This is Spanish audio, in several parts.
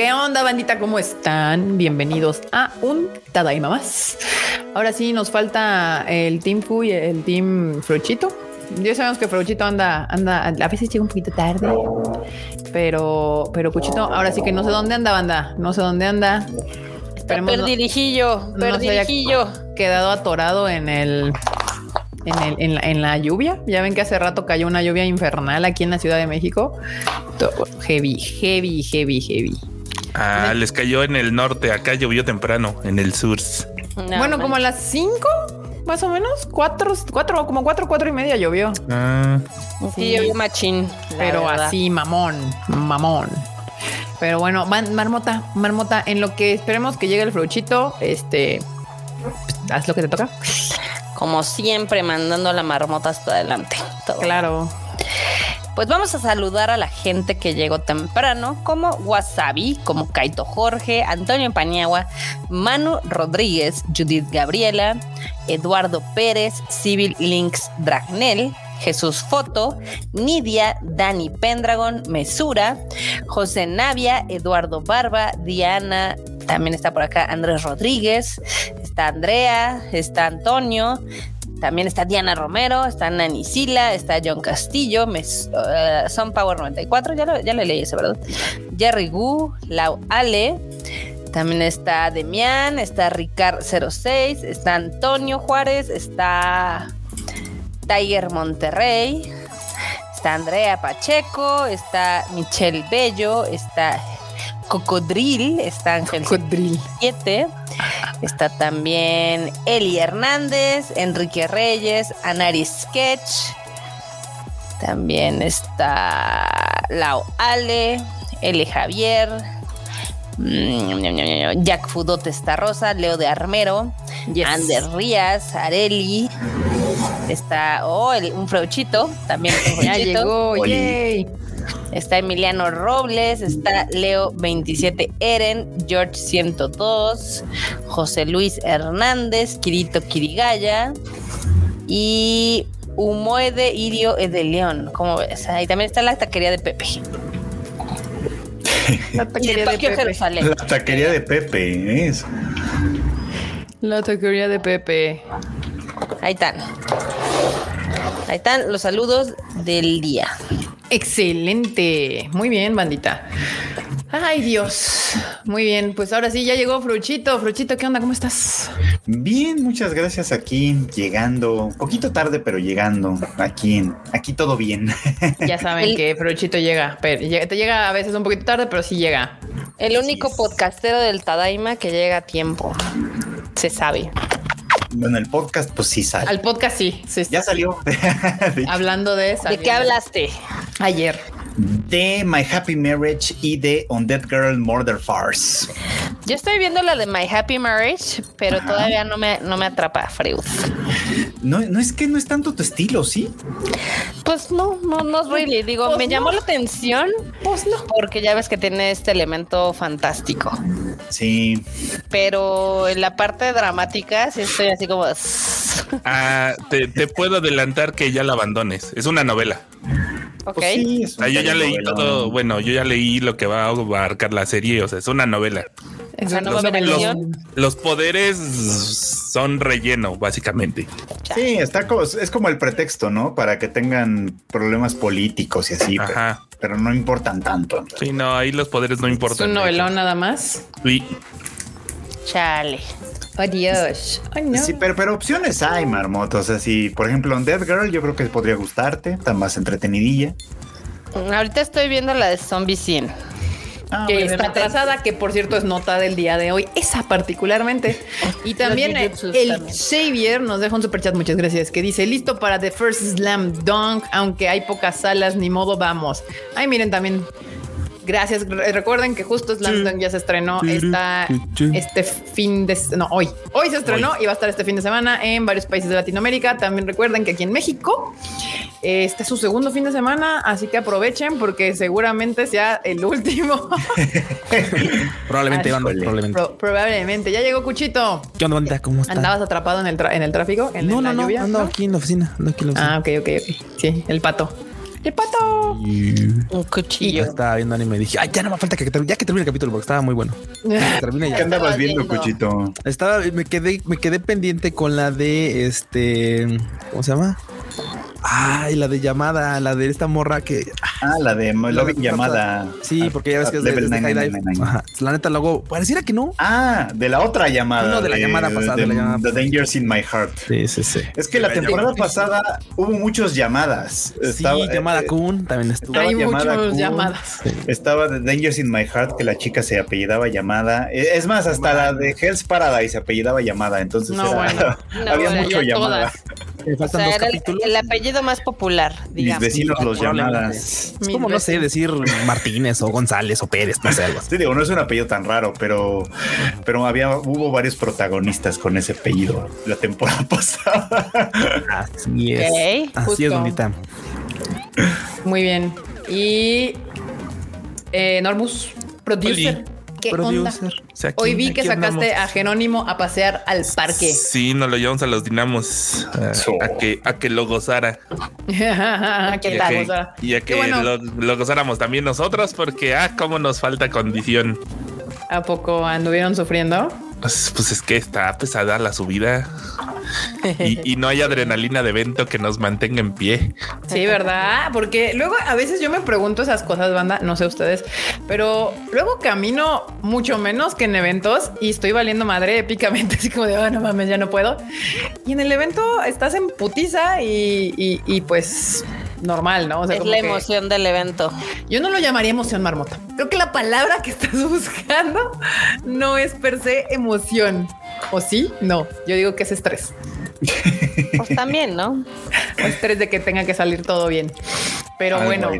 ¿Qué onda, bandita? ¿Cómo están? Bienvenidos a un Tadaima más. Ahora sí, nos falta el Team Fu y el Team Fruchito. Ya sabemos que Fruchito anda, anda, a veces llega un poquito tarde, pero, pero Cuchito, ahora sí que no sé dónde anda, banda. No sé dónde anda. Esperemos perdirijillo, perdirijillo. quedado atorado en el en, en, la, lluvia. Ya ven que hace rato cayó una lluvia infernal aquí en la Ciudad de México. Heavy, heavy, heavy, heavy. Ah, les cayó en el norte. Acá llovió temprano, en el sur. bueno, como a las 5, más o menos. 4, cuatro, como 4, 4 y media llovió. Ah. Sí, llovió machín. Pero así, mamón, mamón. Pero bueno, marmota, marmota, en lo que esperemos que llegue el fruchito, este, pues, haz lo que te toca como siempre, mandando la marmota hasta adelante. Claro. Pues vamos a saludar a la gente que llegó temprano, como Wasabi, como Kaito Jorge, Antonio Paniagua, Manu Rodríguez, Judith Gabriela, Eduardo Pérez, Civil Links Dragnel, Jesús Foto, Nidia, Dani Pendragon, Mesura, José Navia, Eduardo Barba, Diana, también está por acá Andrés Rodríguez, está Andrea, está Antonio, también está Diana Romero, está Nani Sila, está John Castillo, uh, Son Power 94, ya lo, ya le leí ese, ¿verdad? Jerry Gu, Lau Ale, también está Demian, está Ricard 06, está Antonio Juárez, está Tiger Monterrey, está Andrea Pacheco, está Michelle Bello, está Cocodril, está Ángel 7, está también Eli Hernández, Enrique Reyes, Anari Sketch, también está Lau Ale, Eli Javier, mm, Jack Fudote Rosa, Leo de Armero, Ander Rías, Areli, está oh, un frauchito, también ya llegó, Está Emiliano Robles, está Leo 27 Eren, George 102, José Luis Hernández, Kirito Kirigaya y Humoede Irio León. ¿Cómo ves? Ahí también está la taquería de Pepe. La taquería de Pepe. La taquería de Pepe, es. La taquería de Pepe. Ahí están. Ahí están los saludos del día. Excelente. Muy bien, bandita. Ay, Dios. Muy bien. Pues ahora sí, ya llegó Fruchito. Fruchito, ¿qué onda? ¿Cómo estás? Bien, muchas gracias. Aquí llegando, un poquito tarde, pero llegando. Aquí, aquí todo bien. Ya saben que Fruchito llega, pero te llega a veces un poquito tarde, pero sí llega. El único podcastero del Tadaima que llega a tiempo. Se sabe. Bueno, el podcast, pues sí sale. Al podcast sí. ya salió. Hablando de eso. ¿De qué hablaste? Ayer. De My Happy Marriage y de On Dead Girl Murder Farce. Yo estoy viendo la de My Happy Marriage, pero todavía no me, no me atrapa, Freud. No, no es que no es tanto tu estilo, ¿sí? Pues no, no, no es really. Digo, pues me llamó la atención. Pues no. Porque ya ves que tiene este elemento fantástico. Sí. Pero en la parte dramática sí estoy así como. Ah, te, te puedo adelantar que ya la abandones. Es una novela. Ok. Pues ah, yo ya leí todo, bueno, yo ya leí lo que va a abarcar la serie, o sea, es una novela. Es una los, novela los, poderes son relleno, básicamente. Sí, está como, es como el pretexto, ¿no? Para que tengan problemas políticos y así, Ajá. Pero, no importan tanto. Sí, no, ahí los poderes no importan. ¿Es un novelón nada más? Sí. Chale. Adiós. Sí, pero, pero opciones hay, marmota. O sea, si, por ejemplo, en Dead Girl, yo creo que podría gustarte. Está más entretenidilla. Ahorita estoy viendo la de Zombie 100. Ah, que está atrasada, que por cierto es nota del día de hoy, esa particularmente. Y también el, Xavier nos deja un super chat, muchas gracias, que dice, listo para The First Slam Dunk, aunque hay pocas salas, ni modo, vamos. Ay, miren también Gracias. Recuerden que justo Slam ya se estrenó esta, este fin de no hoy. Hoy se estrenó y va a estar este fin de semana en varios países de Latinoamérica. También recuerden que aquí en México este es su segundo fin de semana, así que aprovechen porque seguramente sea el último. probablemente, probablemente. probablemente. Ya llegó Cuchito. ¿Qué onda, ¿Cómo estás? ¿Andabas atrapado en el, en el tráfico? no, no, no, ando aquí en la oficina. Ah, ok, ok, ok. Sí, el pato. ¡El pato! Un cuchillo. estaba viendo anime y dije, ay, ya no me falta que, termine, ya que termine el capítulo porque estaba muy bueno. Ya. ¿Qué andabas viendo, Cuchito? Estaba, me quedé, me quedé pendiente con la de este, ¿cómo se llama? Ay, la de llamada, la de esta morra que. Ah, la de Lobby llamada. Sí, porque ya ves que es de, de La neta, luego pareciera que no. Ah, de la otra llamada. No, de la llamada pasada. De, la llamada The Dangers in My Heart. Sí, sí, sí. Es que la temporada pasada hubo muchas llamadas. Sí, llamada eh, Kun también estuvo. Hay muchas llamadas. Estaba The Dangers in My Heart, que la chica se apellidaba llamada. Eh, es más, hasta la de Hell's Paradise se apellidaba llamada. Entonces no, bueno. había mucho llamada. faltan dos capítulos. el apellido más popular, digamos. Mis vecinos los llamadas. Es como, no sé, decir Martínez o González o Pérez, no sé, algo Sí, digo, no es un apellido tan raro, pero, pero había, hubo varios protagonistas con ese apellido la temporada pasada. Así es. Así es, bonita. Muy bien. Y eh, Normus, producer. ¿Qué onda? Hoy vi que sacaste a Jerónimo a pasear al parque. Sí, nos lo llevamos a los dinamos a, que, a que lo gozara. que y, a que, y a que lo, gozáramos también nosotros, porque ah, cómo nos falta condición. ¿A poco anduvieron sufriendo? Pues, pues es que está pesada la subida. y, no hay adrenalina de evento que nos mantenga en pie. Sí, ¿verdad? Porque luego a veces yo me pregunto esas cosas, banda, no sé ustedes, pero luego camino mucho menos que en eventos y estoy valiendo madre épicamente, así como de, oh, no mames, ya no puedo. Y en el evento estás en putiza y, pues normal, ¿no? es la emoción del evento. Yo no lo llamaría emoción marmota. Creo que la palabra que estás buscando no es per se emoción. ¿O sí? No, yo digo que es estrés. Pues también, ¿no? estrés de que tenga que salir todo bien. Pero bueno,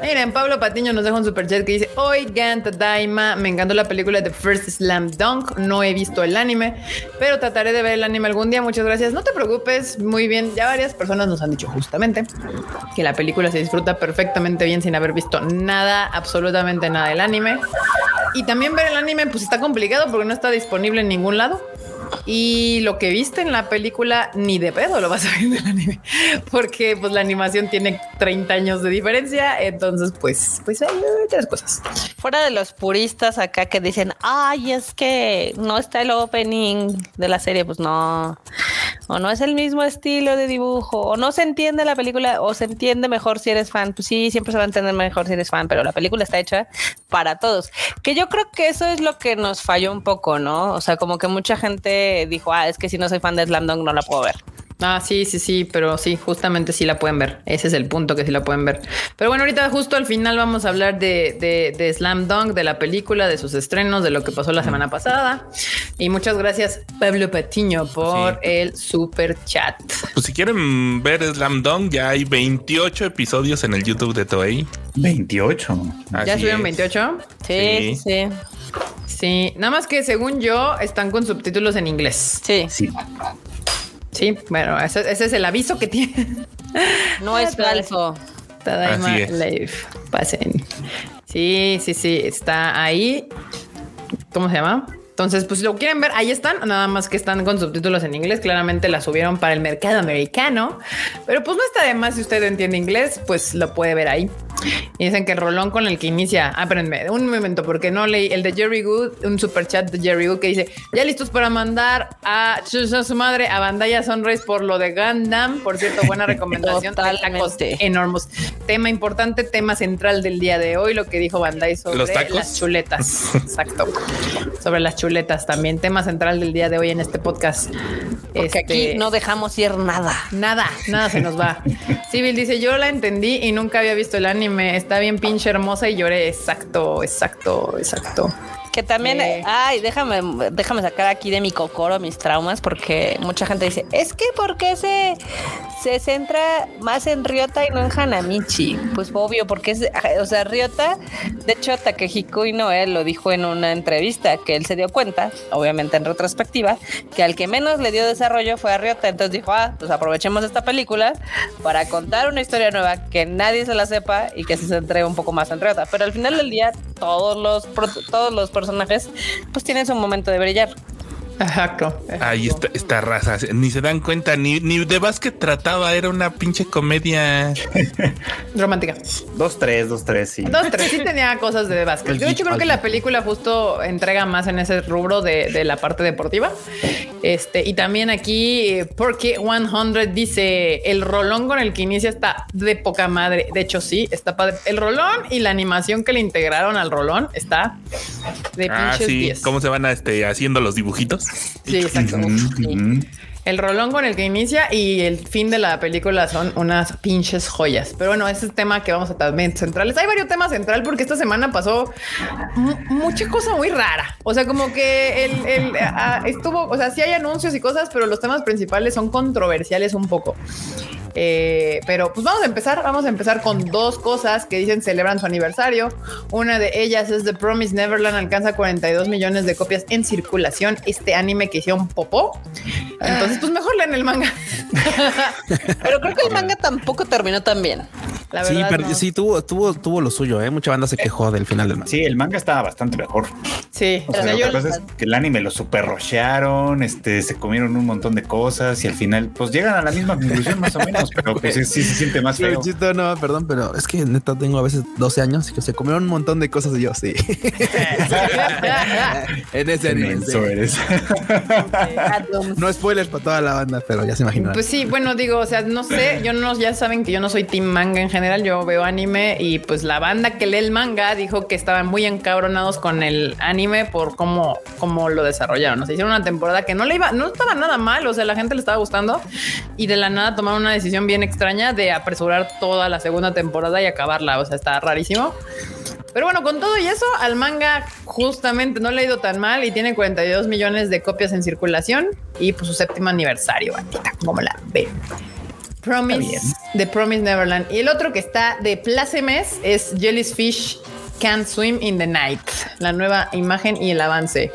miren, Pablo Patiño nos deja un super chat que dice: Oigan, Tadaima, me encantó la película de First Slam Dunk. No he visto el anime, pero trataré de ver el anime algún día. Muchas gracias. No te preocupes, muy bien. Ya varias personas nos han dicho justamente que la película se disfruta perfectamente bien sin haber visto nada, absolutamente nada del anime. Y también ver el anime, pues está complicado porque no está disponible en ningún lado. Y lo que viste en la película, ni de pedo lo vas a ver en el anime, porque pues la animación tiene 30 años de diferencia. Entonces, pues, pues hay tres cosas. Fuera de los puristas acá que dicen, ay, es que no está el opening de la serie, pues no, o no es el mismo estilo de dibujo, o no se entiende la película, o se entiende mejor si eres fan. Pues sí, siempre se va a entender mejor si eres fan, pero la película está hecha para todos. Que yo creo que eso es lo que nos falló un poco, ¿no? O sea, como que mucha gente dijo, ah, es que si no soy fan de Slam no la puedo ver. Ah, sí, sí, sí, pero sí, justamente sí la pueden ver. Ese es el punto que sí la pueden ver. Pero bueno, ahorita justo al final vamos a hablar de, de, Slam Dunk, de la película, de sus estrenos, de lo que pasó la semana pasada. Y muchas gracias, Pablo Patiño, por el super chat. Pues si quieren ver Slam Dunk, ya hay 28 episodios en el YouTube de Toei. 28. ¿Ya subieron 28? Sí, sí. Sí, nada más que según yo están con subtítulos en inglés. Sí. Sí. Sí, bueno, ese, es el aviso que tiene. No es falso. Tadaima Live. Pasen. Sí, sí, sí, está ahí. ¿Cómo se llama? Entonces, pues si lo quieren ver, ahí están, nada más que están con subtítulos en inglés. Claramente la subieron para el mercado americano, pero pues no está de más si usted entiende inglés, pues lo puede ver ahí. Y dicen que el rolón con el que inicia, aprenme un momento, porque no leí el de Jerry Good, un super chat de Jerry Good que dice: Ya listos para mandar a, su madre a Bandaya Sunrise por lo de Gundam. Por cierto, buena recomendación. tacos enormes. Tema importante, tema central del día de hoy, lo que dijo Bandai sobre las chuletas. Exacto. sobre las chuletas también. Tema central del día de hoy en este podcast. Porque aquí este, no dejamos ir nada. Nada, nada se nos va. Civil dice: Yo la entendí y nunca había visto el anime me está bien pinche hermosa y lloré. Exacto, exacto, exacto. Que también, eh. ay, déjame, déjame sacar aquí de mi cocoro mis traumas, porque mucha gente dice, es que ¿por qué se, se centra más en Ryota y no en Hanamichi? Pues obvio, porque es, o sea, Ryota, de hecho, Takehiko Inoue lo dijo en una entrevista, que él se dio cuenta, obviamente en retrospectiva, que al que menos le dio desarrollo fue a Ryota, entonces dijo, ah, pues aprovechemos esta película para contar una historia nueva que nadie se la sepa y que se centre un poco más en Ryota, pero al final del día todos los, todos los personajes pues tienen su momento de brillar. Exacto. Ahí está esta raza. Ni se dan cuenta, ni, ni de básquet trataba, era una pinche comedia romántica. Dos, tres, dos, tres, sí. Dos, tres, sí tenía cosas de básquet. Yo de hecho creo que la película justo entrega más en ese rubro de, de la parte deportiva. Este, y también aquí, porque 100 dice el rolón con el que inicia está de poca madre. De hecho, sí, está padre. El rolón y la animación que le integraron al rolón está de ah, pinches sí. 10. ¿Cómo se van a, este, haciendo los dibujitos? 谢谢三哥。嗯嗯 El rolón con el que inicia y el fin de la película son unas pinches joyas. Pero bueno, ese es el tema que vamos a también centrales. Hay varios temas central porque esta semana pasó mu- mucha cosa muy rara. O sea, como que el, estuvo, o sea, sí hay anuncios y cosas, pero los temas principales son controversiales un poco. Eh, pero pues vamos a empezar, vamos a empezar con dos cosas que dicen celebran su aniversario. Una de ellas es The Promise Neverland, alcanza 42 millones de copias en circulación. Este anime que hicieron popó. Entonces, pues mejor leen el manga. Pero creo que el manga tampoco terminó tan bien. La Sí, pero no. sí tuvo, tuvo, tuvo lo suyo, ¿eh? Mucha banda se quejó del final del manga. Sí, el manga estaba bastante mejor. Sí, O sea, lo que pasa es que el anime lo super rushearon, este, se comieron un montón de cosas y al final, pues llegan a la misma conclusión más o menos, pero pues sí, sí se siente más feo. Chito, no, perdón, pero es que neta tengo a veces 12 años y que se comieron un montón de cosas y yo sí. en ese anime. sí. Eres. No spoilers para toda la banda, pero ya se imaginan. Pues sí, bueno, digo, o sea, no sé, yo no, ya saben que yo no soy team manga en general, yo veo anime y pues la banda que lee el manga dijo que estaban muy encabronados con el anime por cómo, cómo lo desarrollaron. O sea, hicieron una temporada que no le iba, no estaba nada mal, o sea, la gente le estaba gustando y de la nada tomaron una decisión bien extraña de apresurar toda la segunda temporada y acabarla, o sea, está rarísimo. Pero bueno, con todo y eso, al manga justamente no le ha ido tan mal y tiene 42 millones de copias en circulación y pues su séptimo aniversario, bandita, como la ven. Promise, The Promise Neverland. Y el otro que está de plácemes es Jellyfish Can't Swim in the Night, la nueva imagen y el avance.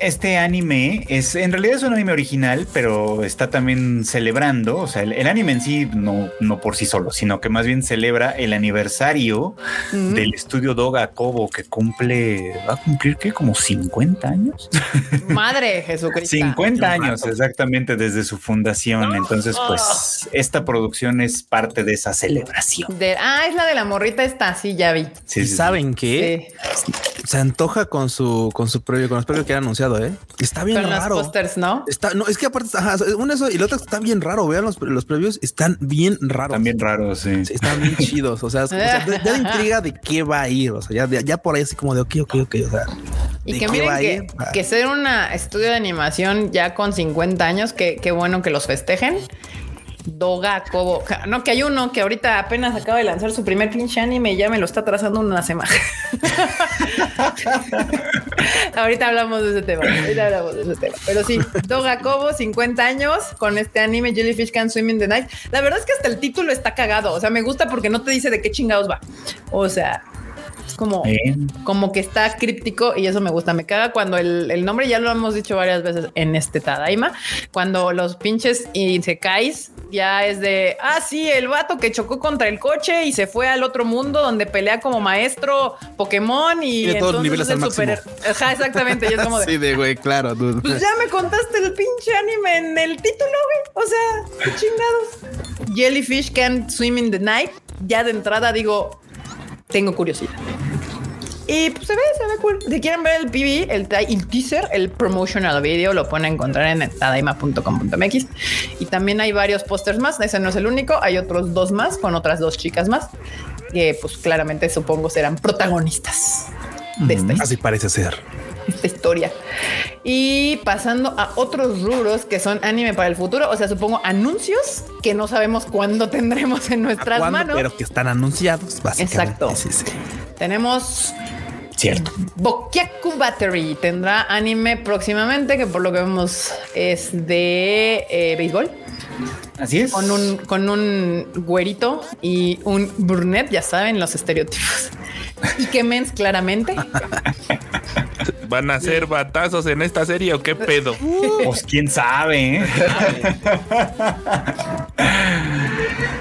Este anime es, en realidad es un anime original, pero está también celebrando, o sea, el, el anime en sí no, no por sí solo, sino que más bien celebra el aniversario del estudio Doga Kobo que cumple, va a cumplir que como 50 años. Madre Jesucristo. 50 años exactamente desde su fundación. Entonces, pues esta producción es parte de esa celebración. De- ah, es la de la morrita esta, sí, ya vi. Sí, ¿Y sí, sí. saben qué? Se antoja con su con su previo, con los previos que han anunciado, ¿eh? Está bien con los raro. pósters, ¿no? Está, no, es que aparte, ajá, uno eso y el otro está bien raro. Vean los, los previos, están bien raros. También raro, sí. Sí, están bien chidos. O sea, es- o sea, ya de intriga de qué va a ir. O sea, ya, de- ya por ahí así como de ok, ok, ok. O sea, Y ¿de que qué miren que? Ah. que ser una estudio de animación ya con 50 años, que qué bueno que los festejen. Doga Kobo. No, que hay uno que ahorita apenas acaba de lanzar su primer pinche anime y ya me lo está trazando una semana. ahorita hablamos de ese tema. Ahorita hablamos de ese tema. Pero sí, Doga Kobo, 50 años con este anime Jellyfish Can Swim in the Night. La verdad es que hasta el título está cagado. O sea, me gusta porque no te dice de qué chingados va. O sea, es como como que está críptico y eso me gusta. Me caga cuando el, el nombre ya lo hemos dicho varias veces en este Tadaima. Cuando los pinches y se caes, ya es de ah, sí, el vato que chocó contra el coche y se fue al otro mundo donde pelea como maestro Pokémon y Tiene todos los entonces niveles es el al máximo. super- Ajá, exactamente. Y es como de sí, de güey, claro. dude. pues ya me contaste el pinche anime en el título, güey. O sea, qué chingados. Jellyfish Can't Swim in the Night. Ya de entrada digo, tengo curiosidad. Y pues se ve, se ve cool. Si quieren ver el PV, el, el teaser, el promotional video, lo pueden encontrar en tadaima.com.mx. Y también hay varios pósters más. Ese no es el único. Hay otros dos más con otras dos chicas más. Que pues claramente supongo serán protagonistas de esta historia Así parece ser. esta historia. Y pasando a otros rubros que son anime para el futuro, o sea, supongo anuncios que no sabemos cuándo tendremos en nuestras ¿Cuándo? manos. Pero que están anunciados, básicamente. Exacto. Sí, sí. Tenemos Cierto. Bokyaku Battery. Tendrá anime próximamente, que por lo que vemos es de eh, béisbol, Así es. con un, con un güerito y un brunette, ya saben, los estereotipos. Y que mens claramente. ¿Van a hacer batazos en esta serie o qué pedo? Pues quién sabe. ¿eh?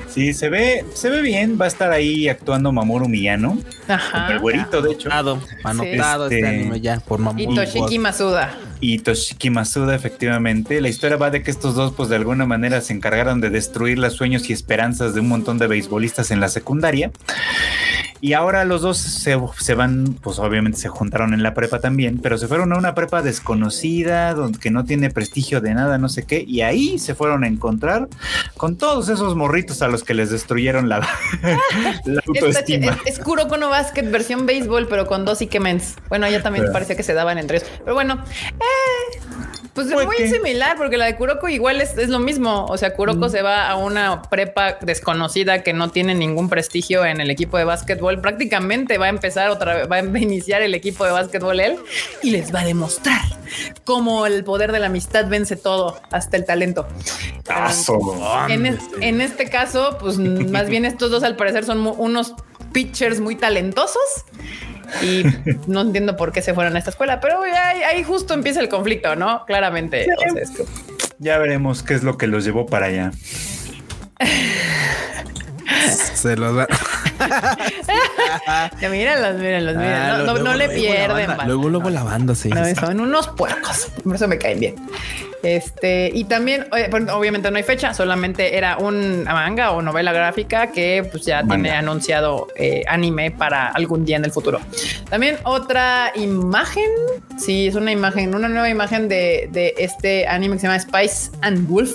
sí, se ve, se ve bien. Va a estar ahí actuando Mamoru Miyano, Ajá. el güerito, de hecho. Anotado, anotado Este- este anime ya por. Y Toshiki Masuda. Y Toshiki Masuda, efectivamente. La historia va de que estos dos, pues de alguna manera se encargaron de destruir los sueños y esperanzas de un montón de beisbolistas en la secundaria. Y ahora los dos se, se, van, pues obviamente se juntaron en la prepa también, pero se fueron a una prepa desconocida, donde que no tiene prestigio de nada, no sé qué, y ahí se fueron a encontrar con todos esos morritos a los que les destruyeron la, la autoestima. Es, es, Kuroko no Basket versión béisbol, pero con dos Ikemens. Bueno, ya también parece que se daban entre ellos. Pero bueno, pues es muy similar, porque la de Kuroko igual es, es lo mismo. O sea, Kuroko mm. se va a una prepa desconocida que no tiene ningún prestigio en el equipo de básquetbol. Prácticamente va a empezar otra vez, va a iniciar el equipo de básquetbol él y les va a demostrar cómo el poder de la amistad vence todo, hasta el talento. en, en este caso, pues más bien estos dos al parecer son unos pitchers muy talentosos y no entiendo por qué se fueron a esta escuela, pero ahí, justo empieza el conflicto, ¿no? Claramente. ya veremos qué es lo que los llevó para allá. se los va. mírenlos, mírenlos, mírenlos. no, no, le pierden. Luego, luego lavándose. No, son unos puercos. Por eso me caen bien. Este, y también, obviamente no hay fecha, solamente era un manga o novela gráfica que pues ya tiene anunciado eh, anime para algún día en el futuro. También otra imagen, sí, es una imagen, una nueva imagen de, de este anime que se llama Spice and Wolf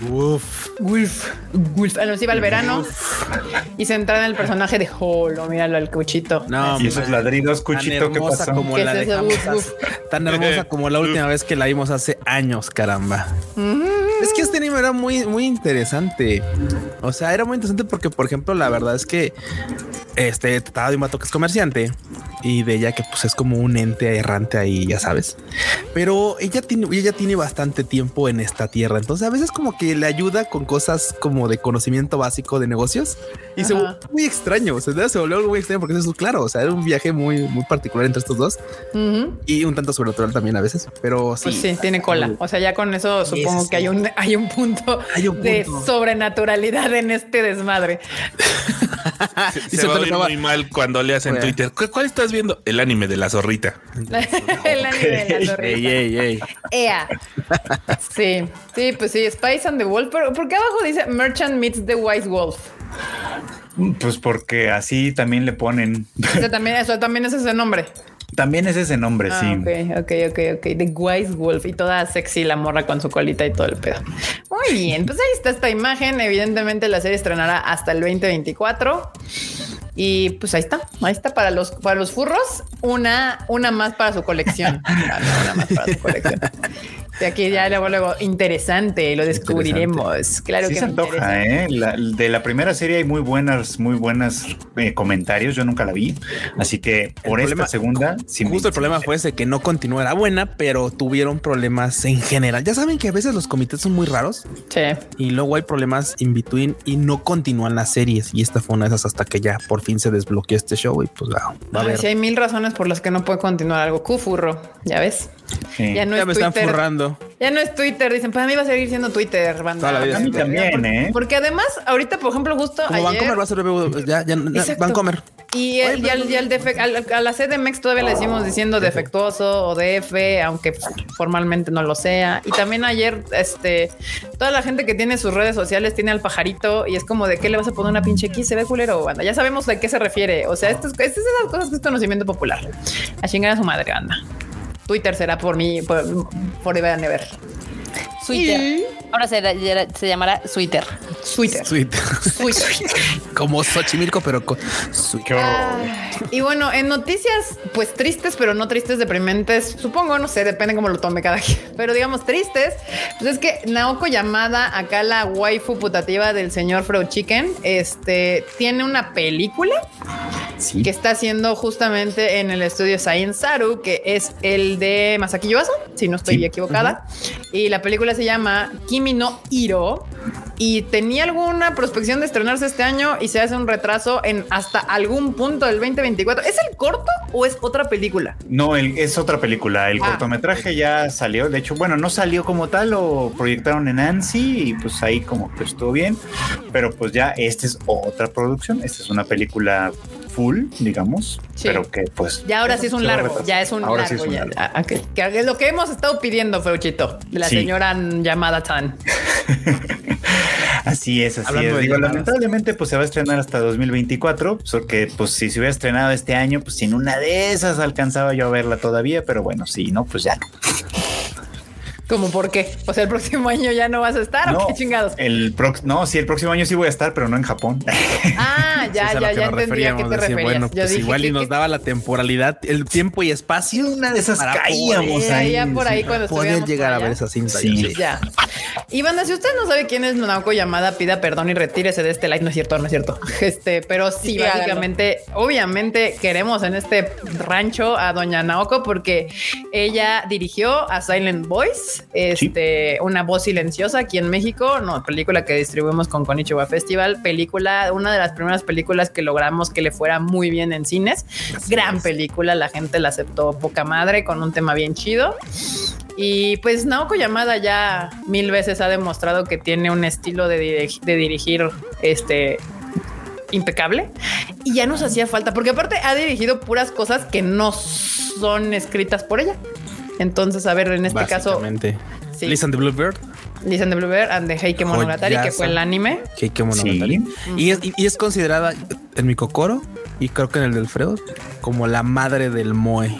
Wolf. Wolf. Wolf. Nos iba al verano y se entra en el personaje de Holo. Míralo, el cuchito. No, y esos ladridos, cuchito, ¿qué pasó? Como la tan hermosa como la última vez que la vimos hace años, caramba. Es que este anime era muy, muy interesante. O sea, era muy interesante porque, por ejemplo, la verdad es que este trataba de un vato que es comerciante y de ella que pues es como un ente errante ahí, ya sabes. Pero ella tiene, ella tiene bastante tiempo en esta tierra, entonces a veces como que le ayuda con cosas como de conocimiento básico de negocios y se volvió muy extraño, se, se volvió muy extraño porque eso es claro, o sea, era un viaje muy, muy particular entre estos dos y un tanto sobrenatural también a veces, pero sí. Pues sí, tiene cola. O sea, ya con eso supongo que hay un, hay un punto de sobrenaturalidad en este desmadre. se, se va a oír muy mal cuando leas en Twitter. ¿Cuál estás viendo? El anime de la zorrita. el anime de la zorrita. Ey, ey, ey. Ea. Sí, sí, pues sí, Spice and the Wolf. Pero ¿por qué abajo dice Merchant meets the Wise Wolf? Pues porque así también le ponen. también, eso también es ese nombre. También es ese nombre, ah, sí. Ok, ok, ok, ok. The Wise Wolf y toda sexy la morra con su colita y todo el pedo. Muy bien, pues ahí está esta imagen. Evidentemente la serie estrenará hasta el 2024. Y pues ahí está, ahí está para los, para los furros, una, una más para su colección. una más para su colección. De aquí ya luego, luego, interesante, lo descubriremos. Claro que se antoja, ¿eh? de la primera serie hay muy buenas, muy buenas eh, comentarios. Yo nunca la vi, así que por esta segunda, justo el problema fue ese que no continuó, era buena, pero tuvieron problemas en general. Ya saben que a veces los comités son muy raros. Sí. Y luego hay problemas in between y no continúan las series. Y esta fue una de esas hasta que ya por fin se desbloqueó este show y pues va, a ver. Si hay mil razones por las que no puede continuar algo. Cufurro, ya ves. Ya no me están furrando. Ya no es Twitter, dicen, para mí va a seguir siendo Twitter, banda. a mí también, ¿eh? Porque además, ahorita, por ejemplo, justo Como ayer... Vancomer va a ser ya, ya, Vancomer. Y, el, y, al, y al a la CDMX todavía le decimos diciendo defectuoso o DF, aunque formalmente no lo sea. Y también ayer, este, toda la gente que tiene sus redes sociales tiene al pajarito y es como de qué le vas a poner una pinche X, se ve culero, banda. Ya sabemos de qué se refiere. O sea, esto es, estas es esas cosas que es conocimiento popular. A chingar a su madre, banda. Twitter será por mí, por, and ever. Twitter. Ahora se, se, llamará Twitter. Twitter. Twitter. Como Xochimilco, pero con ah, y bueno, en noticias, pues tristes, pero no tristes, deprimentes, supongo, no sé, depende cómo lo tome cada quien. Pero digamos tristes, pues es que Naoko llamada acá la waifu putativa del señor Fro Chicken, este, tiene una película que está haciendo justamente en el estudio Science Saru, que es el de Masaki Yuasa, si no estoy equivocada. Y la película se llama Kimi no Hiro y tenía alguna prospección de estrenarse este año y se hace un retraso en hasta algún punto del 2024. ¿Es el corto o es otra película? No, es otra película. El ah. cortometraje ya salió. De hecho, bueno, no salió como tal, lo proyectaron en Nancy y pues ahí como que estuvo bien. Pero pues ya esta es otra producción. Esta es una película full, digamos, Sí. pero que pues... Ya ahora sí es un largo, ya es un Ahora sí largo. es un ya. largo. Ah, ok. Que es lo que hemos estado pidiendo, Feuchito, de la Sí. señora llamada Tan. Así es, así Hablando es. de Digo, llamadas. lamentablemente, pues se va a estrenar hasta 2024, porque pues si se hubiera estrenado este año, pues sin una de esas alcanzaba yo a verla todavía, pero bueno, sí, no, pues ya no. ¿Cómo por qué? O sea, el próximo año ya no vas a estar No, o qué chingados. El prox- no, sí, el próximo año sí voy a estar, pero no en Japón. Ah, ya, ya, ya entendí a qué te decir, referías. Bueno, Yo pues dije igual y nos que- daba la temporalidad, el tiempo y espacio. una de esas caíamos poder- ahí. ya por ahí cuando Poder llegar a ver esa cinta. Sí. Ya. Y banda, si usted no sabe quién es Naoko Yamada, pida perdón y retírese de este live. No es cierto, no es cierto. Este, pero sí, Sí, básicamente, obviamente queremos en este rancho a doña Naoko porque ella dirigió a Silent Voice, este, una voz silenciosa aquí en México, no, película que distribuimos con Konichiwa Festival, película, una de las primeras películas que logramos que le fuera muy bien en cines. Gran película, la gente la aceptó poca madre con un tema bien chido. Y pues Naoko Yamada ya mil veces ha demostrado que tiene un estilo de, dirig- de dirigir este impecable y ya nos hacía falta porque aparte ha dirigido puras cosas que no son escritas por ella. Entonces, a ver, en este caso, sí. Listen the Bluebird. Listen the Bluebird and the Heike Monogatari, que Joyaza. fue el anime. Keike Sí. Monogatari. Y, es, y- y es considerada en mi Kokoro y creo que en el del Fredo como la madre del Moe.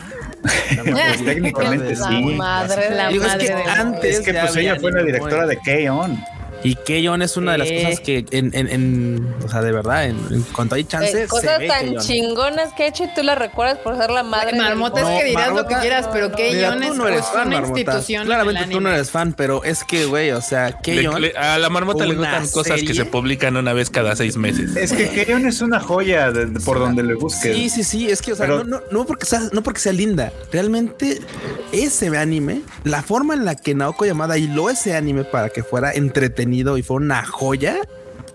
Pues, técnicamente La sí. madre La Digo, es madre que antes Es que pues ella fue la directora de K-On! Y Keion es una de las cosas que en, en, en- o sea, de verdad, en, en cuanto hay chance, Eh, se cosas ve tan chingonas que ha hecho y tú la recuerdas por ser la madre. del Marmota es que dirás lo que quieras, pero tú es no eres pues, fan, una Marmota. institución. en Claramente tú no eres fan, pero es que, güey, o sea, Le- le- a la marmota le gustan cosas que se publican una vez cada seis meses. Es que K-On! es una joya de- de- por donde le busques. Sí, sí, sí, es que, o sea, Pero- no, no, no porque sea, no porque sea linda, realmente ese anime, la forma en la que Naoko Yamada hiló ese anime para que fuera entretenido y fuera una joya,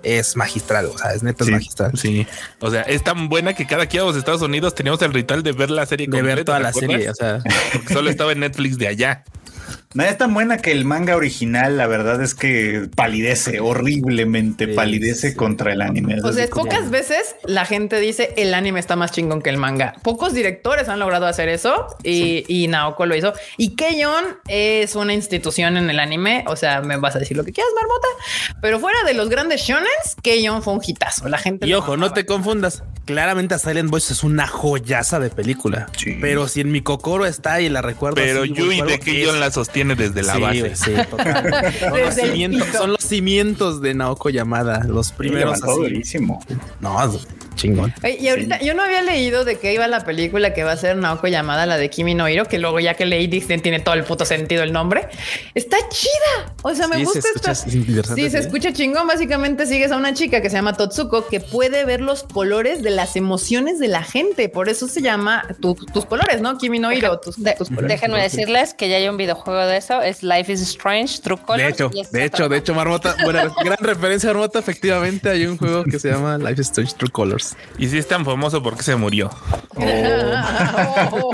es magistral, o sea, es neta, Sí. es magistral. Sí. O sea, es tan buena que cada que íbamos a Estados Unidos teníamos el ritual de ver la serie De ver completa, toda ¿te la acuerdas? serie, o sea, Porque solo estaba en Netflix de allá. No, es tan buena que el manga original, la verdad es que palidece horriblemente, Sí, palidece sí. contra el anime. O sea, como- pocas veces la gente dice el anime está más chingón que el manga. Pocos directores han logrado hacer eso y, y Naoko lo hizo. Y Keion es una institución en el anime. O sea, me vas a decir lo que quieras, marmota, pero fuera de los grandes shonens, Keion fue un hitazo. La gente y ojo, no te confundas. Claramente a Silent Voice es una joyaza de película. Sí. Pero si en mi Kokoro está y la recuerdo. Pero así, Yui de es- la sostiene desde la Sí, base. sí, total. Son, los cimientos, son los cimientos de Naoko Yamada, los primeros así. durísimo. No, chingón. Oye, y ahorita yo no había leído de qué iba la película que va a ser Naoko llamada la de Kimi no Hiro, que luego ya que leí dicen tiene todo el puto sentido el nombre. Está chida. O sea, me Sí, se gusta escucha esta. interesante, Sí, se sí. escucha chingón. Básicamente sigues a una chica que se llama Totsuko que puede ver los colores de las emociones de la gente. Por eso se llama tu- tus colores, ¿no? Kimi no Hiro, tus, De- tus colores. déjenme decirles que ya hay un videojuego de eso. Es Life is Strange, True Colors. De hecho, es de hecho, de hecho, Marmota, buena, gran referencia, Marmota. Efectivamente, hay un juego que se llama Life is Strange True Colors. Y si es tan famoso, ¿por qué se murió?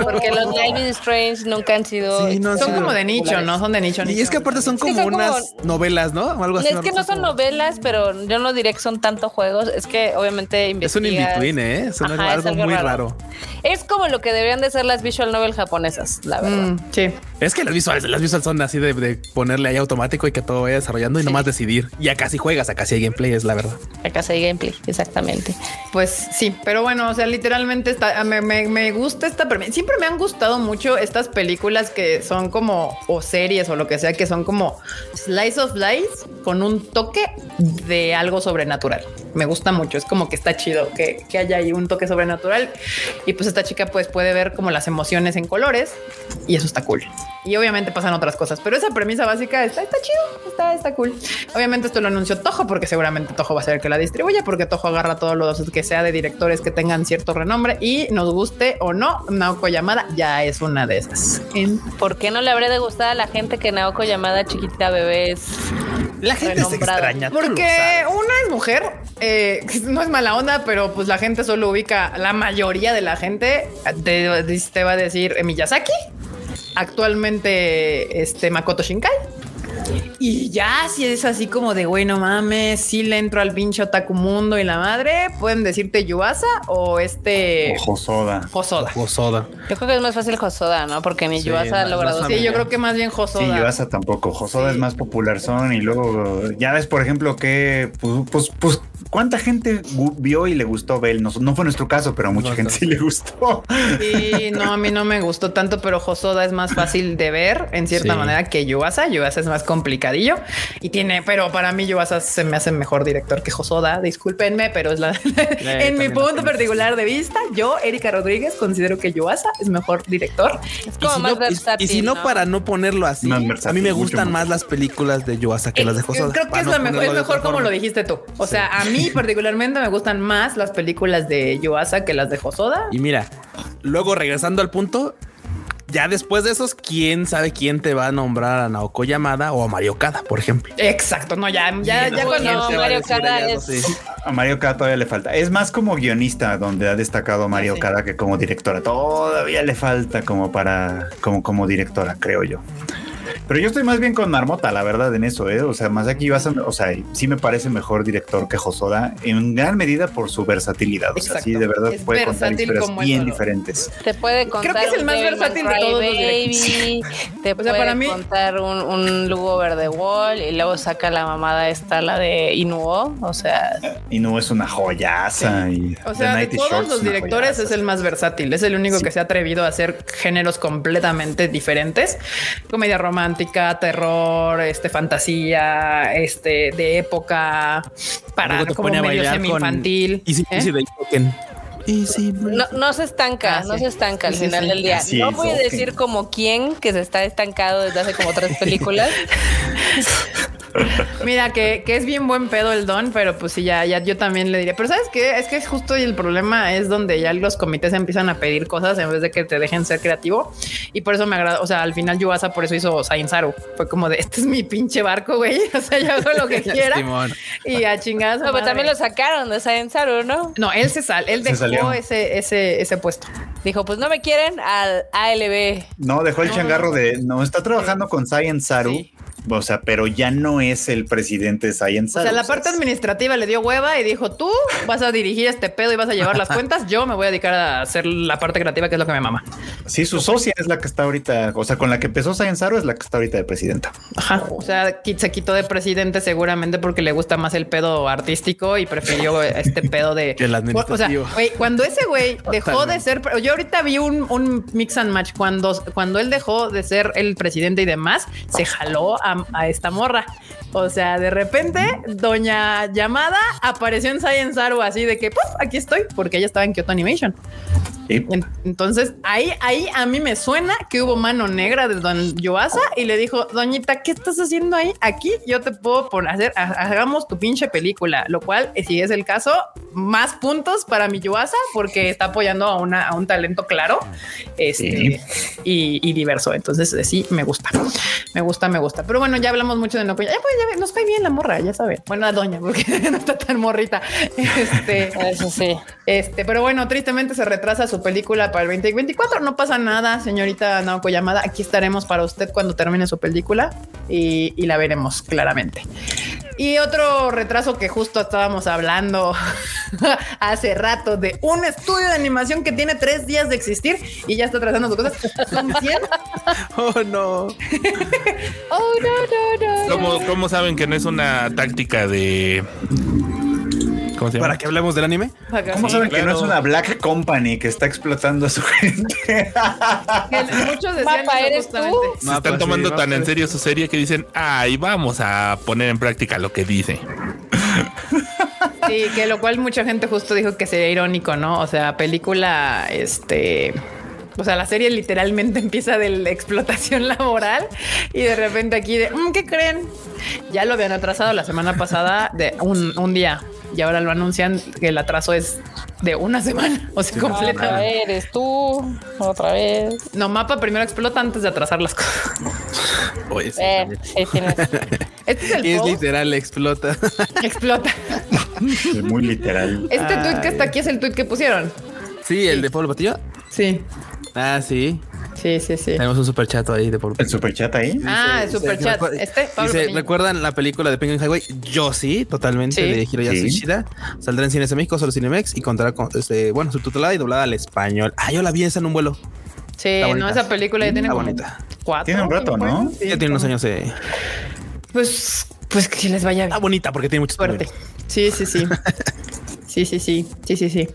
Porque los Life is Strange nunca han sido. Sí, no han Son sido como de nicho, populares. ¿no? Son de nicho. Y nicho. es que aparte son como son como- unas novelas, ¿no? O algo así. Es que no son novelas, pero yo no diría que son tanto juegos. Es que obviamente Es un investigas. in-between, ¿eh? Es un- Ajá, es algo algo muy raro. raro. Es como lo que deberían de ser las visual novel japonesas, la verdad. Mm, sí. Es que las visuales, las visuales son así de, de ponerle ahí automático y que todo vaya desarrollando y nomás decidir. Y acá sí juegas, acá sí hay gameplay, es la verdad. Acá se hay gameplay, exactamente. Pues sí, pero bueno, o sea, literalmente está, me, me- me gusta esta. Siempre me han gustado mucho estas películas que son como, o series o lo que sea, que son como slice of life con un toque de algo sobrenatural. Me gusta mucho, es como que está chido que, que haya ahí un toque sobrenatural. Y pues esta chica pues puede ver como las emociones en colores y eso está cool. Y obviamente pasan otras cosas, pero esa premisa básica está, está chido, está, está cool. Obviamente esto lo anunció Tojo porque seguramente Tojo va a ser el que la distribuya porque Tojo agarra todo lo que sea de directores que tengan cierto renombre y nos guste o no, Naoko Yamada ya es una de esas. En- ¿Por qué no le habría de gustar a la gente que Naoko llamada chiquitita bebé es La gente se extraña. Porque una es mujer, eh, no es mala onda, pero pues la gente solo ubica, la mayoría de la gente te, te va a decir eh, Miyazaki, actualmente este Makoto Shinkai y ya, si es así como de, bueno, mames, si le entro al pinche otaku mundo y la madre, pueden decirte Yuasa o este... O Josoda. Josoda. Josoda. Yo creo que es más fácil Josoda, ¿no? Porque ni Sí, Yuasa ha logrado. Sí, yo creo que más bien Josoda. Sí, Yuasa tampoco. Josoda Sí. es más popular son y luego ya ves, por ejemplo, que pues, pues, pues, cuánta gente vio y le gustó Bell. No, no fue nuestro caso, pero a mucha No, gente no. sí le gustó. Sí, no, a mí no me gustó tanto, pero Josoda es más fácil de ver en cierta Sí. manera que Yuasa. Yuasa es más complicadillo y tiene, pero para mí Yuasa se me hace mejor director que Josoda. Discúlpenme, pero es la en mi punto particular de vista. Yo, Erika Rodríguez, considero que Yuasa es mejor director. Es Y como si, más no, y- versátil. y si no, para no ponerlo así, a mí me gustan más. más las películas de Yuasa que las de Eh, Josoda. Creo que es, no la mejor, es mejor como lo dijiste tú. O sea, a mí particularmente me gustan más las películas de Yuasa que las de Josoda. Y mira, luego regresando al punto, ya después de esos, quién sabe quién te va a nombrar a Naoko Yamada o a Mario Kada, por ejemplo. Exacto, no, ya, ya, ya Uy, cuando no, a Mario Kada no es-. A Mario Kada todavía le falta. Es más como guionista donde ha destacado Mario sí. Kada que como directora. Todavía le falta como para como como directora, creo yo. Pero yo estoy más bien con Marmota, la verdad, en eso, ¿eh? O sea, más aquí vas a, o sea, sí me parece mejor director que Josoda, en gran medida por su versatilidad. O sea, Exacto. sí, de verdad Es puede contar historias bien diferentes. Te puede contar. que es el un más versátil de todos los Te O sea, puede para mí- contar un, un Lugo Verde Wall y luego saca la mamada esta, la de Inuo. O sea, Y no es una joyaza. Y O The sea, de todos Shorts los directores joyaza. es el más versátil. Es el único Sí. que se ha atrevido a hacer géneros completamente diferentes. Comedia romántica, terror, este, fantasía, este, de época, para como pone medio bailar semi con ¿eh? Easy de Token. Easy, no, no se estanca, Ah, no sí. se estanca al Sí, final sí. del día. Así no es, voy a decir como quién que se está estancado desde hace como tres películas. Mira, que, que es bien buen pedo el don, pero pues sí, ya, ya yo también le diría. Pero sabes qué? Es que es justo y el problema es donde ya los comités empiezan a pedir cosas en vez de que te dejen ser creativo. Y por eso me agrada. O sea, al final Yuasa por eso hizo Sainzaru. Fue como de este es mi pinche barco, güey. O sea, yo hago lo que quiera y a chingadas. No, pero también lo sacaron de Science Saru, ¿no? No, él se sal, él dejó salió. ese, ese, ese puesto. Dijo, pues no me quieren al ALB. No, dejó el changarro de. No, está trabajando con Science Saru. Sí. O sea, pero ya no es el presidente de Science O sea, la parte administrativa le dio hueva y dijo, tú vas a dirigir este pedo y vas a llevar las cuentas. Yo me voy a dedicar a hacer la parte creativa, que es lo que me mama. Sí, su socia es la que está ahorita. O sea, con la que empezó Science es la que está ahorita de presidenta. Ajá. O sea, se quitó de presidente seguramente porque le gusta más el pedo artístico y prefirió este pedo de Que el administrativo. O sea, güey, cuando ese güey dejó de ser, yo ahorita vi un, un mix and match cuando, cuando él dejó de ser el presidente y demás, se jaló a, a esta morra. O sea, de repente, doña llamada apareció en Science Saru así de que, ¡puf! aquí estoy, porque ella estaba en Kyoto Animation. Sí. En- Entonces ahí, ahí a mí me suena que hubo mano negra de don Yoasa y le dijo, doñita, ¿qué estás haciendo ahí? Aquí yo te puedo poner hacer, ha- hagamos tu pinche película, lo cual, eh, si es el caso, más puntos para mi Yoasa porque está apoyando a, una, a un talento claro este, y, y diverso. Entonces eh, sí, me gusta, me gusta, me gusta. Pero bueno, ya hablamos mucho de no, ya, pues, nos cae bien la morra, ya saben. Bueno, la doña, porque no está tan morrita. Este, Eso sí. este, pero bueno, tristemente se retrasa su película para el 2024. No pasa nada, señorita Naoko Yamada. Aquí estaremos para usted cuando termine su película y, y la veremos claramente. Y otro retraso que justo estábamos hablando hace rato de un estudio de animación que tiene tres días de existir y ya está trazando sus cosas. Son 100. Oh, no. Oh, no, no, no. ¿Cómo, cómo saben que no es una táctica de. ¿Cómo se llama? ¿Para que hablemos del anime? ¿Cómo Sí, saben que no es una Black Company que está explotando a su gente? Que Muchos decían Mapa, ¿eres justamente. tú? Se están sí, tomando tan en ser- serio su serie que dicen, ay, vamos a poner en práctica lo que dice. Sí, que lo cual mucha gente justo dijo que sería irónico, ¿no? O sea, película, este, o sea, la serie literalmente empieza de la explotación laboral y de repente aquí de, "Mm, ¿qué creen? Ya lo habían atrasado la semana pasada de un, un día y ahora lo anuncian que el atraso es de una semana, o sea, Otra completa. vez eres tú, otra vez. No, mapa primero explota antes de atrasar las cosas. Oye, sí, Eh, sí. Este es el es literal, explota. explota. Es muy literal. Este tweet que está aquí es el tweet que pusieron. sí, el de Pablo Patillo. Sí. Ah, sí. Sí, sí, sí. Tenemos un super chat ahí de por ¿El super chat ahí? Ah, el super chat. recuerda- Este, Pablo Dice. ¿recuerdan la película de Penguin Highway? Yo sí, totalmente, Sí. de Hiroyasu Sí. Ishida. Saldrá en Cines de México, solo Cinemex, y contará con, este, bueno, subtitulada y doblada al español. Ah, yo la vi esa en un vuelo. Sí, Está no, esa película ya tiene Está como bonita. cuatro. Tiene un rato, ¿no? Sí, ya tiene unos años de... Pues, pues que les vaya Está bien. bonita porque tiene mucho Suerte. Sí, sí, sí. Sí, sí, sí. Sí, sí, sí.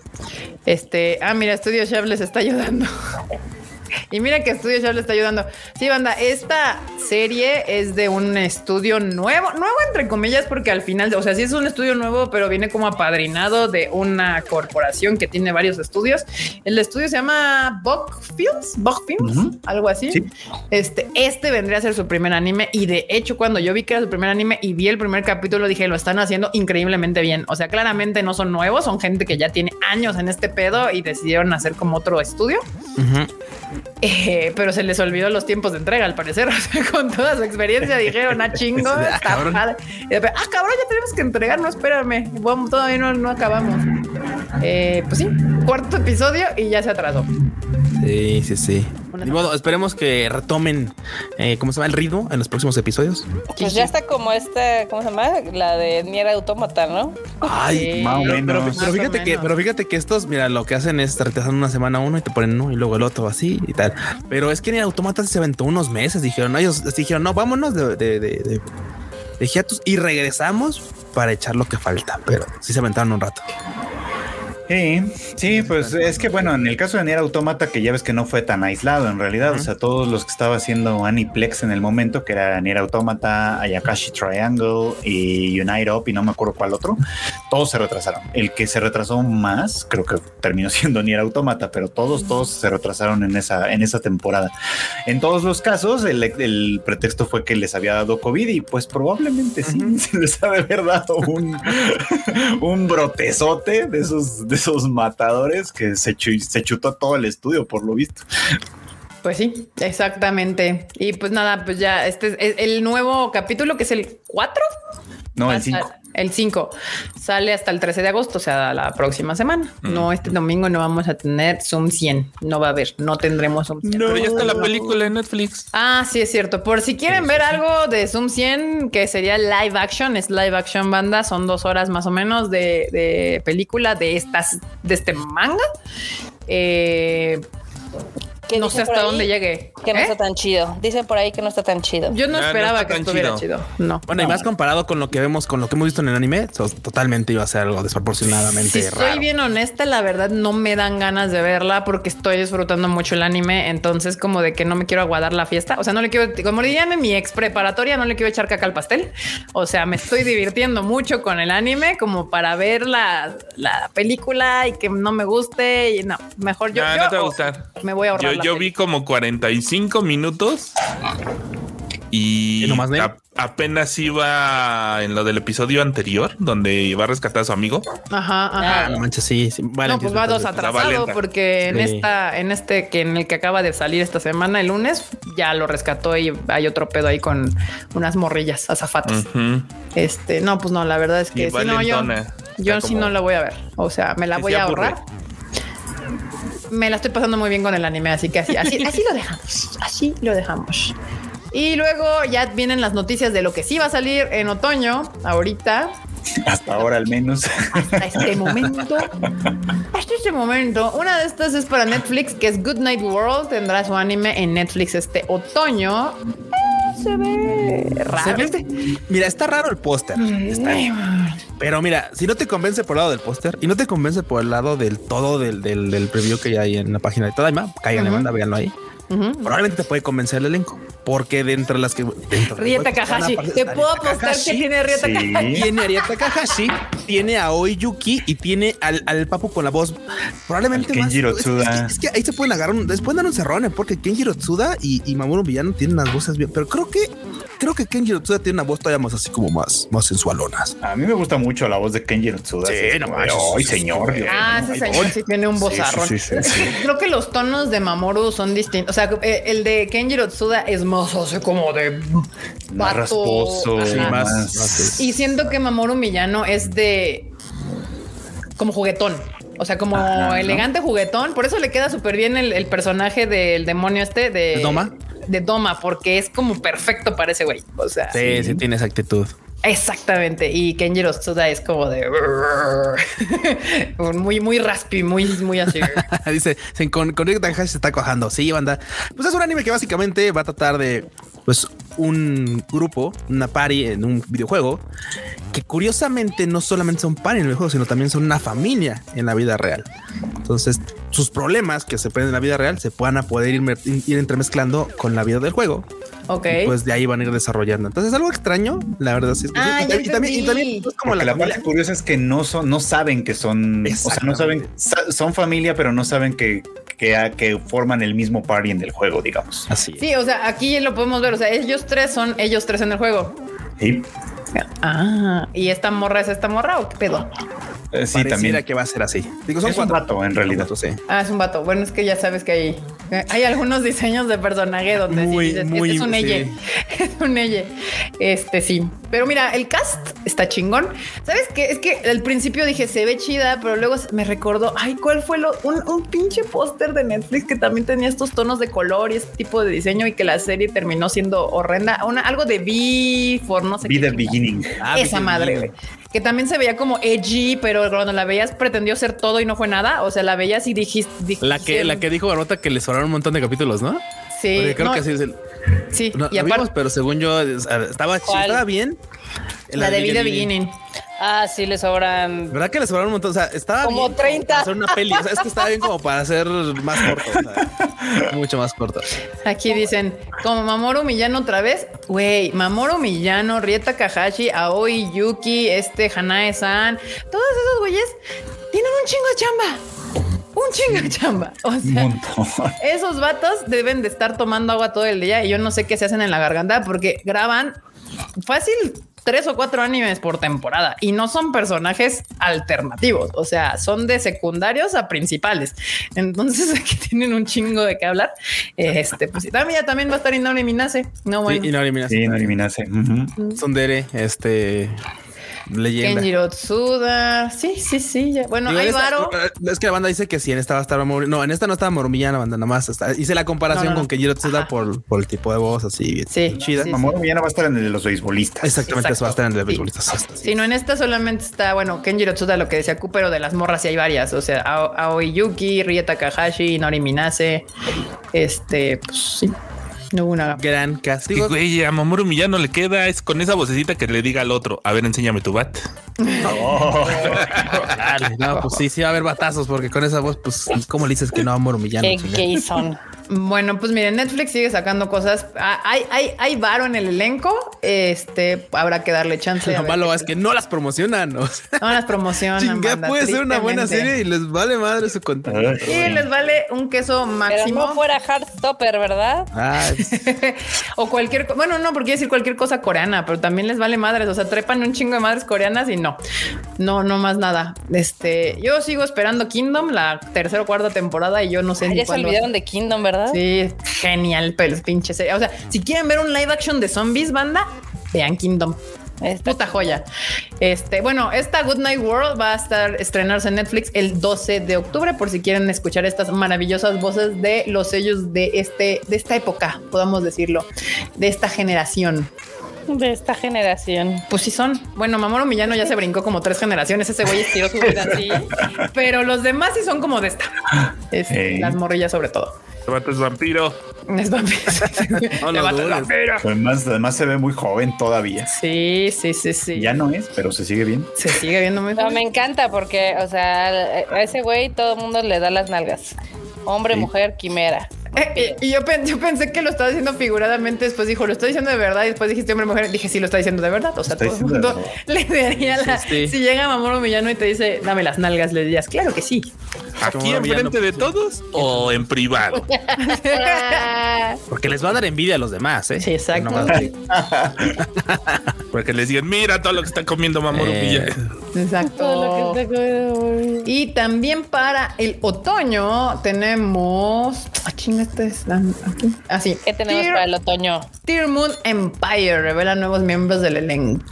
Este, ah, mira, Studio Chef les está ayudando. Y mira que Studio Chef le está ayudando. Sí, banda, esta serie es de un estudio nuevo, nuevo entre comillas, porque al final, o sea, sí es un estudio nuevo, pero viene como apadrinado de una corporación que tiene varios estudios. El estudio se llama Bug Films, Bug Films, Ujú. algo así. Sí. Este, este vendría a ser su primer anime y de hecho cuando yo vi que era su primer anime y vi el primer capítulo dije lo están haciendo increíblemente bien. O sea, claramente no son nuevos, son gente que ya tiene años en este pedo y decidieron hacer como otro estudio. Ujú. Eh, pero se les olvidó los tiempos de entrega al parecer. O sea, con toda su experiencia dijeron, ah, chingo, Ah, está cabrón. padre". Y después, ah, cabrón, ya tenemos que entregar, no espérame, vamos, todavía no, no acabamos. Eh, pues sí, cuarto episodio y ya se atrasó. Sí, sí, sí. Ni modo, esperemos que retomen, eh, ¿cómo se llama? El ritmo en los próximos episodios. Pues ya está como esta, ¿cómo se llama? La de Nier Automata, ¿no? Ay, Sí. Más o pero, pero- menos. pero Más o fíjate que, menos. pero fíjate que estos, mira, lo que hacen es retrasan una semana uno y te ponen uno y luego el otro así y tal. Pero es que ni Automata se aventó unos meses. Dijeron, ellos dijeron, no, vámonos de, de, de, de- de hiatus y regresamos para echar lo que falta. Pero sí se aventaron un rato. Sí, sí, pues es que bueno, en el caso de Nier Automata, que ya ves que no fue tan aislado en realidad, o sea, todos los que estaba haciendo Aniplex en el momento, que era Nier Automata, Ayakashi Triangle y Unite Up y no me acuerdo cuál otro, todos se retrasaron. El que se retrasó más, creo que terminó siendo Nier Automata, pero todos, todos se retrasaron en esa, en esa temporada. En todos los casos, el, el pretexto fue que les había dado COVID y pues probablemente sí, se les ha de haber dado un, un brotezote de esos, de esos matadores que se, chu- se chutó todo el estudio, por lo visto. Pues sí, exactamente. Y pues nada, pues ya este es el nuevo capítulo que es el 4. No, el a sal- 5. El 5 sale hasta el 13 de agosto, o sea, la próxima semana. No, este domingo no vamos a tener Zoom 100. No va a haber, no tendremos Zoom 100. Pero ya está la película en Netflix. Ah, sí, es cierto. Por si quieren ver algo de Zoom 100, que sería live action, es live action banda, son dos horas más o menos de, de película de estas, de este manga. Eh, Que no sé hasta ahí dónde llegue. Que no ¿Eh? está tan chido. Dicen por ahí que no está tan chido. Yo no Ah, no esperaba está que tan estuviera chido. chido. No. Bueno, y más comparado con lo que vemos, con lo que hemos visto en el anime, so- totalmente iba a ser algo desproporcionadamente Si raro. soy bien honesta, la verdad no me dan ganas de verla porque estoy disfrutando mucho el anime. Entonces, como de que no me quiero aguadar la fiesta. O sea, no le quiero, como dirían en mi ex preparatoria, no le quiero echar caca al pastel. O sea, me estoy divirtiendo mucho con el anime como para ver la, la película y que no me guste. Y no, mejor yo, No, yo no te va a gustar. me voy a ahorrar. Yo, la yo vi como 45 minutos y apenas iba en lo del episodio anterior, donde iba a rescatar a su amigo. Ajá, Ah, ajá. no manches, sí. sí. Vale, no, pues va dos atrasado porque en Sí. esta, en este que en el que acaba de salir esta semana, el lunes, ya lo rescató y hay otro pedo ahí con unas morrillas azafatas. Este, no, pues no, la verdad es que no, yo, yo sí como- no la voy a ver. O sea, me la Sí voy a aburre. ahorrar. Me la estoy pasando muy bien con el anime, así que así, así, así lo dejamos. Así lo dejamos. Y luego ya vienen las noticias de lo que sí va a salir en otoño, ahorita, Hasta ahora al menos. hasta este momento. Hasta este momento. Una de estas es para Netflix, que es Good Night World. Tendrá su anime en Netflix este otoño. Se ve raro. Se ve- Mira, está raro el póster. Pero mira, si no te convence por el lado del póster y no te convence por el lado del todo del, del, del preview que hay en la página de Tadaima, caigan Ujú. banda, véanlo ahí. Probablemente te puede convencer el elenco, porque de entre las que dentro de- Rieta a- Te puedo apostar que tiene Rieta Sí. Takahashi. Tiene a Rieta Takahashi, tiene a Oyuki y tiene al, al papu con la voz probablemente Al más. Kenjiro es, que, es que ahí se pueden agarrar, un, pueden dar un cerrón, ¿eh? porque Kenjiro Tsuda y, y Mamoru Villano tienen unas voces bien, pero creo que creo que Kenjiro Tsuda tiene una voz todavía más así como más, más sensualonas. A mí me gusta mucho la voz de Kenji Tsuda. Sí, no manches, Ay, sí, señor. Ah, ese señor sí tiene un bozarrón. sí, sí, sí. Creo que los tonos de Mamoru son distintos. O sea, eh, el de Kenjiro Tsuda es más así como de Más rasposo. Sí, más, más- más- Y siento que Mamoru Millano es de como juguetón. O sea, como elegante juguetón. Por eso le queda súper bien el, personaje del demonio este de Doma. De Doma, porque es como perfecto para ese güey. O sea, sí, sí, tiene esa actitud. Exactamente. Y Kenjiro Tsuda es como de muy, muy raspy, muy, muy así. Dice con, con Rick se está cojando. Sí, banda. Pues es un anime que básicamente va a tratar de pues un grupo, una party en un videojuego que curiosamente no solamente son party en el juego, sino también son una familia en la vida real. Entonces, sus problemas que se pueden en la vida real se puedan poder ir, ir entremezclando con la vida del juego. Ok. pues de ahí van a ir desarrollando. Entonces, es algo extraño, la verdad. Sí, ah, y, también, y también es como la, la parte curiosa es que no son, no saben que son, o sea, no saben, son familia, pero no saben que, que, que forman el mismo party en el juego, digamos. Así. Sí, o sea, aquí lo podemos ver. O sea, ellos tres son ellos tres en el juego. Sí. Ah, ¿y esta morra es esta morra o qué pedo? Eh, sí, también. que va a ser así. Digo, son es un vato, en realidad. sí. Ah, es un vato. Bueno, es que ya sabes que hay, hay algunos diseños de personaje donde muy, dices, este es un elle. Es un elle. Este sí. Pero mira, el cast está chingón. ¿Sabes qué? Es que al principio dije, se ve chida, pero luego me recordó, ay, ¿cuál fue lo, un, un pinche póster de Netflix que también tenía estos tonos de color y este tipo de diseño y que la serie terminó siendo horrenda? Una, algo de V for no sé qué. the Beginning. Ah, Esa madre, que también se veía como edgy, pero cuando la veías pretendió ser todo y no fue nada. O sea, la veías y dijiste. la que, la que dijo Barota que le sobraron un montón de capítulos, ¿no? Sí. creo que sí es el. Sí, y aparte, pero según yo estaba, estaba bien. La, de Vida Beginning. Ah, sí, le sobran. ¿Verdad que le sobraron un montón? O sea, estaba como 30. Para hacer una peli. O sea, es que estaba bien como para hacer más corto. mucho más corto. Aquí dicen, como Mamoru Miyano otra vez. Güey, Mamoru Miyano, Rieta Kahashi, Aoi Yuki, este Hanae-san. Todos esos güeyes tienen un chingo de chamba un chingo de chamba. O sea, esos vatos deben de estar tomando agua todo el día y yo no sé qué se hacen en la garganta porque graban fácil tres o cuatro animes por temporada y no son personajes alternativos, o sea, son de secundarios a principales. Entonces aquí tienen un chingo de qué hablar. Este, pues también, también va a estar Inori Minase. No, bueno. Sí, Inori Minase. Sí, Inori Minase. Sondere, este leyenda. Kenjiro Tsuda. Sí, sí, sí. Bueno, hay varo. Es que la banda dice que sí, en esta va a estar No, en esta no estaba Morumillana, banda, nada más. hice la comparación con Kenjiro Tsuda por, por el tipo de voz así. Sí. Chida. Sí, va a estar en el de los beisbolistas. Exactamente, eso va a estar en el de beisbolistas. Sí. no, en esta solamente está, bueno, Kenjiro Tsuda, lo que decía Ku, pero de las morras sí hay varias. O sea, Aoi Yuki, Rieta Takahashi, Nori Minase. Este, pues sí. No hubo una gran castigo. güey, a Mamoru Miyano le queda es con esa vocecita que le diga al otro, a ver, enséñame tu bat. no, pues sí, sí va a haber batazos porque con esa voz, pues, ¿cómo le dices que no a Mamoru Miyano? Qué son. Bueno, pues miren, Netflix sigue sacando cosas. Ah, hay, hay, hay varo en el elenco. Este habrá que darle chance. Lo malo es que no las promocionan. No, las promocionan. puede ser una buena serie y les vale madre su contenido. Y les vale un queso máximo. Pero no fuera Heartstopper, ¿verdad? o cualquier, bueno, no, porque decir cualquier cosa coreana, pero también les vale madres. O sea, trepan un chingo de madres coreanas y no, no, no más nada. Este, yo sigo esperando Kingdom, la tercera o cuarta temporada, y yo no sé. Ah, ya se olvidaron de Kingdom, ¿verdad? Sí, genial, pero pinche O sea, si quieren ver un live action de zombies, banda, vean Kingdom. Es puta joya. Este, bueno, esta Good Night World va a estar estrenarse en Netflix el 12 de octubre por si quieren escuchar estas maravillosas voces de los sellos de este de esta época, podamos decirlo, de esta generación. De esta generación. Pues sí son. Bueno, Mamoru Millano ya se brincó como tres generaciones. Ese güey estiró su vida así. Pero los demás sí son como de esta. Las morrillas sobre todo. El es vampiro. Es vampiro. no, no, vampiro. Además, además se ve muy joven todavía. Sí, sí, sí, sí. Ya no es, pero se sigue bien. Se sigue viendo muy joven. me encanta porque, o sea, a ese güey todo el mundo le da las nalgas. Hombre, mujer, quimera. Eh, y yo, yo, pensé que lo estaba diciendo figuradamente, después dijo, lo estoy diciendo de verdad, y después dijiste hombre, mujer, dije, sí, lo está diciendo de verdad. O sea, todo el mundo le daría la... Si llega Mamoru Millano y te dice, dame las nalgas, le dirías, claro que sí. ¿Aquí enfrente de todos o en privado? Porque les va a dar envidia a los demás, ¿eh? Sí, exacto. Porque les digan, mira todo lo que está comiendo Mamoru eh, Millano. Exacto. Y también para el otoño tenemos... Ah, chinga, este es aquí. Así. ¿Qué tenemos para el otoño? Tear Moon Empire revela nuevos miembros del elenco.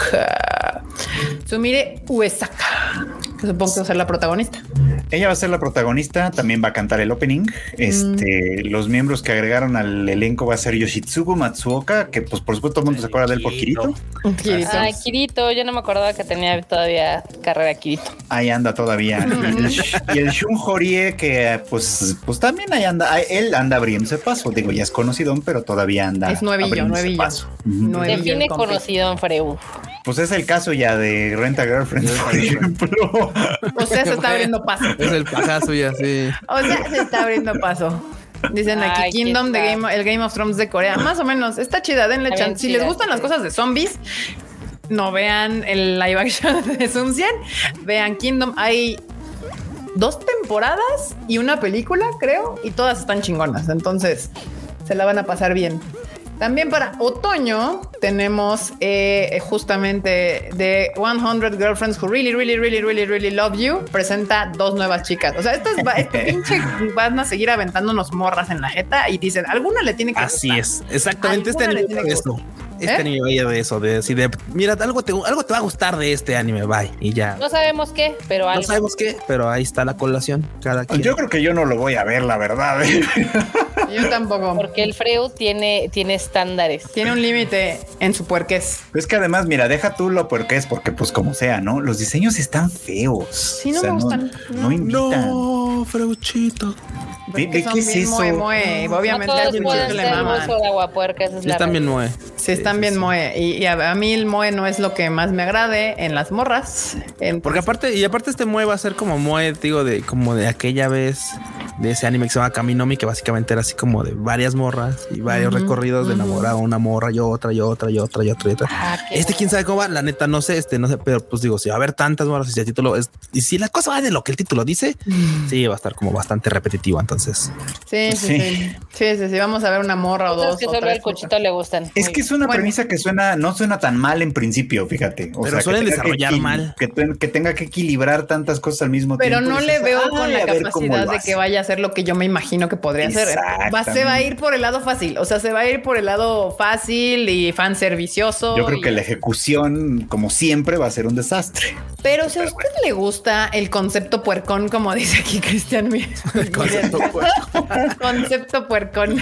Sumire Uesaka, que supongo que va a ser la protagonista. Ella va a ser la protagonista, también va a cantar el opening. Este, los miembros que agregaron al elenco va a ser Yoshitsugu Matsuoka, que pues por supuesto todo el mundo se acuerda de él por Kirito. Kirito. Ay, Kirito, yo no me acordaba que tenía todavía carrera Kirito. Ahí anda todavía. y, el, Shun Horie, que pues, pues también ahí anda, él anda abriéndose paso. Digo, ya es conocido, pero todavía anda. Es nuevillo, nuevillo. Paso. Define conocido en Freu. Pues es el caso ya de Renta Girlfriend, por ejemplo. O sea, se está abriendo paso. Es el pasazo ya, sí. O sea, se está abriendo paso. Dicen aquí Kingdom, de Game, el Game of Thrones de Corea. Más o menos. Está chida, denle chance. Si les gustan las cosas de zombies, no vean el live action de Sun Vean Kingdom. Hay dos temporadas y una película, creo, y todas están chingonas. Entonces, se la van a pasar bien. También para otoño tenemos eh, justamente The 100 Girlfriends Who Really, Really, Really, Really, Really Love You. Presenta dos nuevas chicas. O sea, estas este pinche van a seguir aventándonos morras en la jeta y dicen, alguna le tiene que Así es, exactamente. Este anime de eso. Este ¿Eh? anime vaya de eso, de decir, de, mira, algo te, algo te va a gustar de este anime, bye, y ya. No sabemos qué, pero algo. No sabemos qué, pero ahí está la colación. Cada quien. Yo creo que yo no lo voy a ver, la verdad. ¿eh? Yo tampoco. Porque el Freud tiene, tiene estándares. Tiene un límite en su puerquez. Es que además, mira, deja tú lo puerqués, porque pues como sea, ¿no? Los diseños están feos. Sí, no me gustan. No, no invitan. No, Freuchito. ¿De, qué es eso? Obviamente no todos le maman. De aguapuerca, esa es sí, están bien moe. Sí, están bien moe. Y, a, mí el moe no es lo que más me agrade en las morras. Porque aparte, y aparte este moe va a ser como moe, digo, de como de aquella vez de ese anime que se llama Kaminomi, que básicamente era así como de varias morras y varios recorridos de enamorar a una morra, yo otra, yo otra, yo otra, yo otra, y otra. Ah, este quién sabe cómo va, la neta no sé, este no sé, pero pues digo, si va a haber tantas morras y si el título es, y si la cosa va de lo que el título dice, sí, va a estar como bastante repetitivo entonces. Sí, sí, sí. Sí, sí, sí, vamos a ver una morra o dos. que solo el cochito le gustan. Es que es una premisa que suena, no suena tan mal en principio, fíjate. O pero suelen desarrollar mal. Que, tenga que equilibrar tantas cosas al mismo tiempo. Pero no le veo con la capacidad de que vaya a ser lo que yo me imagino que podría ser. Va, se va a ir por el lado fácil. O sea, se va a ir por el lado fácil y fan servicioso. Yo creo que la ejecución, como siempre, va a ser un desastre. Pero si a usted le gusta el concepto puercón, como dice aquí Cristian, el concepto puercón. concepto puercón.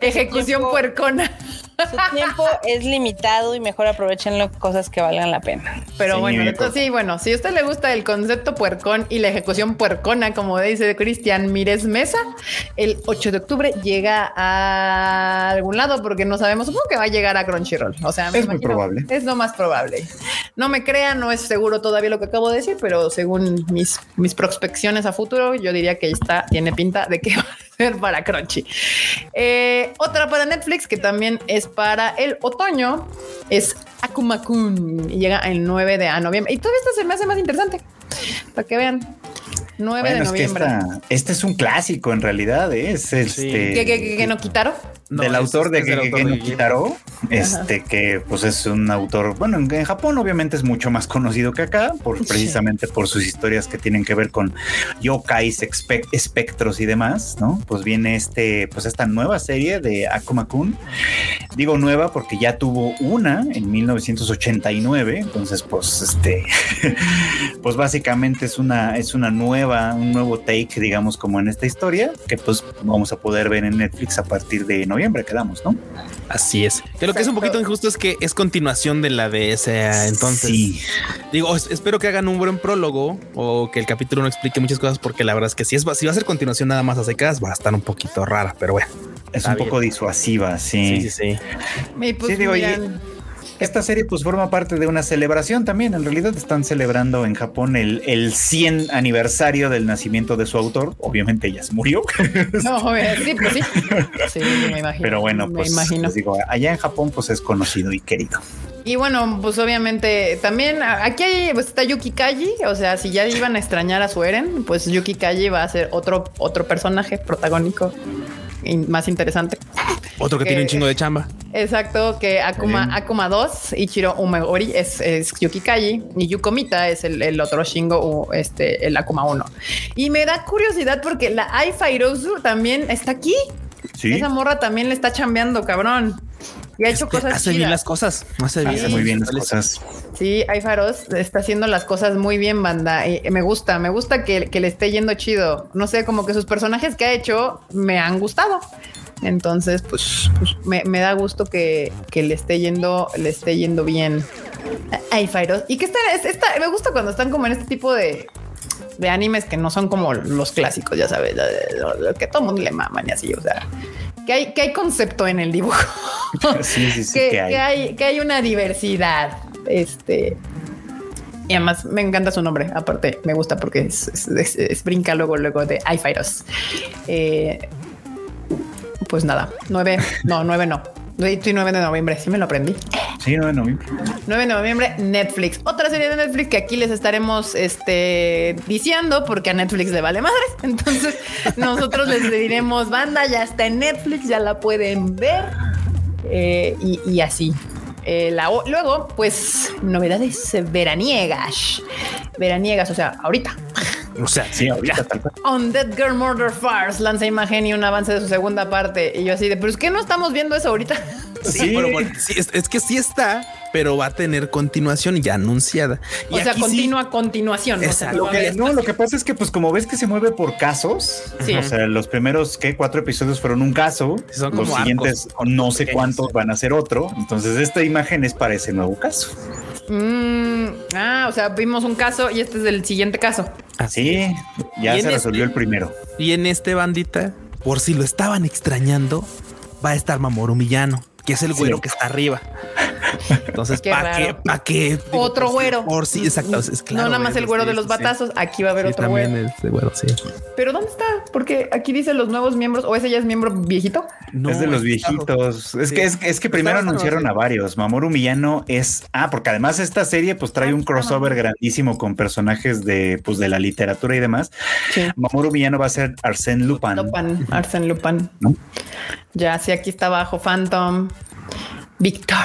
Ejecución puercona. Su tiempo es limitado y mejor aprovechenlo cosas que valgan la pena. Pero bueno, entonces sí, bueno, si a usted le gusta el concepto puercón y la ejecución puercona, como dice Cristian Mírez Mesa, el 8 de octubre llega a algún lado porque no sabemos, supongo que va a llegar a Crunchyroll. O sea, es muy probable. Es lo más probable. No me crean, no es seguro todavía lo que acabo de decir, pero según mis, mis prospecciones a futuro, yo diría que está, tiene pinta de que va a para Crunchy. Eh, otra para Netflix que también es para el otoño es Akuma Kun y llega el 9 de noviembre. Y todavía esto se me hace más interesante para que vean. 9 de noviembre. este es un clásico en realidad, ¿eh? es este. ¿Qué, no quitaron? del autor de que, no Kitaro, este que pues es un autor, bueno, en, Japón obviamente es mucho más conocido que acá, por precisamente por sus historias que tienen que ver con yokais, espectros y demás, ¿no? Pues viene este, pues esta nueva serie de Akuma Kun. Digo nueva porque ya tuvo una en 1989, entonces pues este pues básicamente es una es una nueva, un nuevo take, digamos, como en esta historia que pues vamos a poder ver en Netflix a partir de noviembre quedamos, ¿no? Así es. Que lo que es un poquito injusto es que es continuación de la de ese entonces. Sí. Digo, espero que hagan un buen prólogo o que el capítulo no explique muchas cosas, porque la verdad es que si, es, si va a ser continuación nada más a secas, va a estar un poquito rara, pero bueno. Es un poco disuasiva, sí. Sí, sí, sí. Pues, sí, digo, esta serie pues forma parte de una celebración también. En realidad están celebrando en Japón el, el 100 aniversario del nacimiento de su autor. Obviamente ella se murió. No, sí, pues sí. Sí, me imagino. Pero bueno, pues imagino. digo, allá en Japón pues es conocido y querido. Y bueno, pues obviamente también aquí hay, pues está Yuki Kaji, o sea, si ya iban a extrañar a su Eren, pues Yuki Kaji va a ser otro, otro personaje protagónico más interesante. Otro que, tiene un chingo de chamba. Exacto, que Akuma, Akuma 2, Ichiro Umeori es, es Yuki Kaji y Yukomita es el, otro Shingo, este, el Akuma 1. Y me da curiosidad porque la Ai Fairozu también está aquí. ¿Sí? Esa morra también le está chambeando, cabrón. Y ha hecho cosas hace bien las cosas. Hace, hace muy bien las cosas. Sí, Aifaros está haciendo las cosas muy bien, banda. Y me gusta, me gusta que, que le esté yendo chido. No sé, como que sus personajes que ha hecho me han gustado. Entonces, pues, pues me, me, da gusto que, que, le esté yendo, le esté yendo bien. Ay, Fairos. Y que está, está, me gusta cuando están como en este tipo de, de animes que no son como los clásicos, ya sabes, lo, lo, que todo mundo le maman y así. O sea, que hay, que hay concepto en el dibujo. sí, sí, sí, que, que, hay. que, hay. que hay una diversidad. Este. Y además me encanta su nombre. Aparte, me gusta porque es, es, es, es brinca luego, luego de iFighters. Eh, pues nada, nueve, no, nueve no. Estoy 9 de noviembre, sí me lo aprendí. Sí, 9 de noviembre. 9 de noviembre, Netflix. Otra serie de Netflix que aquí les estaremos este, diciendo porque a Netflix le vale madres. Entonces nosotros les diremos, banda, ya está en Netflix, ya la pueden ver. Eh, y, y, así. Eh, la, luego, pues, novedades veraniegas. Veraniegas, o sea, ahorita. O sea, sí, ahorita. On Dead Girl Murder Farce lanza imagen y un avance de su segunda parte. Y yo así de, pero es que no estamos viendo eso ahorita. Sí, sí. pero bueno, sí, es, es, que sí está, pero va a tener continuación ya anunciada. Y o sea, continúa sí, continuación. O sea, lo que, no, lo que pasa es que, pues, como ves que se mueve por casos, sí. o sea, los primeros que cuatro episodios fueron un caso, Son los siguientes no sé cuántos van a ser otro. Entonces, esta imagen es para ese nuevo caso. Mm, ah, o sea, vimos un caso y este es el siguiente caso. Así, ya se resolvió este, el primero. Y en este bandita, por si lo estaban extrañando, va a estar Mamoru Millano, que es el güero sí. que está arriba. Entonces, ¿para qué? ¿Para qué? Digo, otro por güero. Por sí, exacto. Es claro, no nada más el güero de los batazos. Aquí va a haber otro güero. Este güero. Sí. Pero ¿dónde está? Porque aquí dice los nuevos miembros. ¿O ese ya es miembro viejito? No, es de los viejitos. Es que, es, es que primero anunciaron a varios. Mamoru Millano es. Ah, porque además esta serie pues trae un crossover grandísimo con personajes de, pues, de la literatura y demás. Sí. Mamoru Millano va a ser Arsène Lupin. Lupin. Arsène Lupin. ¿No? Ya, sí, aquí está abajo Phantom. Víctor,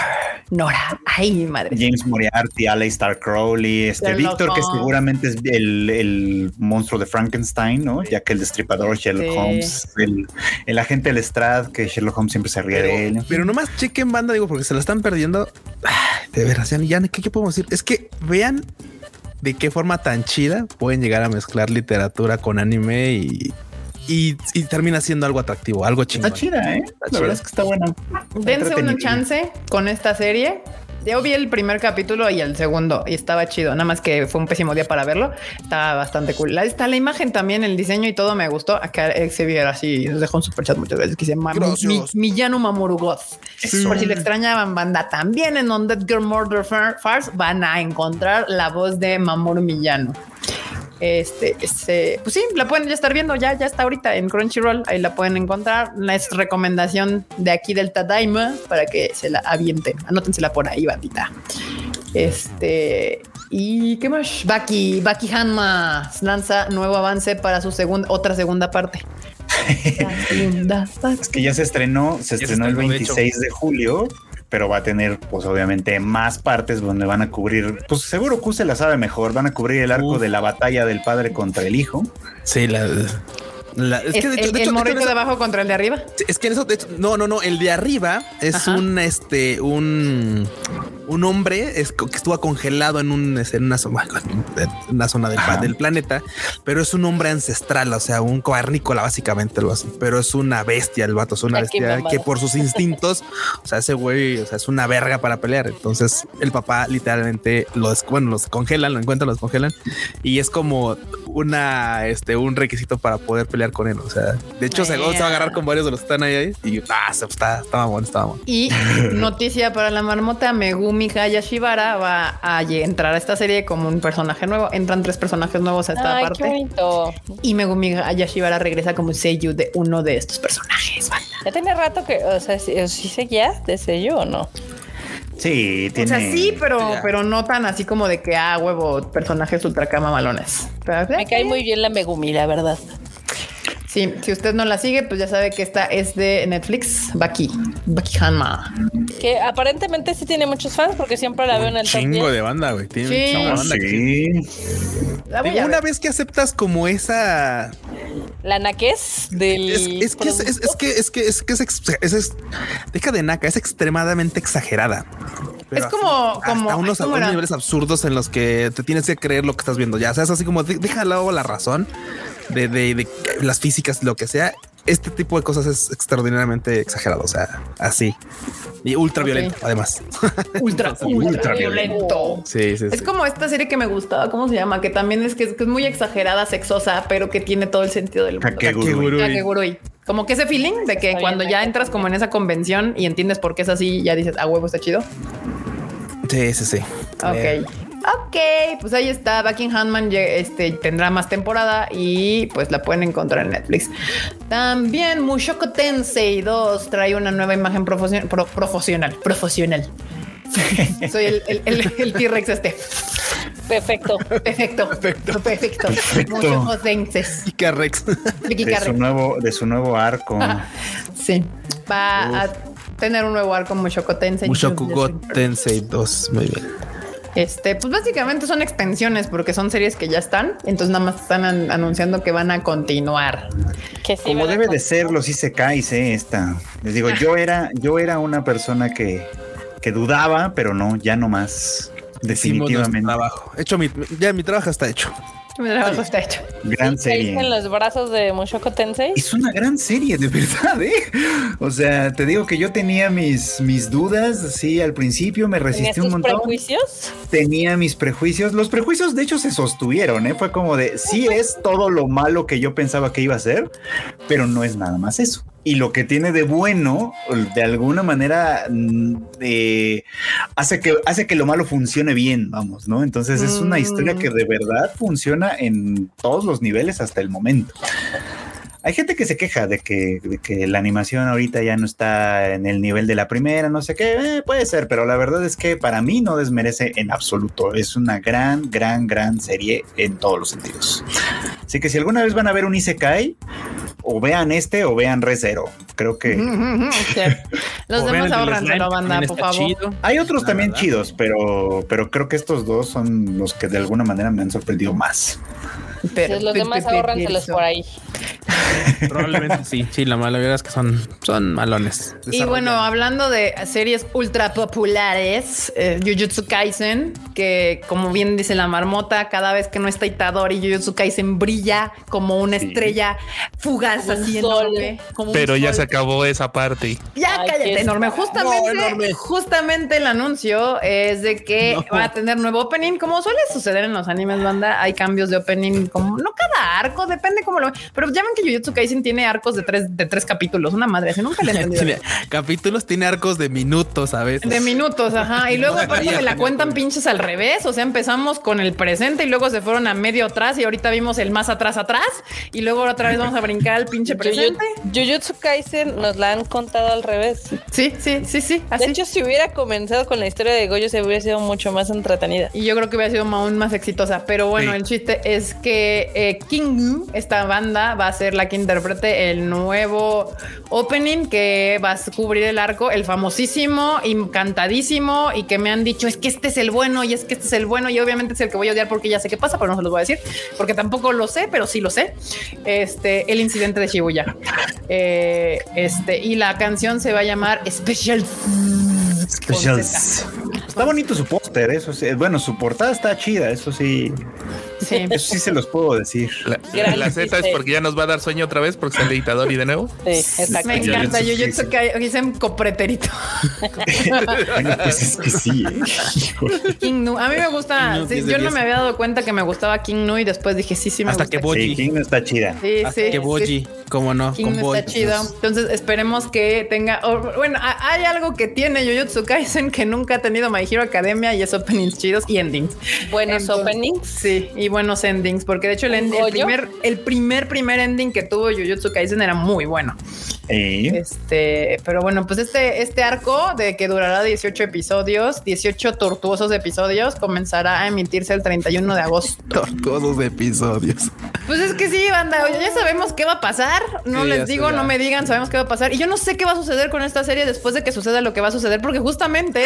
Nora, ay madre. James Moriarty, Aleister Crowley, este Víctor, que seguramente es el, el, monstruo de Frankenstein, ¿no? Ya que el destripador Sherlock sí. Holmes, el, el, agente Lestrade, que Sherlock Holmes siempre se ríe pero, de él. Pero nomás chequen banda, digo, porque se la están perdiendo. De veras, ya, ya ¿qué, ¿qué podemos decir? Es que vean de qué forma tan chida pueden llegar a mezclar literatura con anime y y, y, termina siendo algo atractivo, algo chingón. Está chida, ¿eh? Está la chida. verdad es que está buena. Dense una chance con esta serie. Yo vi el primer capítulo y el segundo y estaba chido, nada más que fue un pésimo día para verlo. Estaba bastante cool. La, está la imagen también, el diseño y todo me gustó. Acá Xavier así nos dejó un super chat muchas veces que se llama Mi, Millano Mamoru Goth. Por si lo extrañaban, banda, también en On That Girl Murder Farce van a encontrar la voz de Mamoru Millano. Este, este, pues sí, la pueden ya estar viendo, ya, ya está ahorita en Crunchyroll, ahí la pueden encontrar. Es recomendación de aquí del Tadaima para que se la avienten. Anótensela por ahí, bandita. Este, y qué más? Baki, Baki Hanma lanza nuevo avance para su segunda, otra segunda parte. segunda parte. Es que ya se estrenó, se ya estrenó se el 26 de, de julio pero va a tener, pues obviamente, más partes donde van a cubrir, pues seguro Q se la sabe mejor, van a cubrir el arco Uf. de la batalla del padre contra el hijo. Sí, la... La, es, es que de hecho, el, de hecho, el morrito de, de, abajo contra el de arriba. Es que en eso, de hecho, no, no, no. El de arriba es Ajá. un, este, un, un hombre es, que estuvo congelado en, un, en una, zona, en una zona del, del, planeta, pero es un hombre ancestral, o sea, un cavernícola, básicamente algo así. Pero es una bestia, el vato es una bestia que por sus instintos, o sea, ese güey, o sea, es una verga para pelear. Entonces, el papá literalmente los, bueno, los congelan, lo encuentran, los congelan y es como una, este, un requisito para poder pelear con él. O sea, de hecho, se, se, va a agarrar con varios de los que están ahí, ahí y ah, está, estaba bueno, estaba bueno. Y noticia para la marmota: Megumi Hayashibara va a entrar a esta serie como un personaje nuevo. Entran tres personajes nuevos a esta Ay, parte. Qué bonito. Y Megumi Hayashibara regresa como seiyuu de uno de estos personajes. ¿vale? Ya tiene rato que, o sea, si, si seguía de seiyuu o no. Sí, tiene. O sea, sí, pero, pero no tan así como de que, ah, huevo, personajes ultra cama malones. Pero, Me cae muy bien la Megumi, la verdad. Sí, si usted no la sigue, pues ya sabe que esta es de Netflix, Baki, Baki Hanma. Que aparentemente sí tiene muchos fans porque siempre la veo en el Chingo 10. de banda, güey. Tiene Sí. un de banda. Sí. Digo, una vez que aceptas como esa La naquez del. Es, es que es, es- es que es que es que es, ex- es- es- deja de naca, es extremadamente exagerada. Pero Es como- hasta como- unos, ¿cómo unos niveles absurdos en los que te tienes que creer lo que estás viendo. Ya, o sea, es así como de- deja al lado la razón de, de- de las físicas, lo que sea. Este tipo de cosas es extraordinariamente exagerado. O sea, así y ultra violento, además. ultra, ultra violento. Sí, sí, Es sí. como esta serie que me gustaba, ¿cómo se llama? Que también es que es, que es muy exagerada, sexosa, pero que tiene todo el sentido del mundo. Kakegurui. Kakegurui. Como que ese feeling de que cuando ya entras como en esa convención y entiendes por qué es así, ya dices, a huevo, está chido. Sí, sí, sí. Ok. Ok, pues ahí está. Buckingham este, tendrá más temporada y pues la pueden encontrar en Netflix. También Mushoku Tensei 2 trae una nueva imagen profesion- pro- profesional. Profesional. Soy el, el, el- el T-Rex este. Perfecto. Perfecto. Perfecto. Perfecto. Perfecto. Mushoku Tensei. Kika Rex. De su nuevo, de su nuevo arco. Sí. Va a tener un nuevo arco Mushoku Tensei. Mushoku Go Tensei 2. Muy bien. Este, pues básicamente son extensiones porque son series que ya están, entonces nada más están an- anunciando que van a continuar. Que sí Como debe de ser los isekais, eh, esta. Les digo, yo era, yo era una persona que, que dudaba, pero no, ya no más. Definitivamente. trabajo. Hecho mi, ya mi trabajo está hecho. Hecho. Gran Sí, serie. en los brazos de Mushoku Tensei. Es una gran serie, de verdad, ¿eh? O sea, te digo que yo tenía mis, mis dudas, así al principio me ¿Tenías resistí un montón. prejuicios? Tenía mis prejuicios. Los prejuicios, de hecho, se sostuvieron, ¿eh? Fue como de, sí es todo lo malo que yo pensaba que iba a ser, pero no es nada más eso. Y lo que tiene de bueno, de alguna manera, mm, eh, hace, que, hace que lo malo funcione bien, vamos, ¿no? Entonces es una Mm. historia que de verdad funciona en todos los niveles hasta el momento. Hay gente que se queja de que, de que la animación ahorita ya no está en el nivel de la primera, no sé qué, eh, puede ser, pero la verdad es que para mí no desmerece en absoluto. Es una gran, gran, gran serie en todos los sentidos. Así que si alguna vez van a ver un Isekai, o vean este o vean Re Zero. Creo que Los demás slime, banda, por favor. chido. hay otros La también verdad. chidos, pero, pero creo que estos dos son los que de alguna manera me han sorprendido más. Pero- los demás ahórranselos por ahí. Probablemente sí. Sí, la mala verdad es que son, son malones. Y bueno, hablando de series ultra populares, eh, Jujutsu Kaisen, que como bien dice la marmota, cada vez que no está Itadori, Jujutsu Kaisen brilla como una Sí. estrella fugaz Como así sol. enorme. como Pero ya se acabó esa parte. Ya Ay, cállate, enorme. Justamente, No, enorme. justamente el anuncio es de que No. va a tener nuevo opening, como suele suceder en los animes banda. Hay cambios de opening, como no cada arco, depende cómo lo. Pero ya ven que Jujutsu Kaisen tiene arcos de tres, de tres capítulos, una madre. Así nunca le he entendido. Tiene capítulos, tiene arcos de minutos a veces. De minutos, ajá. Y luego No aparte me la cuentan pinches al revés. O sea, empezamos con el presente y luego se fueron a medio atrás y ahorita vimos el más atrás atrás. Y luego otra vez vamos a brincar al pinche presente. Juju- Jujutsu Kaisen nos la han contado al revés. Sí, sí, sí, sí. De Así. hecho, si hubiera comenzado con la historia de Goyo, se hubiera sido mucho más entretenida. Y yo creo que hubiera sido aún más exitosa. Pero bueno, Sí. el chiste es que eh, Kingu, esta banda, va a ser la que interprete el nuevo opening que va a cubrir el arco, el famosísimo, encantadísimo y que me han dicho es que este es el bueno y es que este es el bueno y obviamente es el que voy a odiar porque ya sé qué pasa, pero no se los voy a decir porque tampoco lo sé, pero sí lo sé. Este, el incidente de Shibuya. Eh, este, y la canción se va a llamar Special. Specials. Está bonito su póster, eso sí. Bueno, su portada está chida, eso sí. Sí. Eso sí se los puedo decir. La, Gran la Z es porque ya nos va a dar sueño otra vez porque sale Itadori de nuevo. Sí, exacto. Me encanta. Yo sí. que dicen copreterito. Bueno, pues es que sí. ¿eh? King Nu. A mí me gusta. Nu, sí, 10 de yo no 10. me había dado cuenta que me gustaba King Nu y después dije sí, sí me Hasta gusta. que Boji. Sí, King no está chida. Sí, Hasta sí. que Boji, sí. cómo no, King Nu está chido. Entonces esperemos que tenga. bueno, hay algo que tiene Jujutsu Kaisen que nunca ha tenido My Hero Academia y es openings chidos y endings. Buenos Entonces, openings. Sí, y buenos endings, porque de hecho el, end- el ¿Goyo? primer, el primer, primer ending que tuvo Jujutsu Kaisen era muy bueno. Eh, Este, pero bueno, pues este, este arco de que durará 18 episodios, 18 tortuosos episodios, comenzará a emitirse el 31 de agosto. Todos los episodios. Pues es que sí, banda, oye, ya sabemos qué va a pasar. no Sí, les digo, ya. no me digan, sabemos qué va a pasar. Y yo no sé qué va a suceder con esta serie después de que suceda lo que va a suceder, porque justamente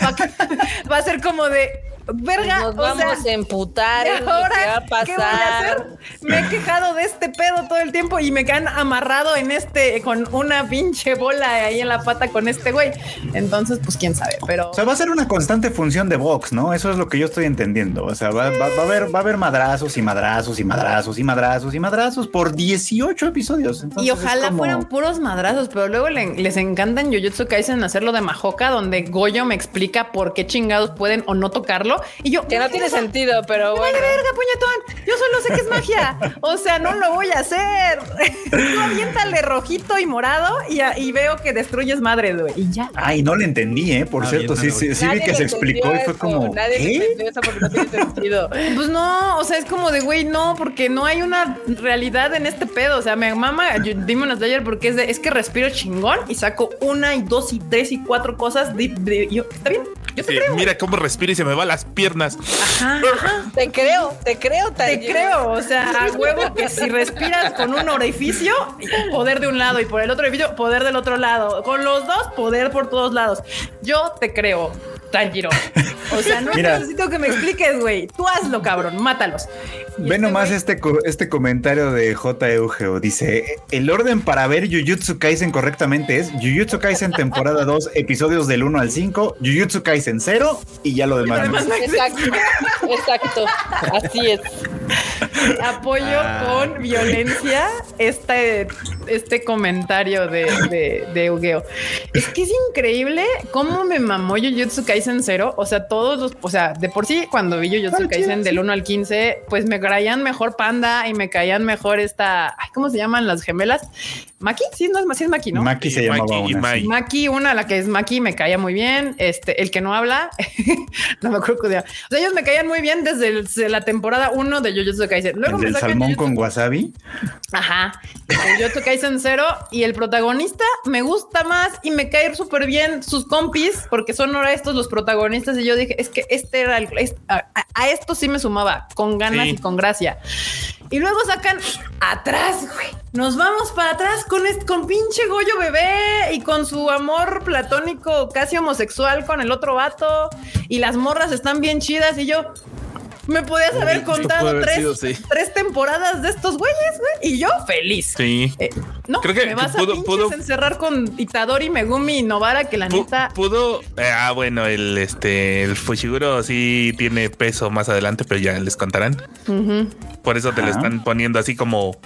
va a ser como de verga. Nos o sea, vamos a emputar ¿y en lo que va a ahora qué voy a pasar. hacer? Me he quejado de este pedo todo el tiempo y me quedan amarrado en este con una pinche bola ahí en la pata con este güey. Entonces, pues quién sabe, pero O sea, va a ser una constante función de Vox, ¿no? Eso es lo que yo estoy entendiendo. O sea, va, va- va a haber, va a haber madrazos y madrazos y madrazos y madrazos y madrazos por 18 episodios. Entonces, y ojalá como- fueran puros madrazos, pero luego le- les encanta en Jujutsu Kaisen hacerlo de Majoka, donde Goyo me explica por qué chingados pueden o no tocarlo. Y yo, Que no tiene "Eso- sentido, pero Me bueno. vale verga, puñetón. Yo solo sé que es magia. O sea, no lo voy a hacer. Tú aviéntale rojito y morado y, a- y veo que destruyes madre, güey. Y ya. Ay, no le entendí, ¿eh? Por Ah, cierto, bien, sí, sí, sí vi que se explicó y fue como. Nadie le ¿qué? entendió eso porque no tiene sentido. Pues no, o sea, es como de, güey, no, porque no hay una realidad en este pedo. O sea, me mama yo- Demon Slayer porque es de, es que respiro chingón y saco una y dos y tres y cuatro cosas. De, de- yo, ¿Está bien? Yo te Sí, creo. mira cómo respira y se me van las piernas. Ajá, ajá. Te creo, te creo, Te creo, o sea, a huevo que si respiras con un orificio, poder de un lado y por el otro orificio, poder del otro lado. Con los dos, poder por todos lados. Yo te creo, Tanjiro. O sea, no Mira. necesito que me expliques, güey. Tú hazlo, cabrón, mátalos. Y Ve este nomás este, co- este comentario de J. Eugeo. Dice: El orden para ver Jujutsu Kaisen correctamente es Jujutsu Kaisen temporada 2, episodios del 1 al 5, Jujutsu Kaisen 0 y ya lo demás. no. Exacto, exacto. Así es. apoyo Ah. con violencia este, este comentario de, de, de Eugeo. Es que es increíble cómo me mamó Jujutsu Kaisen 0. O sea, todos los, o sea, de por sí, cuando vi Jujutsu Kaisen del 1 al 15, pues me caían mejor Panda y me caían mejor esta, ay, ¿cómo se llaman las gemelas? Maki, sí, no es, sí es Maki, ¿no? Maki se llamaba Maki una. Sí. Maki, una, la que es Maki, me caía muy bien. Este, el que no habla, no me acuerdo. O sea, ellos me caían muy bien desde, el- desde la temporada 1 de Jujutsu Kaisen. Luego El me del salmón Jujutsu- con wasabi. Ajá. El Jujutsu Kaisen 0 y el protagonista me gusta más y me cae súper bien sus compis porque son ahora estos los protagonistas y yo dije, es que este era el, a, a- a esto sí me sumaba con ganas Sí. y con gracia. Y luego sacan atrás, güey. Nos vamos para atrás con este, con pinche Goyo bebé y con su amor platónico casi homosexual con el otro vato y las morras están bien chidas y yo me podías haber esto contado haber tres, sido, sí. tres temporadas de estos güeyes, güey, y yo feliz. Sí. Eh, no, Creo que- me vas pudo- a pinches pudo- encerrar con Itadori, Megumi y Novara, que la Pu- neta. Pudo. eh, ah, bueno, el este el Fushiguro sí tiene peso más adelante, pero ya les contarán. Por eso te lo Ajá. están poniendo así como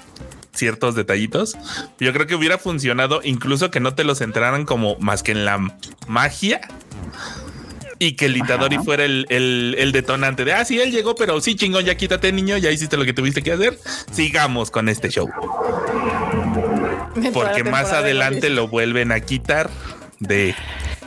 ciertos detallitos. Yo creo que hubiera funcionado incluso que no te los entraran como más que en la magia. Y que el Itadori Ajá. fuera el, el- el detonante de, ah, sí, él llegó, pero sí, chingón, ya quítate, niño, ya hiciste lo que tuviste que hacer. Sigamos con este show. Porque más adelante lo vuelven a quitar de,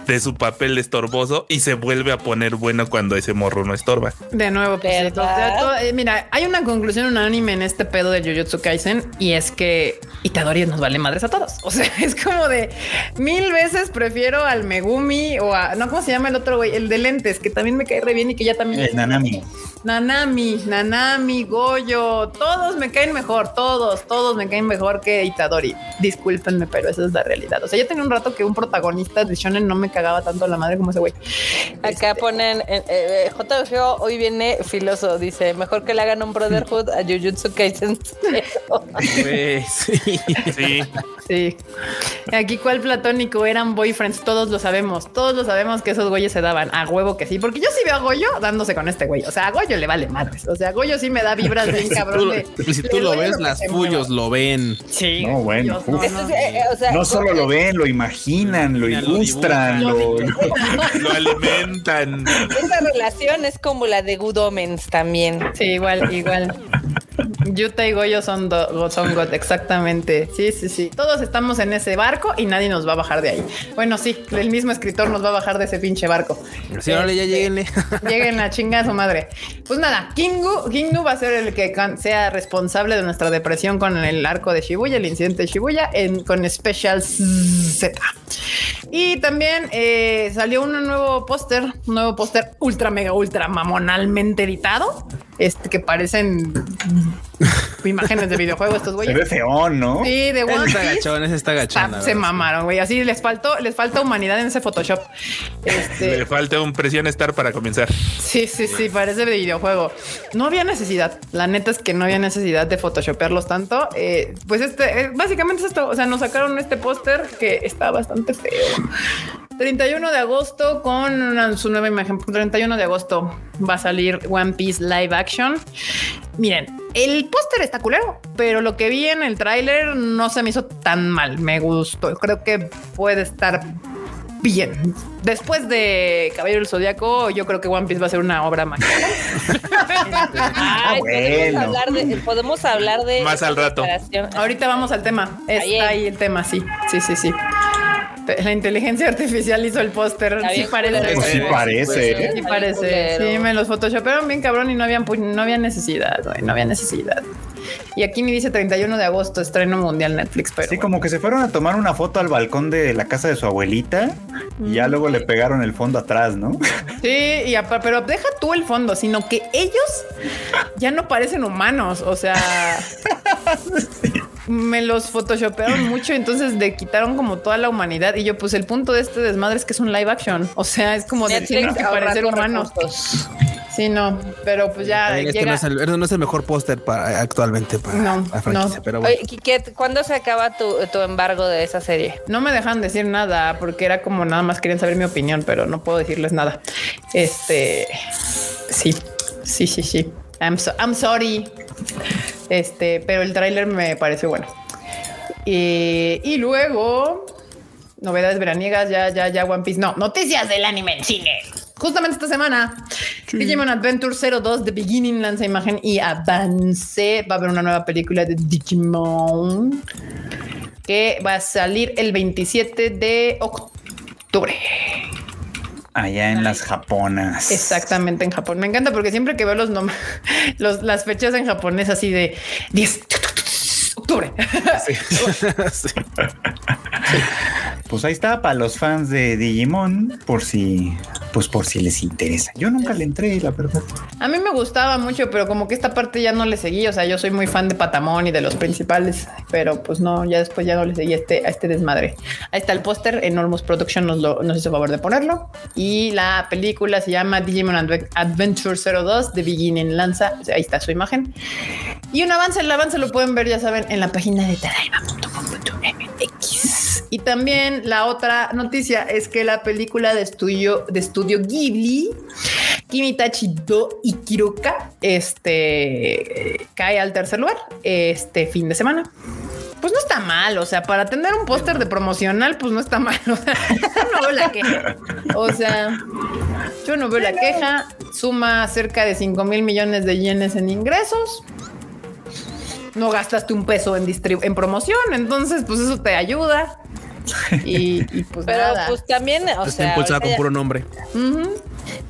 de su papel estorboso y se vuelve a poner bueno cuando ese morro no estorba. De nuevo, pues, sea, todo- eh, mira, hay una conclusión unánime en este pedo de Jujutsu Kaisen y es que Itadori nos vale madres a todos. O sea, es como de mil veces prefiero al Megumi o a no, ¿cómo se llama el otro güey? El de lentes, que también me cae re bien y que ya también El Nanami. Nanami, Nanami, Goyo, todos me caen mejor, todos, todos me caen mejor que Itadori. Discúlpenme, pero esa es la realidad. O sea, ya tenía un rato que un protagonista de Shonen no me cagaba tanto la madre como ese güey. Acá ponen, eh, eh, JGO hoy viene filoso, dice, mejor que le hagan un Brotherhood a Jujutsu Kaisen. Sí. Sí, Sí. Aquí cuál platónico eran boyfriends, todos lo sabemos, todos lo sabemos que esos güeyes se daban a huevo que sí, porque yo sí veo a Goyo dándose con este güey. O sea, a Goyo le vale madres. O sea, a Goyo sí me da vibras bien Si tú, cabrón. de- si tú lo ves, las mueva. lo ven. Sí. No, bueno, Dios, no, uf. Esto no. es, eh, eh, o sea, No solo lo ven, lo imaginan, lo Mira, lo alimentan. Esta relación es como la de Good Omens también. Sí, igual, igual. Yuta y Goyo son, do- son God, exactamente. Sí, sí, sí. Todos estamos en ese barco y nadie nos va a bajar de ahí. Bueno, sí, el mismo escritor nos va a bajar de ese pinche barco. Sí, órale, ya Este, lleguenle. Lleguen a chinga a su madre. Pues nada, Kingu, Kingu va a ser el que sea responsable de nuestra depresión con el arco de Shibuya, el incidente de Shibuya, en, con Special Z. Y también eh, salió un nuevo póster, un nuevo póster ultra, mega, ultra mamonalmente editado este, que parecen imágenes de videojuegos estos güeyes. Se ve feón, ¿no? Sí, de One Ese está Piece. gachón, ese está gachón. Se mamaron, güey. Así les faltó, les falta humanidad en ese Photoshop. Este, Le falta un presión estar para comenzar. Sí, sí, sí, parece de videojuego. No había necesidad. La neta es que no había necesidad de photoshopearlos tanto. Eh, pues este, eh, básicamente es esto. O sea, nos sacaron este póster que está bastante feo. 31 de agosto con una- su nueva imagen. 31 de agosto va a salir One Piece Live Action. Miren, el póster está culero, pero lo que vi en el tráiler no se me hizo tan mal. Me gustó. Creo que puede estar bien. Después de Caballero del Zodíaco, yo creo que One Piece va a ser una obra maestra. Ay, podemos bueno. hablar de, podemos hablar de Más al rato. Ahorita vamos al tema. Está ahí el tema, sí. Sí, sí, sí. La inteligencia artificial hizo el póster. Sí parece. Pues sí parece, ¿eh? Sí parece. Sí, me los photoshopearon bien cabrón y no habían no había necesidad, güey, no había necesidad. Y aquí me dice 31 de agosto, estreno mundial Netflix, pero Sí, como que se fueron a tomar una foto al balcón de la casa de su abuelita y ya luego le pegaron el fondo atrás, ¿no? Sí, y apa- pero deja tú el fondo, sino que ellos ya no parecen humanos. O sea, me los photoshopearon mucho, entonces le quitaron como toda la humanidad. Y yo, pues el punto de este desmadre es que es un live action. O sea, es como de tienen que parecer humanos. recursos. Sí, no, pero pues ya este no, es el, no es el mejor póster para bueno, para No, la franquicia, no. pero bueno. Oye, ¿cuándo se acaba tu, tu embargo de esa serie? No me dejan decir nada porque era como nada más querían saber mi opinión, pero no puedo decirles nada. Este sí, sí, sí, sí. I'm, so- I'm sorry. Este, pero el tráiler me pareció bueno. Y, y luego novedades veraniegas, ya, ya, ya, One Piece. No, noticias del anime en cine. Justamente esta semana, Digimon Adventure 02 The Beginning lanza imagen y avance. Va a haber una nueva película de Digimon que va a salir el 27 de octubre. Allá en las japonas. Exactamente en Japón. Me encanta porque siempre que veo los nombres, los, las fechas en japonés así de 10 octubre. Sí. Pues ahí está para los fans de Digimon, por si, pues por si les interesa. Yo nunca le entré, la verdad. A mí me gustaba mucho, pero como que esta parte ya no le seguí. O sea, yo soy muy fan de Patamón y de los principales, pero pues no, ya después ya no le seguí a este, a este desmadre. Ahí está el póster. Enormous Production nos, lo, nos hizo favor de ponerlo. Y la película se llama Digimon Adve- Adventure 02 The Beginning Lanza. Ahí está su imagen. Y un avance, el avance lo pueden ver, ya saben, en la página de taraima.com.mx. Y también la otra noticia es que la película de estudio, de estudio Ghibli, Kimitachi Do Ikiroka, este cae al tercer lugar este fin de semana. Pues no está mal, o sea, para tener un póster de promocional, pues no está mal. O sea, yo no veo la queja. O sea, yo no veo la queja. Suma cerca de 5 mil millones de yenes en ingresos. No gastaste un peso en, distribu- en promoción, entonces pues eso te ayuda. Y, y, pues Pero nada. pues también, o Está sea, impulsada ahorita con ya- puro nombre.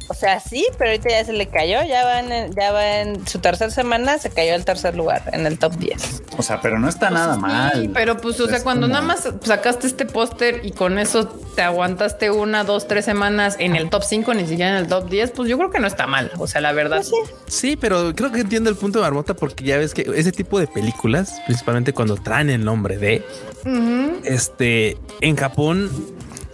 O sea, sí, pero ahorita ya se le cayó, ya va en, ya va en su tercera semana, se cayó al tercer lugar en el top 10. O sea, pero no está nada Sí, mal. pero pues, o sea, Es cuando como- nada más sacaste este póster y con eso te aguantaste una, dos, tres semanas en el top 5, ni siquiera en el top 10, pues yo creo que no está mal. O sea, la verdad. Sí, pero creo que entiendo el punto de Marmota porque ya ves que ese tipo de películas, principalmente cuando traen el nombre de este en Japón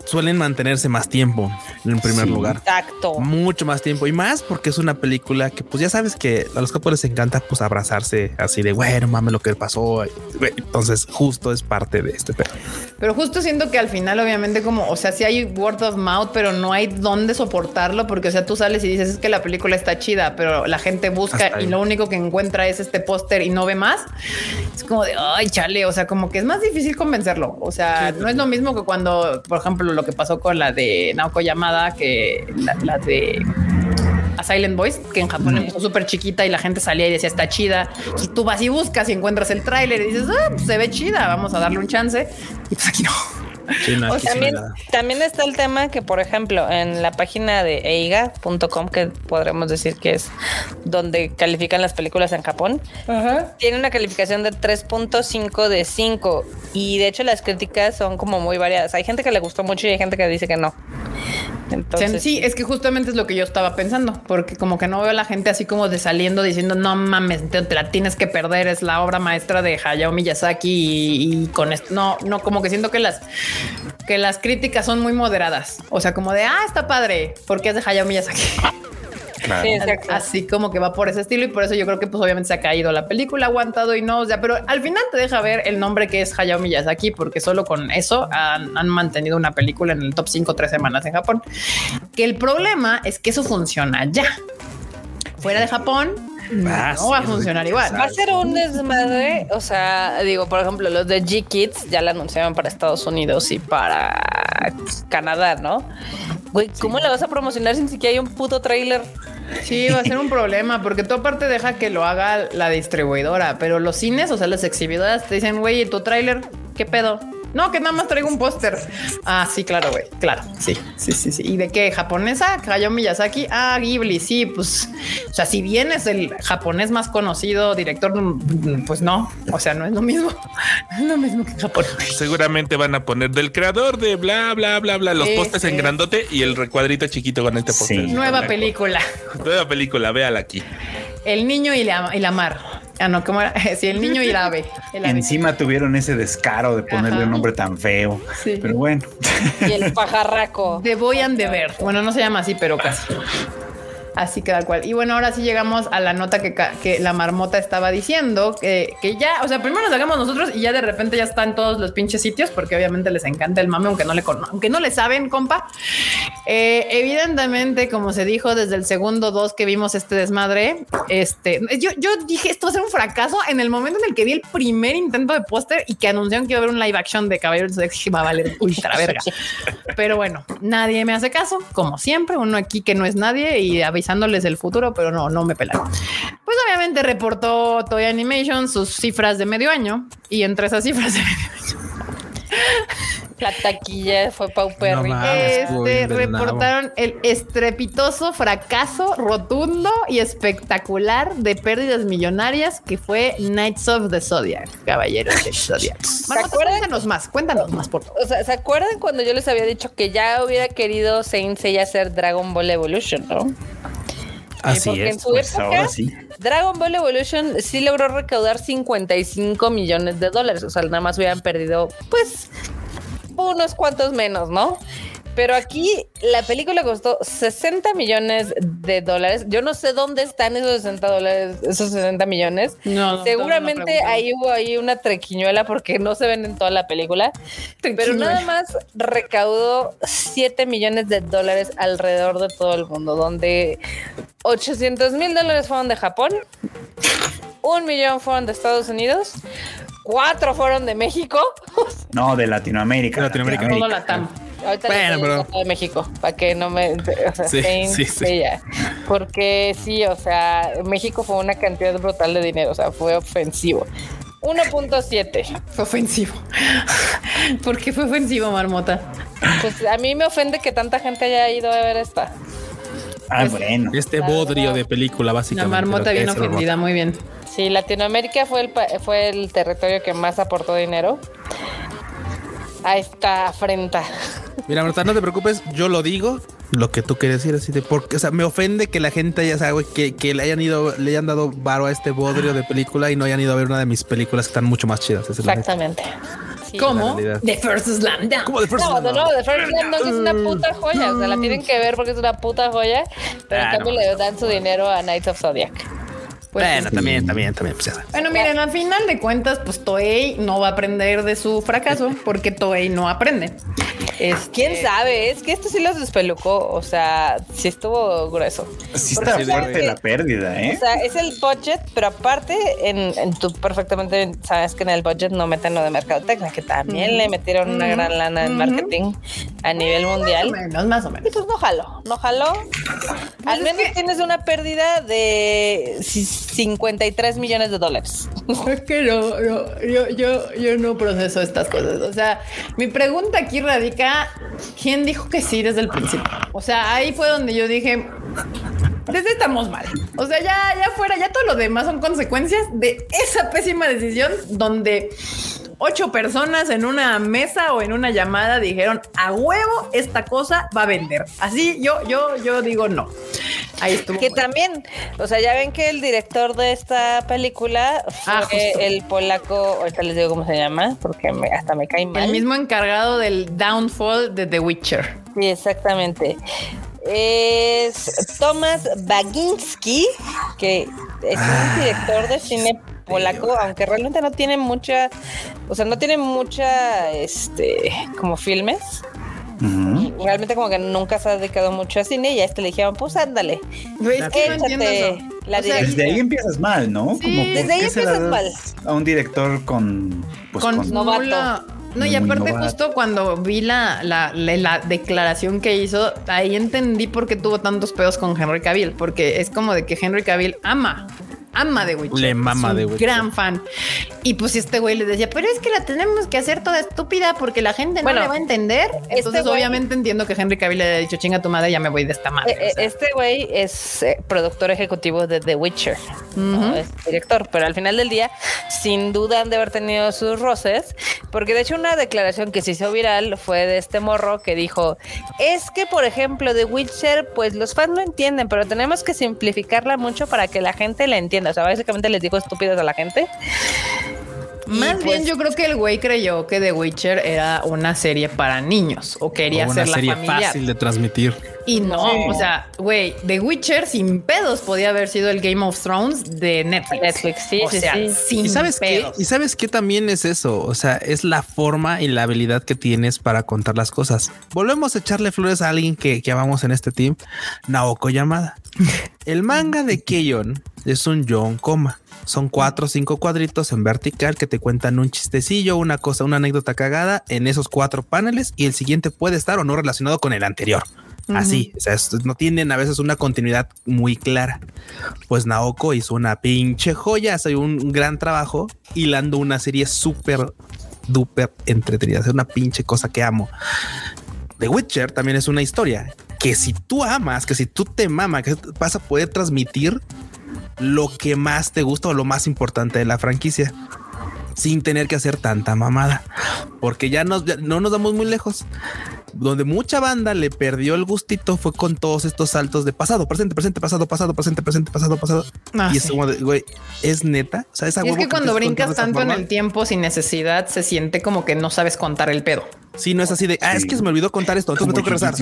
suelen mantenerse más tiempo en primer Sí. lugar. Exacto. Mucho más tiempo y más porque es una película que pues ya sabes que a los japoneses les encanta pues abrazarse así de bueno mames lo que pasó. Entonces justo es parte de este pero Pero justo siento que al final, obviamente, como, o sea, sí hay word of mouth, pero no hay dónde soportarlo, porque, o sea, tú sales y dices es que la película está chida, pero la gente busca y lo único que encuentra es este póster y no ve más. Es como de ay, chale. O sea, como que es más difícil convencerlo. O sea, no es lo mismo que cuando, por ejemplo, lo que pasó con la de Naoko Yamada, que la, la de a Silent Voice, que en Japón empezó súper chiquita y la gente salía y decía está chida. Entonces tú vas y buscas y encuentras el tráiler y dices, ah, pues se ve chida, vamos a darle un chance. Y pues aquí no. Sí, no, O aquí sea, sí también, también está el tema que, por ejemplo, en la página de eiga.com, que podremos decir que es donde califican las películas en Japón, tiene una calificación de 3.5 de 5. Y de hecho las críticas son como muy variadas. Hay gente que le gustó mucho y hay gente que dice que no. Entonces, sí, es que justamente es lo que yo estaba pensando, porque como que no veo a la gente así como de saliendo diciendo no mames, te, te la tienes que perder, es la obra maestra de Hayao Miyazaki y, y con esto, no, no, como que siento que las que las críticas son muy moderadas, o sea, como de ah, está padre, porque es de Hayao Miyazaki. Claro. Sí, exacto. Así como que va por ese estilo y por eso yo creo que pues obviamente se ha caído la película, aguantado y no, o sea, pero al final te deja ver el nombre que es Hayao Miyazaki porque solo con eso han, han mantenido una película en el top 5 tres semanas en Japón. Que el problema es que eso funciona ya. Fuera de Japón No va a sí, funcionar igual. Va a ser un desmadre. O sea, digo, por ejemplo, los de G-Kids ya la anunciaron para Estados Unidos y para Canadá, ¿no? Güey, ¿cómo la vas a promocionar sin siquiera hay un puto tráiler? Sí, va a ser un problema porque tú aparte deja que lo haga la distribuidora, pero los cines, o sea, las exhibidoras te dicen, güey, ¿y tu tráiler? ¿Qué pedo? No, que nada más traigo un póster. Ah, sí, claro, güey. Claro. Sí, sí, sí, sí. ¿Y de qué? ¿Japonesa? Hayao Miyazaki. Ah, Ghibli. Sí, pues, o sea, si bien es el japonés más conocido, director, pues no. O sea, no es lo mismo. No es lo mismo que en Japón. Seguramente van a poner del creador de bla, bla, bla, bla, los Sí, postes en grandote y el recuadrito chiquito con este póster. Sí. Nueva película. Nueva película, véala aquí. El niño y la, y la mar. Ah, no, ¿cómo era? Sí, el niño y el ave. El ave. Encima tuvieron ese descaro de ponerle Ajá. un nombre tan feo. Sí. Pero bueno, Y el pajarraco. The Boy and the Bear. Bueno, no se llama así, pero casi. Así que tal cual. Y bueno, ahora sí llegamos a la nota que, que la marmota estaba diciendo, que, que ya, o sea, primero nos sacamos nosotros y ya de repente ya están todos los pinches sitios, porque obviamente les encanta el mame, aunque no le, aunque no le saben, compa. Eh, evidentemente, como se dijo desde el segundo dos que vimos este desmadre, este, yo, yo dije esto va a ser un fracaso en el momento en el que vi el primer intento de póster y que anunciaron que iba a haber un live action de Caballeros de X va a valer ultra verga. Pero bueno, nadie me hace caso, como siempre, uno aquí que no es nadie y avisándoles el futuro, pero no, no me pelan. Pues obviamente reportó Toy Animation sus cifras de medio año y entre esas cifras de medio año La taquilla fue paupérrima. No este, del reportaron el estrepitoso fracaso rotundo y espectacular de pérdidas millonarias que fue Knights of the Zodiac, caballeros de Zodiac. Marmota, acuerdan? cuéntanos más, cuéntanos más, por favor. O sea, ¿se acuerdan cuando yo les había dicho que ya hubiera querido Saint Seiya hacer Dragon Ball Evolution, no? Así Porque en es. su pues época, ahora sí. Dragon Ball Evolution sí logró recaudar 55 millones de dólares. O sea, nada más hubieran perdido, pues, unos cuantos menos, ¿no? Pero aquí la película costó 60 millones de dólares. Yo no sé dónde están esos 60 dólares, esos 60 millones. No, no, Seguramente no ahí hubo ahí una trequiñuela porque no se ven en toda la película. Pero nada más recaudó 7 millones de dólares alrededor de todo el mundo, donde 800 mil dólares fueron de Japón, un millón fueron de Estados Unidos, cuatro fueron de México. No, de Latinoamérica. De Latinoamérica. La. Ahorita Bueno, pero- de México, para que no me... O sea, Sí, Saint sí, sí. Seiya. Porque sí, o sea, México fue una cantidad brutal de dinero, o sea, fue ofensivo. 1.7. Fue ofensivo. ¿Por qué fue ofensivo, Marmota? Pues a mí me ofende que tanta gente haya ido a ver esta. Ah, bueno. Este bodrio de película, La básicamente. marmota lo que bien ofendida, muy bien. Sí, Latinoamérica fue el, pa- fue el territorio que más aportó dinero a esta afrenta. Mira, Marta, no te preocupes, yo lo digo, lo que tú quieres decir así de porque, o sea, me ofende que la gente ya sabe que, que le hayan ido, le hayan dado varo a este bodrio de película y no hayan ido a ver una de mis películas que están mucho más chidas. Exactamente. Sí. ¿Cómo? The First Slam Dunk. Como de First No, Slam nuevo, The First Slam Dunk es una puta joya. O sea, la tienen que ver porque es una puta joya. Pero en Ah, cambio no. le dan su dinero a Knights of Zodiac. Pues, bueno, también, también, también. Pues. Bueno, miren, al final de cuentas, pues Toei no va a aprender de su fracaso porque Toei no aprende. Es ¿Quién sabe? Es que esto sí los despelucó. O sea, sí estuvo grueso. Sí está fuerte la pérdida, O ¿eh? sea, es el budget, pero aparte, en, en tú perfectamente sabes que en el budget no meten lo de mercadotecnia, que también le metieron una gran lana en marketing a nivel Más o mundial. menos, más o Y menos. pues no jaló, no jaló. Al es menos que- tienes una pérdida de ci- 53 millones de dólares. Es que no, yo, yo, yo no proceso estas cosas. O sea, mi pregunta aquí radica, ¿quién dijo que sí desde el principio? O sea, ahí fue donde yo dije, desde estamos mal. O sea, ya, ya fuera, ya todo lo demás son consecuencias de esa pésima decisión donde ocho personas en una mesa o en una llamada dijeron a huevo esta cosa va a vender. Así yo, yo, yo digo no. Ahí estuvo. Que también, o sea, ya ven que el director de esta película fue Ah, el polaco, ahorita les digo cómo se llama, porque me- hasta me cae mal. El mismo encargado del downfall de The Witcher. Sí, exactamente. Es Thomas Baginski, que es un director de cine polaco, aunque realmente no tiene mucha, o sea, no tiene mucha, este, como filmes. Realmente como que nunca se ha dedicado mucho a cine y a este le dijeron, pues ándale, que no échate eso. la O sea. Desde ahí empiezas mal, ¿no? Sí, ¿por desde ahí empiezas das A un director con. Pues, con, con- Novato. nula- No, y aparte novato. justo cuando vi la, la, la- la declaración que hizo, ahí entendí por qué tuvo tantos pedos con Henry Cavill, porque es como de que Henry Cavill ama, ama de Witcher. Le mama es un The Witcher. Gran fan. Y pues este güey le decía, pero es que la tenemos que hacer toda estúpida porque la gente Bueno, no le va a entender. Entonces güey- obviamente entiendo que Henry Cavill le haya dicho, chinga tu madre, ya me voy de esta madre. Eh, eh, O sea, Este güey es eh, productor ejecutivo de The Witcher, no es director, pero al final del día, sin duda han de haber tenido sus roces, porque de hecho una declaración que se hizo viral fue de este morro que dijo, es que por ejemplo The Witcher, pues los fans no entienden, pero tenemos que simplificarla mucho para que la gente la entienda, o sea, básicamente les digo estúpidos a la gente. Más bien pues, yo creo que el güey creyó que The Witcher era una serie para niños o quería O una ser la serie familiar. fácil de transmitir. Y no, Sí. o sea, güey, The Witcher sin pedos podía haber sido el Game of Thrones de Netflix. Netflix, sí, o sí, sea, sí. sin ¿Y sabes qué? ¿Y sabes qué también es eso? O sea, es la forma y la habilidad que tienes para contar las cosas. Volvemos a echarle flores a alguien que, que amamos en este team, Naoko Yamada. El manga de Keion es un John coma. Son cuatro o cinco cuadritos en vertical que te cuentan un chistecillo, una cosa, una anécdota cagada en esos cuatro paneles y el siguiente puede estar o no relacionado con el anterior. Así, o sea, no tienen a veces una continuidad muy clara. Pues Naoko hizo una pinche joya, hace un gran trabajo hilando una serie súper duper entretenida. Es una pinche cosa que amo. The Witcher también es una historia que si tú amas, que si tú te mamas, que vas a poder transmitir lo que más te gusta o lo más importante de la franquicia sin tener que hacer tanta mamada, porque ya, nos, ya no nos damos muy lejos. Donde mucha banda le perdió el gustito fue con todos estos saltos de pasado, presente, presente, pasado, pasado, presente, presente, pasado, pasado. Ah, y es sí. como de, güey, es neta. O sea, esa Y es que cuando brincas tanto en el tiempo sin necesidad, se siente como que no sabes contar el pedo. Sí, no es así de, ah, es que se me olvidó contar esto, entonces me tengo que regresar.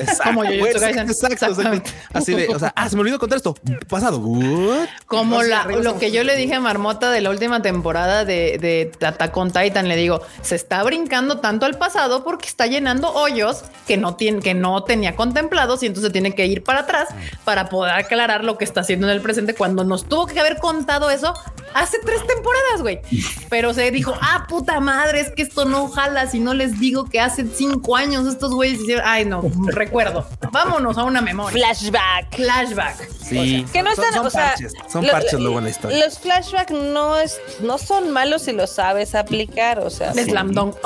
Exacto, Como Jujutsu güey, Kaisen. exacto, exacto, Exactamente. Así de, o sea, ah, se me olvidó contar esto. Pasado. What? Como la, lo que yo le dije a Marmota de la última temporada de, de Attack on Titan, le digo, se está brincando tanto al pasado porque está llenando hoyos que no tiene, que no tenía contemplados y entonces tiene que ir para atrás para poder aclarar lo que está haciendo en el presente cuando nos tuvo que haber contado eso hace tres temporadas, güey. Pero se dijo, ah, puta madre, es que esto no jala si no les digo que hace cinco años estos güeyes hicieron, ay no, recuerdo. Vámonos a una memoria. Flashback. Flashback. Sí, Que no son- están, son o sea, parches, son lo- parches luego en la historia. Los flashbacks no es, no son malos si los sabes aplicar, o sea, Slam dunk.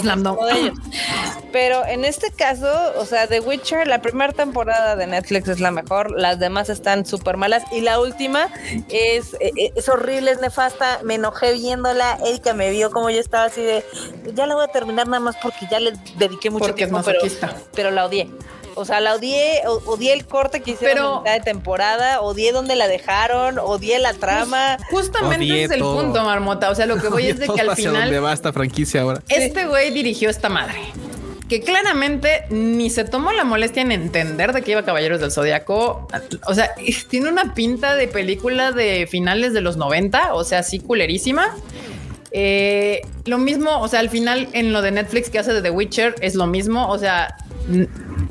Slam dunk. Pero en este caso, o sea, The Witcher, la primera temporada de Netflix es la mejor, las demás están súper malas y la última es, eh, es horrible, es nefasta, me enojé viéndola, Erika me vio como yo estaba así de, ya la voy a terminar nada más porque ya le dediqué mucho Porque es tiempo, pero, pero la odié. O sea, la odié, odié el corte que hicieron Pero- a mitad de temporada, odié donde la dejaron, odié la trama. Justamente Odié ese es el todo. punto, Marmota. O sea, lo que voy es de que al Hacia dónde final va esta franquicia ahora. este güey dirigió esta madre. Que claramente ni se tomó la molestia en entender de que iba Caballeros del Zodiaco. O sea, tiene una pinta de película de finales de los 90, o sea, así culerísima. Eh, lo mismo, o sea, al final en lo de Netflix que hace de The Witcher es lo mismo. O sea,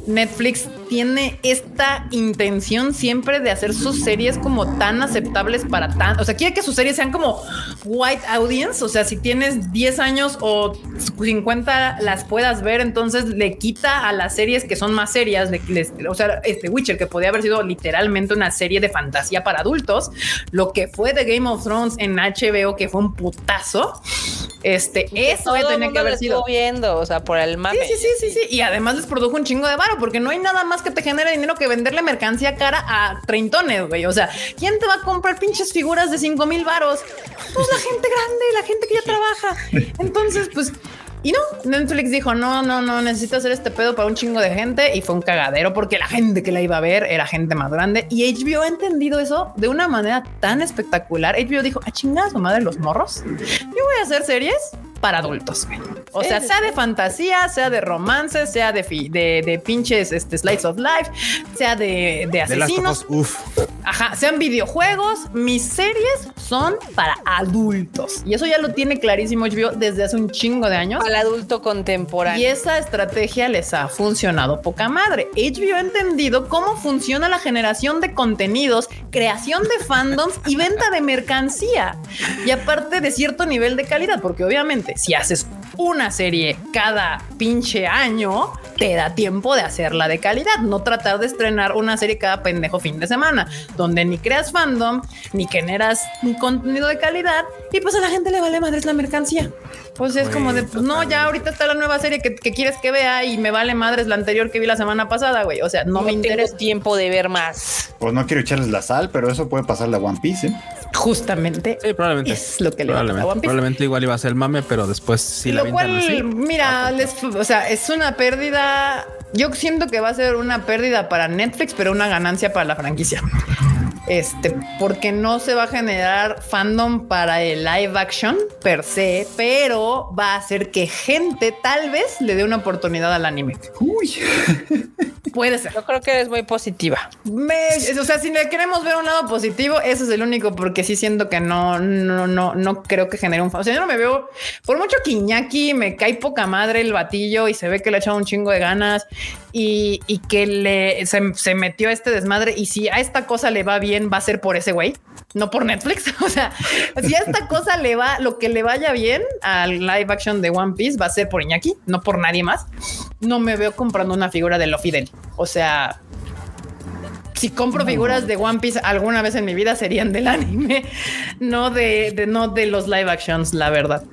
Netflix tiene esta intención siempre de hacer sus series como tan aceptables para tan, o sea, quiere que sus series sean como white audience, o sea, si tienes 10 años o 50 las puedas ver, entonces le quita a las series que son más serias, le- les- o sea, este Witcher que podía haber sido literalmente una serie de fantasía para adultos, lo que fue de Game of Thrones en HBO que fue un putazo, este, eso Todo el tenía que haber sido. viendo, o sea, por el mame. Sí, sí, sí, sí, sí. Y además les produjo un chingo de varo porque no hay nada más más que te genere dinero que venderle mercancía cara a treintones, güey. O sea, ¿quién te va a comprar pinches figuras de cinco mil varos? Pues la gente grande, la gente que ya trabaja. Entonces, pues y no, Netflix dijo, no, no, no, necesito hacer este pedo para un chingo de gente y fue un cagadero porque la gente que la iba a ver era gente más grande y HBO ha entendido eso de una manera tan espectacular. HBO dijo, a chingar su madre los morros. Yo voy a hacer series para adultos. O sea, sea de fantasía, sea de romance, sea de, de, de, pinches este, slides of life, sea de, de asesinos. Uf. Ajá, sean videojuegos. Mis series son para adultos. Y eso ya lo tiene clarísimo HBO desde hace un chingo de años. Al adulto contemporáneo. Y esa estrategia les ha funcionado poca madre. HBO ha entendido cómo funciona la generación de contenidos, creación de fandoms y venta de mercancía. Y aparte de cierto nivel de calidad, porque obviamente si haces una serie cada pinche año, te da tiempo de hacerla de calidad, no tratar de estrenar una serie cada pendejo fin de semana, donde ni creas fandom, ni generas un contenido de calidad y pues a la gente le vale madres la mercancía. Pues es como de, pues no, ya ahorita está la nueva serie que, quieres que vea y me vale madres la anterior que vi la semana pasada, güey. O sea, no, me interesa tiempo de ver más. Pues no quiero echarles la sal, pero eso puede pasar la One Piece. ¿eh? Justamente. probablemente. Es lo que le va a One Piece. Probablemente igual iba a ser el mame, pero después sí la cual, Mira, les, o sea, es una pérdida. Yo siento que va a ser una pérdida para Netflix, pero una ganancia para la franquicia este, porque no se va a generar fandom para el live action per se, pero va a hacer que gente tal vez le dé una oportunidad al anime. Uy. Puede ser. Yo creo que es muy positiva. o sea, si le queremos ver un lado positivo, ese es el único, porque sí siento que no, no, no, no creo que genere un. O sea, yo no me veo, por mucho que Iñaki me cae poca madre el batillo y se ve que le ha echado un chingo de ganas y, que le se, se metió a este desmadre. Y si a esta cosa le va bien, va a ser por ese güey, no por Netflix. O sea, si a esta cosa le va, lo que le vaya bien al live action de One Piece va a ser por Iñaki, no por nadie más. No me veo comprando una figura de Luffy Deli. O sea, si compro figuras de One Piece alguna vez en mi vida serían del anime, no de, de, no de los live actions, la verdad.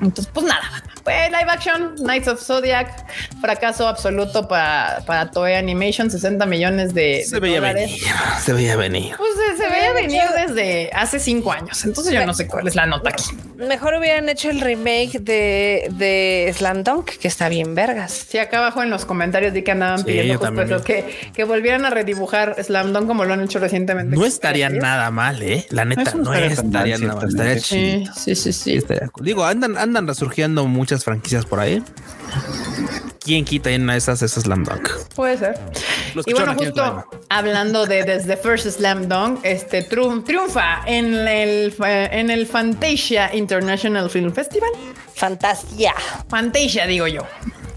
Entonces, pues nada, pues live action, Knights of Zodiac, fracaso absoluto para, para Toei Animation, 60 millones de, se veía Venir, se veía venir. Pues se, veía venir desde hace cinco años. Entonces yo no sé cuál es la nota aquí. Mejor hubieran hecho el remake de, de Slam Dunk, que está bien vergas. Sí, acá abajo en los comentarios di que andaban pidiendo que, que volvieran a redibujar Slam Dunk como lo han hecho recientemente. No estaría nada mal, eh. La neta, no, estaría nada mal. Estaría chido. Sí, sí, sí. Digo, andan, andan resurgiendo muchas franquicias por ahí. ¿Quién quita en una de esas es Slam Dunk? Puede ser. Y bueno, justo hablando de desde First Slam Dunk, este triunfa en el, en el Fantasia International Film Festival. Fantasia. Fantasia, digo yo.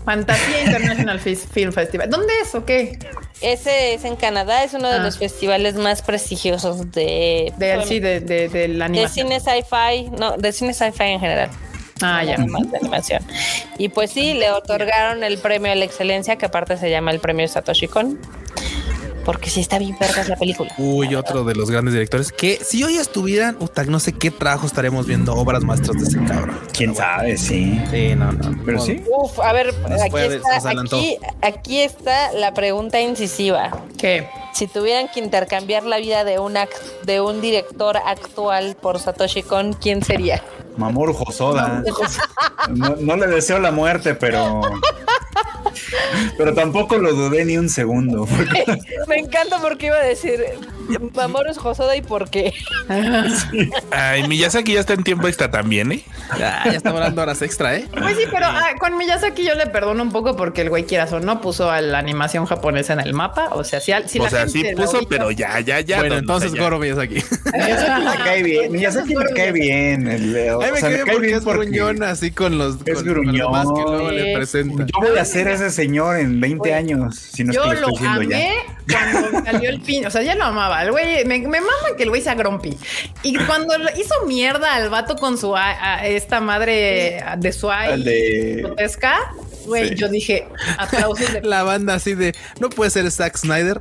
Fantasia International Film Festival. ¿Dónde es o qué? Ese es en Canadá, es uno de ah. los festivales más prestigiosos de... De, sí, de, de, de la animación. De cine sci-fi, no, de cine sci-fi en general. Ah, ya. Más de animación. Y pues sí, le otorgaron el premio a la excelencia, que aparte se llama el premio Satoshi Kon. Porque sí está bien vergas la película. Uy, otro de los grandes directores que si hoy estuvieran, no sé qué trabajo estaremos viendo obras maestras de ese cabrón. Quién sabe, sí. Sí, no, no. Pero sí. Uf, a ver, aquí está, aquí, aquí está la pregunta incisiva. ¿Qué? Si tuvieran que intercambiar la vida de un, de un director actual por Satoshi Kon, ¿quién sería? Mamoru Hosoda. No, le deseo la muerte, pero. Pero tampoco lo dudé ni un segundo. Me encanta porque iba a decir Mamoru Hosoda y por qué. Ay, Miyazaki ya está en tiempo extra también, ¿eh? Ya, ya está hablando horas extra, ¿eh? Pues sí, pero ah, con Miyazaki yo le perdono un poco porque el güey quieras o no puso a la animación japonesa en el mapa. O sea, si, si o sea, sí puso, pero ya, ya, ya. Bueno, entonces Goro Miyazaki. Miyazaki me cae bien. Miyazaki me cae bien. El, me, cae bien es gruñón así con los, es gruñón. Más que luego le presenta. Yo voy a ser ese señor en 20 años. Si no es yo que lo, estoy amé ya. cuando salió el pin. O sea, ya lo amaba. El güey, me, me mama que el güey sea grumpy. Y cuando hizo mierda al vato con su esta madre de su de... grotesca, Güey, yo dije aplausos de la banda así de no puede ser Zack Snyder.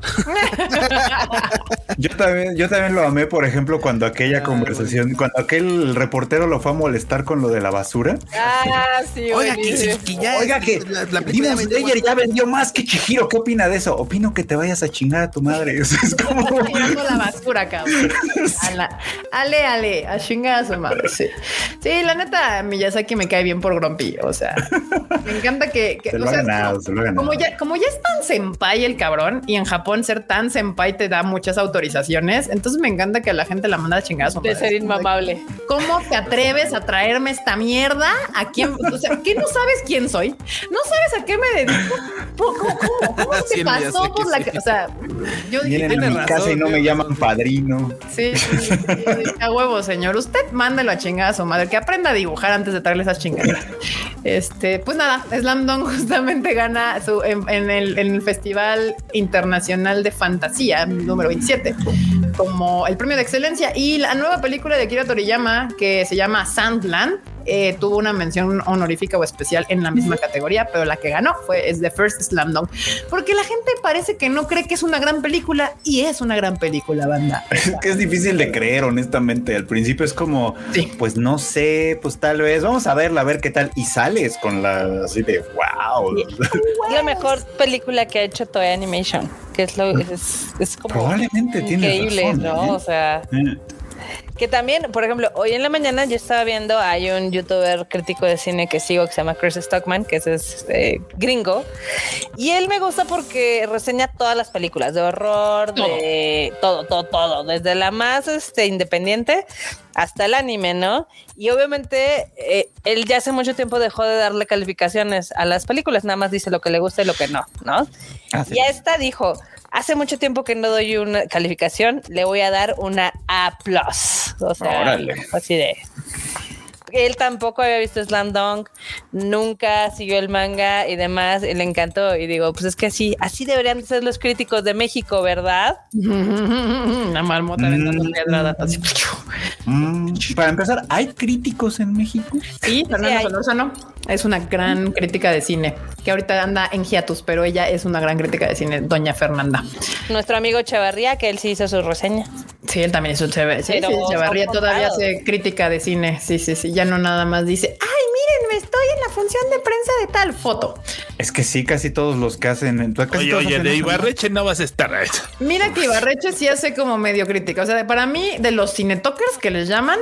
yo también, yo también lo amé, por ejemplo, cuando aquella Ah, conversación, cuando aquel reportero lo fue a molestar con lo de la basura. Ah, sí, Oiga, que, ya Oiga, que la, la película vendió Slayer ya vendió más que Chihiro. ¿Qué opina de eso? Opino que te vayas a chingar a tu madre. Es como. la basura, cabrón. La- ale, ale, a chingar a su madre. Sí. Sí, la neta, Miyazaki me cae bien por Grumpy. O sea, me encanta que. Que- Se lo o sea, ganado, se lo ha ganado. Como ya, como ya es tan senpai el cabrón, y en Japón ser tan senpai te da muchas autorizaciones. Entonces me encanta que la gente la manda a chingar De ser inmamable. ¿Cómo te atreves a traerme esta mierda? ¿A quién? O sea, ¿qué no sabes quién soy? ¿No sabes a qué me dedico? ¿Cómo, cómo, cómo Sí, te el pasó por la sí. O sea, yo dije, Vienen a mi casa razón, y no me llaman padrino. Sí, sí, sí, sí, a huevo, señor. Usted mándelo a chingar a su madre, que aprenda a dibujar antes de traerle esas chingaderas. Este, pues nada, Slam Justamente gana su, en, en el, en el Festival Internacional de Fantasía número 27 como el premio de excelencia y la nueva película de Akira Toriyama que se llama Sandland eh, tuvo una mención honorífica o especial en la misma categoría, pero la que ganó fue es The First Slam Dunk, porque la gente parece que no cree que es una gran película y es una gran película, banda. Es que es difícil de creer, honestamente. Al principio es como, Sí. pues no sé, pues tal vez, vamos a verla, a ver qué tal. Y sales con la así de wow. Es la mejor película que ha hecho Toei Animation, que es lo es, es como Probablemente increíble, razón, ¿no? ¿eh? O sea, Eh, que también, por ejemplo, hoy en la mañana yo estaba viendo, hay un youtuber crítico de cine que sigo que se llama Chris Stockman, que es, es, eh, gringo, y él me gusta porque reseña todas las películas de horror, de todo, todo, todo, desde la más este, independiente hasta el anime, ¿no? Y obviamente eh, él ya hace mucho tiempo dejó de darle calificaciones a las películas, nada más dice lo que le gusta y lo que no, ¿no? ah, sí. Y a esta dijo, hace mucho tiempo que no doy una calificación, le voy a dar una A+. O sea, Órale. así de... Él tampoco había visto Slam Dunk, nunca siguió el manga y demás, y le encantó. Y digo, pues es que así, así deberían de ser los críticos de México, ¿verdad? Una marmota aventando Mm. así. Mm, para empezar, ¿hay críticos en México? Sí, Fernanda hay. Solórzano es una gran crítica de cine que ahorita anda en hiatus, pero ella es una gran crítica de cine, doña Fernanda. Nuestro amigo Chavarría, que él sí hizo su reseña. Sí, él también sí, sí, Chavarría son todavía hace crítica de cine. Sí, sí, sí. Ya no nada más dice, ay, miren, me estoy en la función de prensa de tal foto. Es que sí, casi todos los que hacen. casi Oye, oye, de eso. Ibarreche no vas a estar. Mira que Ibarreche sí hace como medio crítica. O sea, para mí, de los cinetokers que les llaman,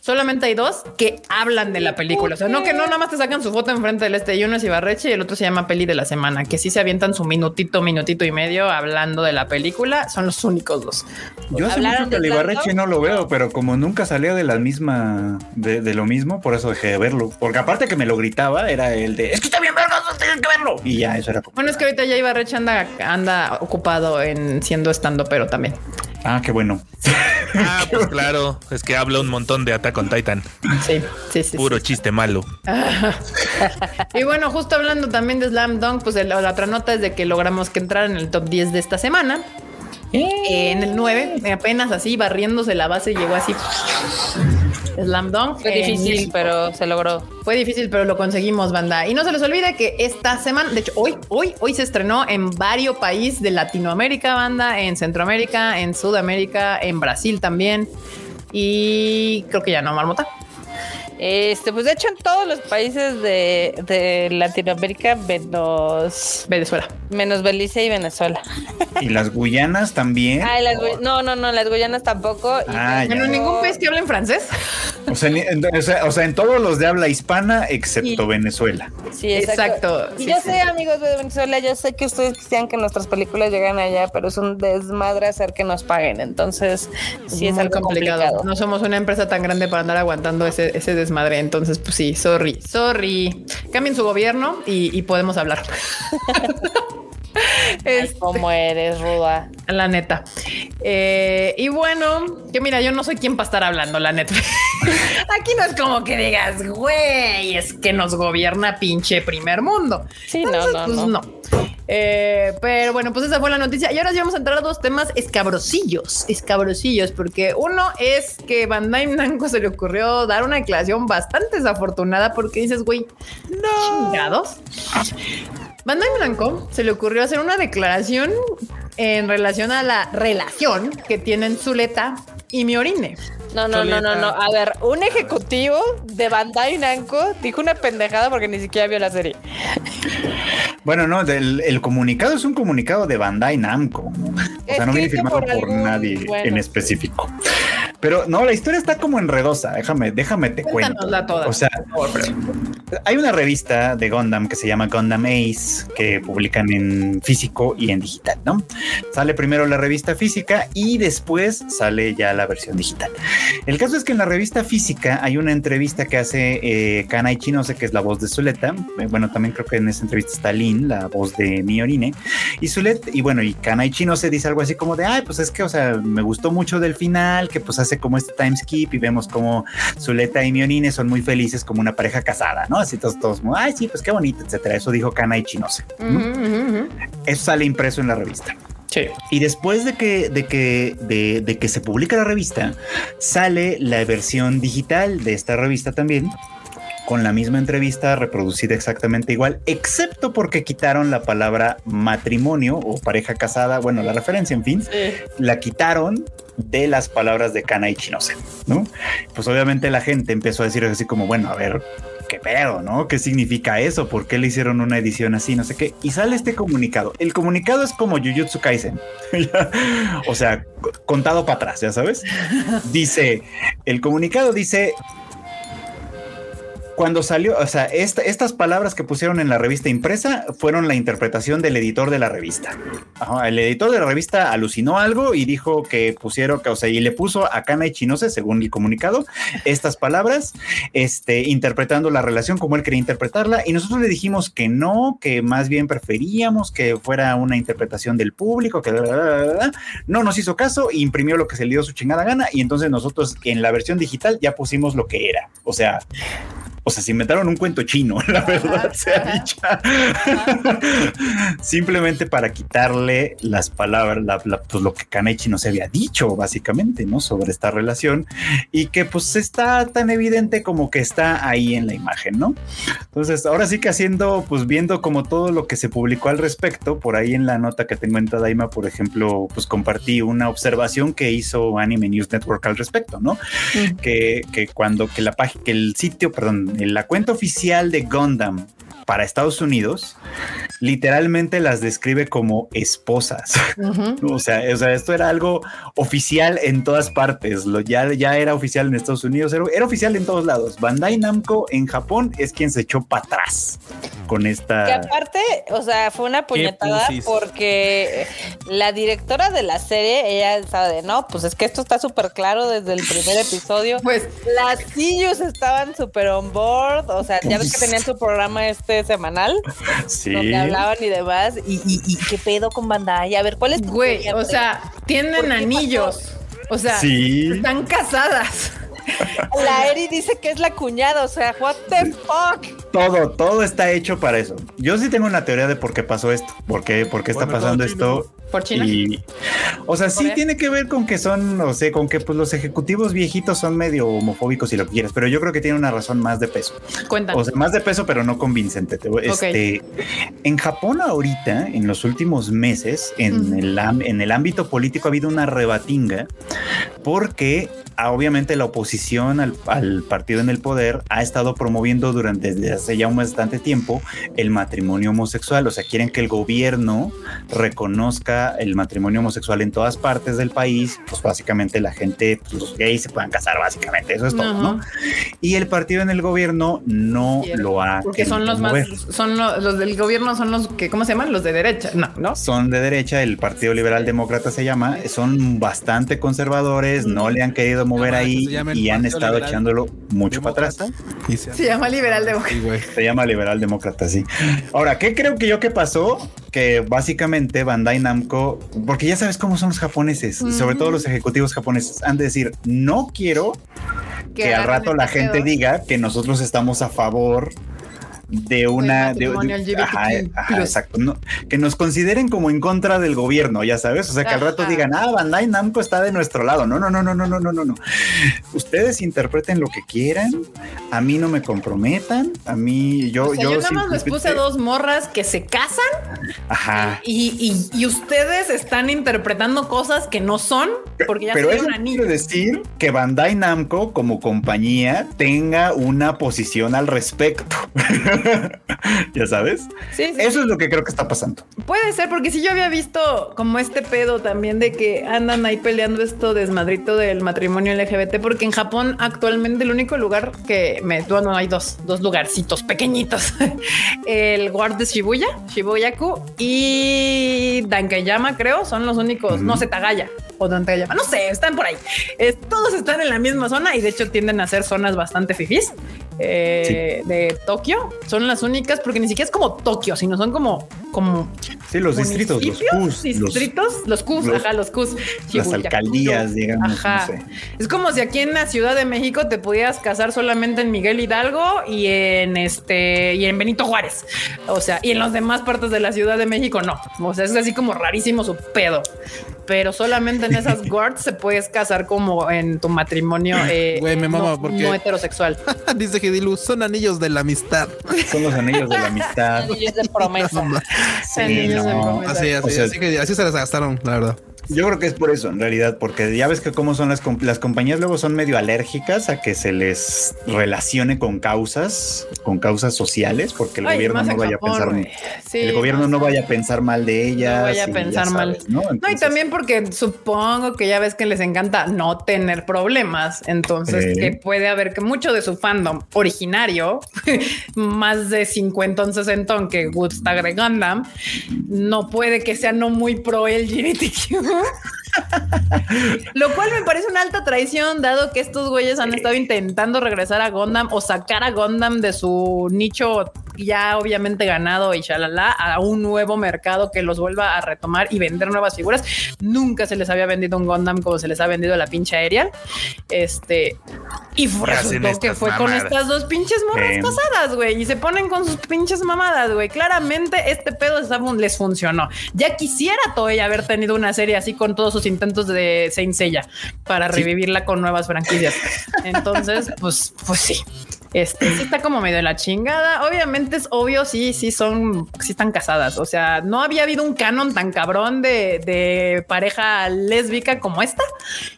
solamente hay dos que hablan de la película. O sea, no que no nada más te sacan su foto enfrente del este y uno es Ibarreche y el otro se llama Peli de la Semana, que sí se avientan su minutito, minutito y medio hablando de la película. Son los únicos dos. Yo hace ¿Hablaron mucho que de el Ibarreche no lo veo, pero como nunca salía de la misma, de, de lo mismo, por eso dejé de verlo. Porque aparte que me lo gritaba, era el de, es que está bien verga, tienes que verlo. Y ya, eso era Bueno, es que ahorita ya Ibarreche anda, anda ocupado en siendo estando, pero también. ah, qué bueno. Ah, pues claro, es que habla un montón de Attack on Titan. Sí, sí, sí. Puro sí. chiste malo. Y bueno, justo hablando también de Slam Dunk, pues el- la otra nota es de que logramos que entrar en el top 10 de esta semana. Eh, en el 9, apenas así, barriéndose la base, llegó así. Slam Dunk. Fue en difícil, México. pero se logró. Fue difícil, pero lo conseguimos, banda. Y no se les olvide que esta semana, de hecho, hoy, hoy, hoy se estrenó en varios países de Latinoamérica, banda, en Centroamérica, en Sudamérica, en Brasil también. Y creo que ya no, Marmota. Este, pues de hecho en todos los países de, de Latinoamérica menos, Venezuela. menos Belice y Venezuela. Y las Guyanas también. Ay, las Gu- no, no, no, las Guyanas tampoco. Ah, Bueno, ya. ningún país que hable en francés. O sea, en, o sea, o sea, en todos los de habla hispana, excepto Y- Venezuela. Sí, exacto. Exacto, Y sí, yo sí, sé, sí. amigos de Venezuela, yo sé que ustedes quisieran que nuestras películas lleguen allá, pero es un desmadre hacer que nos paguen. Entonces, sí es algo complicado. No somos una empresa tan grande para andar aguantando ese, ese desmadre. Entonces, pues sí, sorry, sorry. Cambien su gobierno y, y podemos hablar. Ay, Este, ¿Cómo eres, Ruda? la neta. Eh, y bueno, que mira, yo no soy quien para estar hablando, la neta. Aquí no es como que digas, güey, es que nos gobierna pinche primer mundo. Sí, no, pues, no. no. Eh, pero bueno, pues esa fue la noticia. Y ahora sí vamos a entrar a dos temas escabrosillos, escabrosillos, porque uno es que Bandai Namco se le ocurrió dar una declaración bastante desafortunada porque dices, güey, no. Chingados. Bandai Namco se le ocurrió hacer una declaración en relación a la relación que tienen Zuleta y Miorine. No, no, no, no, no. A ver, un ejecutivo de Bandai Namco dijo una pendejada porque ni siquiera vio la serie. Bueno, no, el comunicado es un comunicado de Bandai Namco. O sea, no viene firmado por, nadie en específico. Pero no, la historia está como enredosa. Déjame, déjame te cuento. O sea, hay una revista de Gundam que se llama Gundam Ace que publican en físico y en digital, ¿no? Sale primero la revista física y después sale ya la versión digital. El caso es que en la revista física hay una entrevista que hace eh, Kanai Chinose, que es la voz de Zuleta. Eh, bueno, también creo que en esa entrevista está Lin, la voz de Miorine. Y Zulet, y bueno, y Kanai Chinose dice algo así como de, ay, pues es que, o sea, me gustó mucho del final, que pues hace como este time skip y vemos como Zuleta y Miorine son muy felices como una pareja casada, ¿no? Así todos, todos, ay, sí, pues qué bonito, etcétera. Eso dijo Kanai Chinose. Eso sale impreso en la revista. Y después de que, de que, de, que se publica la revista, sale la versión digital de esta revista también, con la misma entrevista reproducida exactamente igual, excepto porque quitaron la palabra matrimonio o pareja casada, bueno, la referencia, en fin, la quitaron de las palabras de Kana y Chinose, ¿no? Pues obviamente la gente empezó a decir así como, bueno, a ver, qué pedo, ¿no? ¿Qué significa eso? ¿Por qué le hicieron una edición así? No sé qué. Y sale este comunicado. El comunicado es como Jujutsu Kaisen. o sea, contado para atrás, ya sabes. Dice, el comunicado dice, cuando salió, o sea, estas palabras que pusieron en la revista impresa fueron la interpretación del editor de la revista. el editor de la revista alucinó algo y dijo que pusieron, o sea, y le puso a Kana y Chinose, según el comunicado, estas palabras, este, interpretando la relación como él quería interpretarla. Y nosotros le dijimos que no, que más bien preferíamos que fuera una interpretación del público, que no nos hizo caso, imprimió lo que se le dio su chingada gana. Y entonces nosotros en la versión digital ya pusimos lo que era. O sea, o sea, se inventaron un cuento chino, la verdad sea dicha. Simplemente para quitarle las palabras, pues lo que Kaneichi no se había dicho, básicamente, ¿no? Sobre esta relación y que pues está tan evidente como que está ahí en la imagen, ¿no? Entonces, ahora sí que haciendo, pues viendo como todo lo que se publicó al respecto, por ahí en la nota que tengo en Tadaima, por ejemplo, pues compartí una observación que hizo Anime News Network al respecto, ¿no? Que, que cuando que la página, que el sitio, perdón, en la cuenta oficial de Gundam para Estados Unidos, literalmente las describe como esposas. o, sea, o, sea, esto era algo oficial en todas partes. Lo, ya, ya era oficial en Estados Unidos, era, era, oficial en todos lados. Bandai Namco en Japón es quien se echó para atrás con esta. Que aparte, o sea, fue una puñetada porque la directora de la serie, ella estaba de no, pues es que esto está súper claro desde el primer episodio. Pues las sillos estaban súper on board. O sea, ya ves que tenían su programa este semanal. Sí. Donde hablaban y demás. Y, y, qué pedo con Bandai. A ver, ¿cuál es Güey, o sea, tienen anillos. O sea, están casadas. La Eri dice que es la cuñada, o sea, what the fuck. Todo, todo está hecho para eso. Yo sí tengo una teoría de por qué pasó esto, por qué, por qué está pasando esto. ¿Por China? Y, o sea, sí tiene que ver con que son, no sé, con que pues los ejecutivos viejitos son medio homofóbicos y lo que quieras, pero yo creo que tiene una razón más de peso. Cuéntanos. O sea, más de peso, pero no convincente. Este, En Japón ahorita, en los últimos meses, en, el, en el ámbito político ha habido una rebatinga porque ah, obviamente la oposición al, al, partido en el poder ha estado promoviendo durante desde hace ya un bastante tiempo el matrimonio homosexual. O sea, quieren que el gobierno reconozca el matrimonio homosexual en todas partes del país, pues básicamente la gente, pues los gays se puedan casar, básicamente, eso es todo, ¿no? Y el partido en el gobierno no lo ha. Porque son los más, son los, del gobierno, son los que, ¿cómo se llaman? Los de derecha, no, ¿no? Son de derecha, el Partido Liberal Demócrata se llama, son bastante conservadores, no le han querido mover ahí y han estado echándolo mucho para atrás. Se, llama Liberal Demócrata. se llama Liberal Demócrata, sí. Ahora, ¿qué creo que yo que pasó? Que básicamente Bandai Namco porque ya sabes cómo son los japoneses, sobre todo los ejecutivos japoneses, han de decir, no quiero que, al rato la gente diga que nosotros estamos a favor de una de, exacto, que nos consideren como en contra del gobierno, ya sabes, o sea, que al rato digan, ah, Bandai Namco está de nuestro lado. No, no, no, no, no, no, no, no, no. Ustedes interpreten lo que quieran, a mí no me comprometan, a mí yo yo, yo nada más les puse dos morras que se casan. Ajá. Y, y, ustedes están interpretando cosas que no son porque ya Pero eso quiere decir que Bandai Namco como compañía tenga una posición al respecto. ya sabes. Sí, Eso es lo que creo que está pasando. Puede ser, porque si yo había visto como este pedo también de que andan ahí peleando esto desmadrito del matrimonio LGBT, porque en Japón actualmente el único lugar que me, bueno, hay dos, dos lugarcitos pequeñitos. el guard de Shibuya, Shibuyaku y Dankeyama, creo, son los únicos, no sé, Tagaya o Dankeyama, no sé, están por ahí. todos están en la misma zona y de hecho tienden a ser zonas bastante fifís. Eh, de Tokio son las únicas porque ni siquiera es como Tokio, sino son como como sí los distritos, los Qs, distritos, los, Qs, ajá, los Qs, las alcaldías, digamos. Ajá. Es como si aquí en la Ciudad de México te pudieras casar solamente en Miguel Hidalgo y en este y en Benito Juárez, o sea, y en las demás partes de la Ciudad de México no, o sea, es así como rarísimo su pedo pero solamente en esas guards se puedes casar como en tu matrimonio eh, no, heterosexual. Dice Gedilu, son anillos de la amistad. Son los anillos de la amistad. anillos de promesa. anillos de promesa. Así, así, así, que así se las gastaron, la verdad. Yo creo que es por eso, en realidad, porque ya ves que cómo son las, las compañías luego son medio alérgicas a que se les relacione con causas, con causas sociales, porque el gobierno no vaya a pensar, el gobierno no vaya a pensar mal de ellas. No vaya a pensar mal. ¿no? y también porque supongo que ya ves que les encanta no tener problemas, entonces que puede haber que mucho de su fandom originario, más de 50 o 60 que de Gundam, no puede que sea no muy pro LGBTQ. Mm-hmm. Lo cual me parece una alta traición, dado que estos güeyes han estado intentando regresar a Gondam o sacar a Gondam de su nicho ya obviamente ganado y shalala a un nuevo mercado que los vuelva a retomar y vender nuevas figuras. Nunca se les había vendido un Gondam como se les ha vendido la pinche aérea. Este, y resultó que fue con estas dos pinches morras pasadas, güey, y se ponen con sus pinches mamadas, güey. Claramente este pedo les funcionó. Ya quisiera Toei haber tenido una serie así con todos sus intentos de Saint Seiya para revivirla con nuevas franquicias. Entonces, pues, pues sí. Este sí está como medio de la chingada. Obviamente es obvio, sí, sí son, sí están casadas. O sea, no había habido un canon tan cabrón de, de pareja lésbica como esta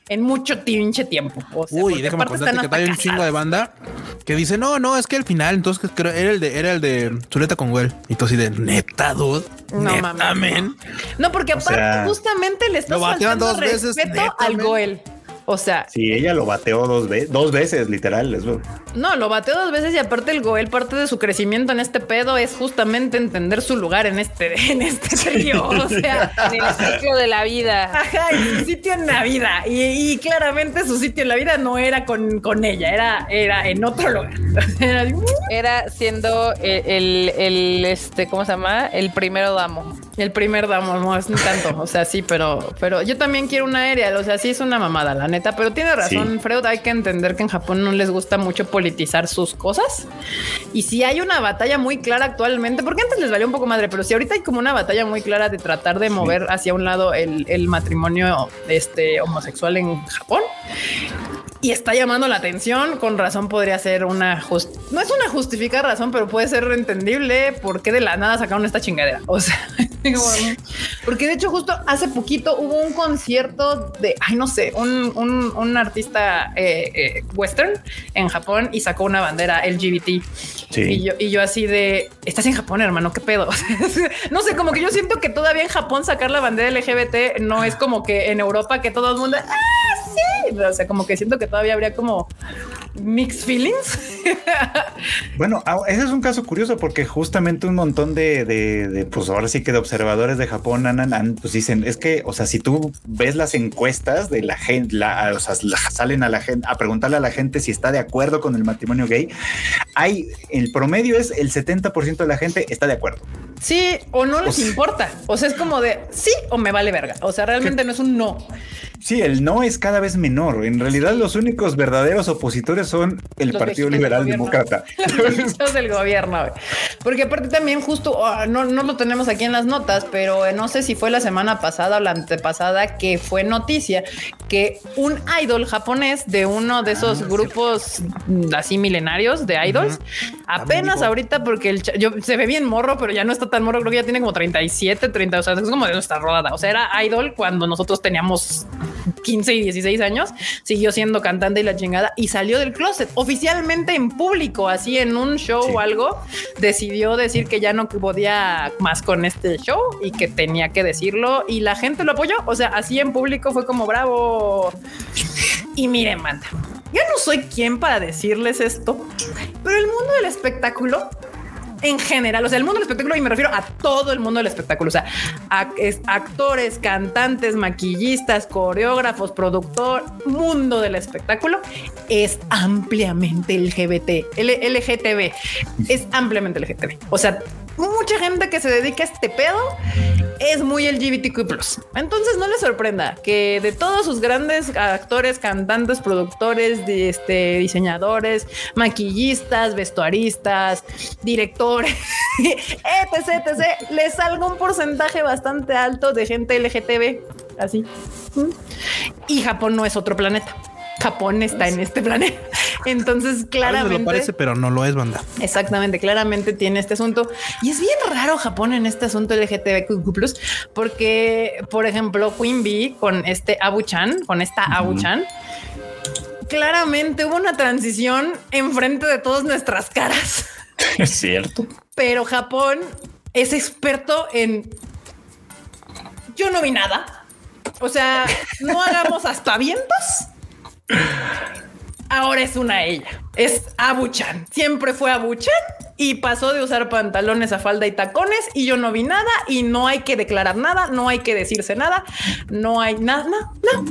en mucho pinche tiempo. Uy, déjame contarte que hay un chingo de banda que dice no, no, es que al final, entonces creo era el de, era el de Chuleta con Well. Y tú así de neta, dude. No mames. No, porque aparte, justamente le estás faltando respeto al Goel. O sea, sí, ella lo bateó dos veces, dos veces, literal. No, lo bateó dos veces y aparte el Goel, parte de su crecimiento en este pedo es justamente entender su lugar en este, en este trío. O sea, en el ciclo de la vida. Ajá, en su sitio en la vida. Y, claramente su sitio en la vida no era con, con ella, era, era en otro lugar. Era siendo el, el, este, ¿cómo se llama? El primero damo. El primer damo, no es tanto. O sea, sí, pero, pero yo también quiero una aérea. O sea, sí es una mamada, la neta. Pero tiene razón, Freud. Hay que entender que en Japón no les gusta mucho politizar sus cosas. Y si hay una batalla muy clara actualmente, porque antes les valió un poco madre, pero si ahorita hay como una batalla muy clara de tratar de mover hacia un lado el, el matrimonio este, homosexual en Japón y está llamando la atención. Con razón podría ser una no es una justificada razón, pero puede ser entendible por qué de la nada sacaron esta chingadera. O sea, porque de hecho, justo hace poquito hubo un concierto de ay, no sé, un, un, artista eh, eh, western en Japón y sacó una bandera LGBT. Y, yo, y yo así de estás en Japón, hermano, qué pedo. no sé, como que yo siento que todavía en Japón sacar la bandera LGBT no es como que en Europa que todo el mundo. ¡Ah! sí. O sea, como que siento que todavía habría como mixed feelings. bueno, ah, ese es un caso curioso porque justamente un montón de, de, pues ahora sí que de observadores de Japón pues dicen, es que, o sea, si tú ves las encuestas de la gente, la, o sea, salen a la gente a preguntarle a la gente si está de acuerdo con el matrimonio gay, hay, el promedio es el 70% de la gente está de acuerdo. Sí, o no les importa. O sea, es como de sí o me vale verga. O sea, realmente no es un no. Sí, el no es cada vez menor. En realidad, los únicos verdaderos opositores son el Partido Liberal Demócrata. Los del gobierno. Porque aparte también justo, ah, no, no lo tenemos aquí en las notas, pero no sé si fue la semana pasada o la antepasada que fue noticia que un idol japonés de uno de esos grupos así milenarios de idols, apenas ahorita porque el yo, se ve bien morro, pero ya no está tan morro, creo que ya tiene como 37, 30, o sea, es como de nuestra rodada. O sea, era idol cuando nosotros teníamos 15 y 16 años, siguió siendo cantante y la chingada y salió del closet oficialmente en público, así en un show o algo, decidió decir que ya no podía más con este show y que tenía que decirlo y la gente lo apoyó. O sea, así en público fue como bravo. Y miren, manda, yo no soy quien para decirles esto, pero el mundo del espectáculo en general, o sea, el mundo del espectáculo, y me refiero a todo el mundo del espectáculo, o sea, actores, cantantes, maquillistas, coreógrafos, productor, mundo del espectáculo, es ampliamente LGBT, LGTB, es ampliamente LGTB. O sea, mucha gente que se dedica a este pedo es muy LGBTQ+. Entonces no le sorprenda que de todos sus grandes actores, cantantes, productores, este, diseñadores, maquillistas, vestuaristas, directores, etc, etc, les salga un porcentaje bastante alto de gente LGTB, así. Y Japón no es otro planeta. Japón está en este planeta. Entonces, claramente. lo parece, pero no lo es, banda. Exactamente, claramente tiene este asunto. Y es bien raro Japón en este asunto LGTBQ, porque, por ejemplo, Queen Bee con este Abu-chan, con esta Abu-chan, claramente hubo una transición enfrente de todas nuestras caras. Es cierto. Pero Japón es experto en. Yo no vi nada. O sea, no hagamos aspavientos Ahora es una ella. Es Abuchan. Siempre fue Abuchan y pasó de usar pantalones a falda y tacones y yo no vi nada y no hay que declarar nada, no hay que decirse nada, no hay nada, no,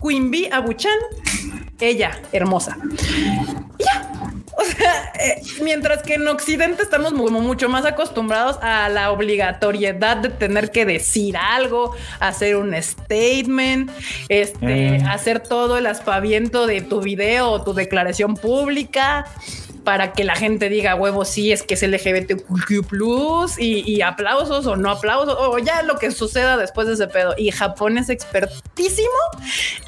Queen Bee Abuchan, ella hermosa. Ya, sea, eh, mientras que en Occidente estamos como mucho más acostumbrados a la obligatoriedad de tener que decir algo, hacer un statement, este, mm. hacer todo el aspaviento de tu video o tu declaración pública para que la gente diga huevo, sí, es que es LGBTQ y, y aplausos o no aplausos o ya lo que suceda después de ese pedo. Y Japón es expertísimo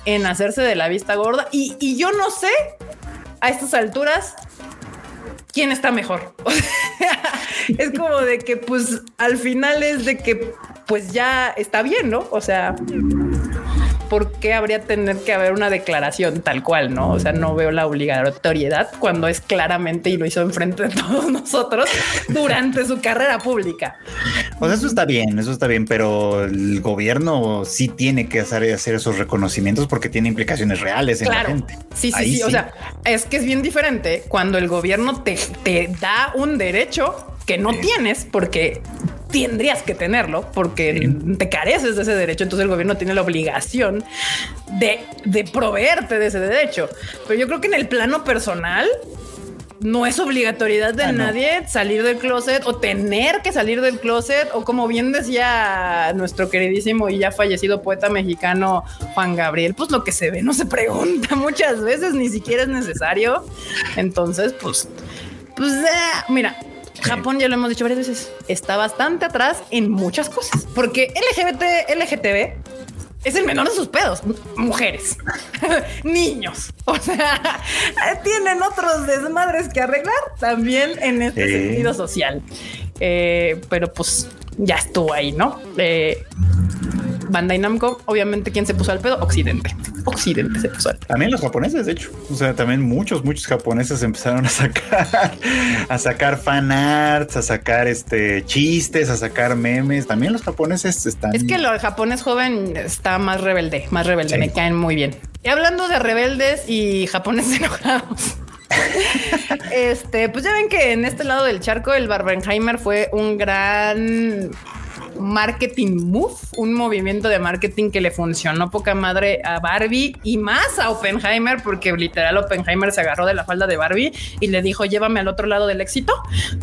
en hacerse de la vista gorda y, y yo no sé a estas alturas quién está mejor. es como de que, pues, al final es de que, pues ya está bien, ¿no? O sea, ¿por qué habría tener que haber una declaración tal cual? No, o sea, no veo la obligatoriedad cuando es claramente y lo hizo enfrente de todos nosotros durante su carrera pública. Pues eso está bien, eso está bien, pero el gobierno sí tiene que hacer, hacer esos reconocimientos porque tiene implicaciones reales en la gente. Sí, sí, sí, O sea, es que es bien diferente cuando el gobierno te, te da un derecho que no tienes porque tendrías que tenerlo porque te careces de ese derecho. Entonces el gobierno tiene la obligación de, de proveerte de ese derecho. Pero yo creo que en el plano personal, no es obligatoriedad de ah, nadie salir del closet o tener que salir del closet o como bien decía nuestro queridísimo y ya fallecido poeta mexicano Juan Gabriel, pues lo que se ve no se pregunta muchas veces, ni siquiera es necesario. Entonces, pues, pues, eh, mira, Japón, ya lo hemos dicho varias veces, está bastante atrás en muchas cosas, porque LGBT, LGTB es el menor de sus pedos. Mujeres, niños, o sea, tienen otros desmadres que arreglar también en este sentido social. Eh, pero pues ya estuvo ahí, ¿no? Eh, Bandai Namco, obviamente, ¿quién se puso al pedo? Occidente. Occidente se puso al pedo. También los japoneses, de hecho. O sea, también muchos, muchos japoneses empezaron a sacar, a sacar fan arts, a sacar este chistes, a sacar memes. También los japoneses están. Es que lo japonés joven está más rebelde, más rebelde. Me caen muy bien. Y hablando de rebeldes y japoneses enojados. este, pues ya ven que en este lado del charco el Barbenheimer fue un gran marketing move, un movimiento de marketing que le funcionó poca madre a Barbie y más a Oppenheimer, porque literal Oppenheimer se agarró de la falda de Barbie y le dijo llévame al otro lado del éxito,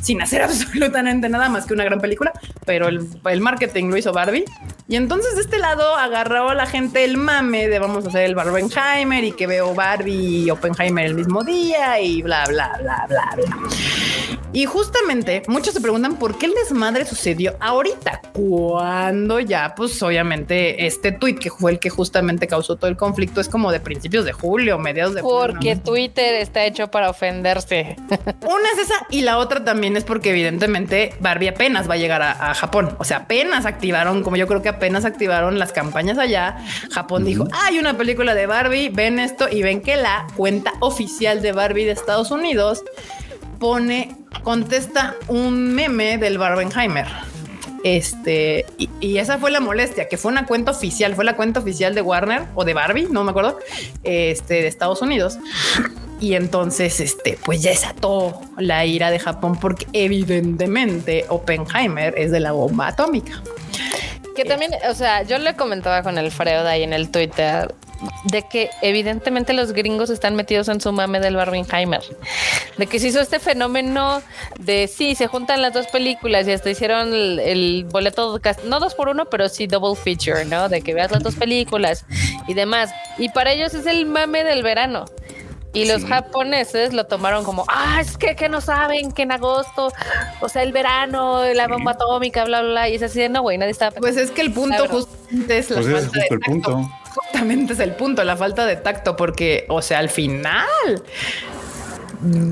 sin hacer absolutamente nada más que una gran película, pero el, marketing lo hizo Barbie. Y entonces de este lado agarró a la gente el mame de vamos a hacer el Barbenheimer y que veo Barbie y Oppenheimer el mismo día y bla, bla, bla, bla, bla. Y justamente muchos se preguntan por qué el desmadre sucedió ahorita, cuando ya, pues obviamente este tweet que fue el que justamente causó todo el conflicto es como de principios de julio, mediados de Porque Twitter está hecho para ofenderse. Una es esa y la otra también es porque evidentemente Barbie apenas va a llegar a, Japón. O sea, apenas activaron, como yo creo que apenas activaron las campañas allá. Japón dijo, hay una película de Barbie, ven esto y ven que la cuenta oficial de Barbie de Estados Unidos pone, contesta un meme del Barbenheimer. Este, y, esa fue la molestia, que fue una cuenta oficial, fue la cuenta oficial de Warner o de Barbie, no me acuerdo, este, de Estados Unidos. Y entonces, este, pues ya desató la ira de Japón porque evidentemente Oppenheimer es de la bomba atómica. Que también, o sea, yo le comentaba con el Freud ahí en el Twitter de que evidentemente los gringos están metidos en su mame del Barbenheimer. De que se hizo este fenómeno de sí, se juntan las dos películas y hasta hicieron el, boleto, no dos por uno, pero sí double feature, ¿no? De que veas las dos películas y demás. Y para ellos es el mame del verano. Y los japoneses lo tomaron como, ah, es que, que, no saben que en agosto, o sea, el verano, la bomba atómica, bla, bla, bla. Y es así de, no, güey, nadie está. Pues es que el punto justamente es la pues falta de el punto. Justamente es el punto, la falta de tacto, porque, o sea, al final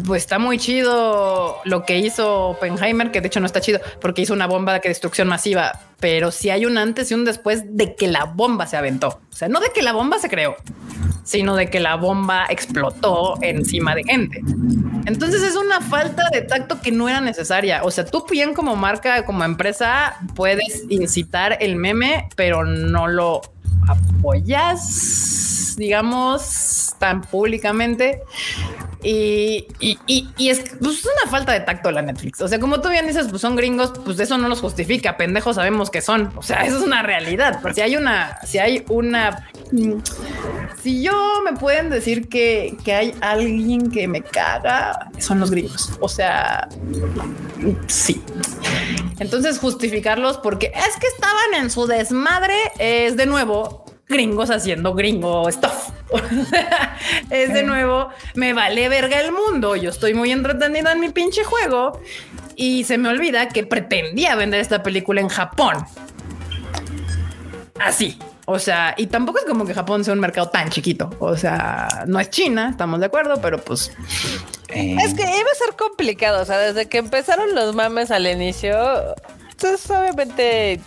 pues está muy chido lo que hizo Oppenheimer, que de hecho no está chido porque hizo una bomba de destrucción masiva, pero si hay un antes y un después de que la bomba se aventó. O sea, no de que la bomba se creó, sino de que la bomba explotó encima de gente. Entonces es una falta de tacto que no era necesaria. O sea, tú bien como marca, como empresa, puedes incitar el meme, pero no lo apoyas, digamos, tan públicamente. Y, es pues, una falta de tacto la Netflix. O sea, como tú bien dices, pues son gringos, pues eso no los justifica. Pendejos sabemos que son. O sea, eso es una realidad. Pero si hay una, si hay una, mm, si yo me pueden decir que, que hay alguien que me caga, son los gringos. O sea, sí. Entonces justificarlos porque es que estaban en su desmadre es de nuevo gringos haciendo gringo stuff. es de nuevo, me vale verga el mundo. Yo estoy muy entretenida en mi pinche juego y se me olvida que pretendía vender esta película en Japón. Así. O sea, y tampoco es como que Japón sea un mercado tan chiquito. O sea, no es China, estamos de acuerdo, pero pues. Es que iba a ser complicado. O sea, desde que empezaron los mames al inicio, pues obviamente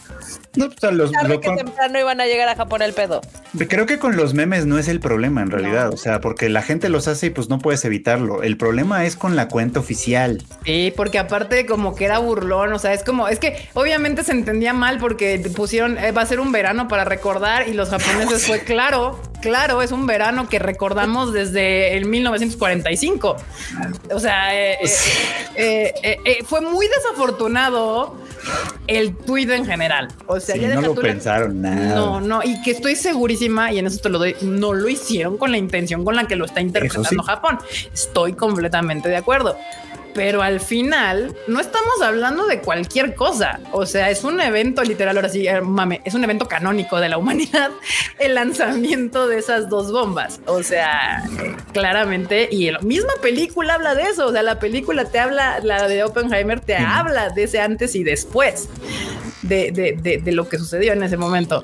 no, pues los, lo que temprano iban a llegar a Japón el pedo. Creo que con los memes no es el problema en realidad, o sea, porque la gente los hace y pues no puedes evitarlo. El problema es con la cuenta oficial. Sí, porque aparte como que era burlón, o sea, es como, es que obviamente se entendía mal porque pusieron, eh, va a ser un verano para recordar y los japoneses fue claro, claro, es un verano que recordamos desde el 1945. O sea, eh, eh, fue muy desafortunado el tuit en general. O sea, ya no lo pensaron nada. No, no, y que estoy segurísima, y en eso te lo doy, no lo hicieron con la intención con la que lo está interpretando Japón. Estoy completamente de acuerdo pero al final no estamos hablando de cualquier cosa. O sea, es un evento literal, ahora sí, eh, mame, es un evento canónico de la humanidad, el lanzamiento de esas dos bombas. O sea, claramente, y la misma película habla de eso. O sea, la película te habla, la de Oppenheimer te habla de ese antes y después de, de, de lo que sucedió en ese momento.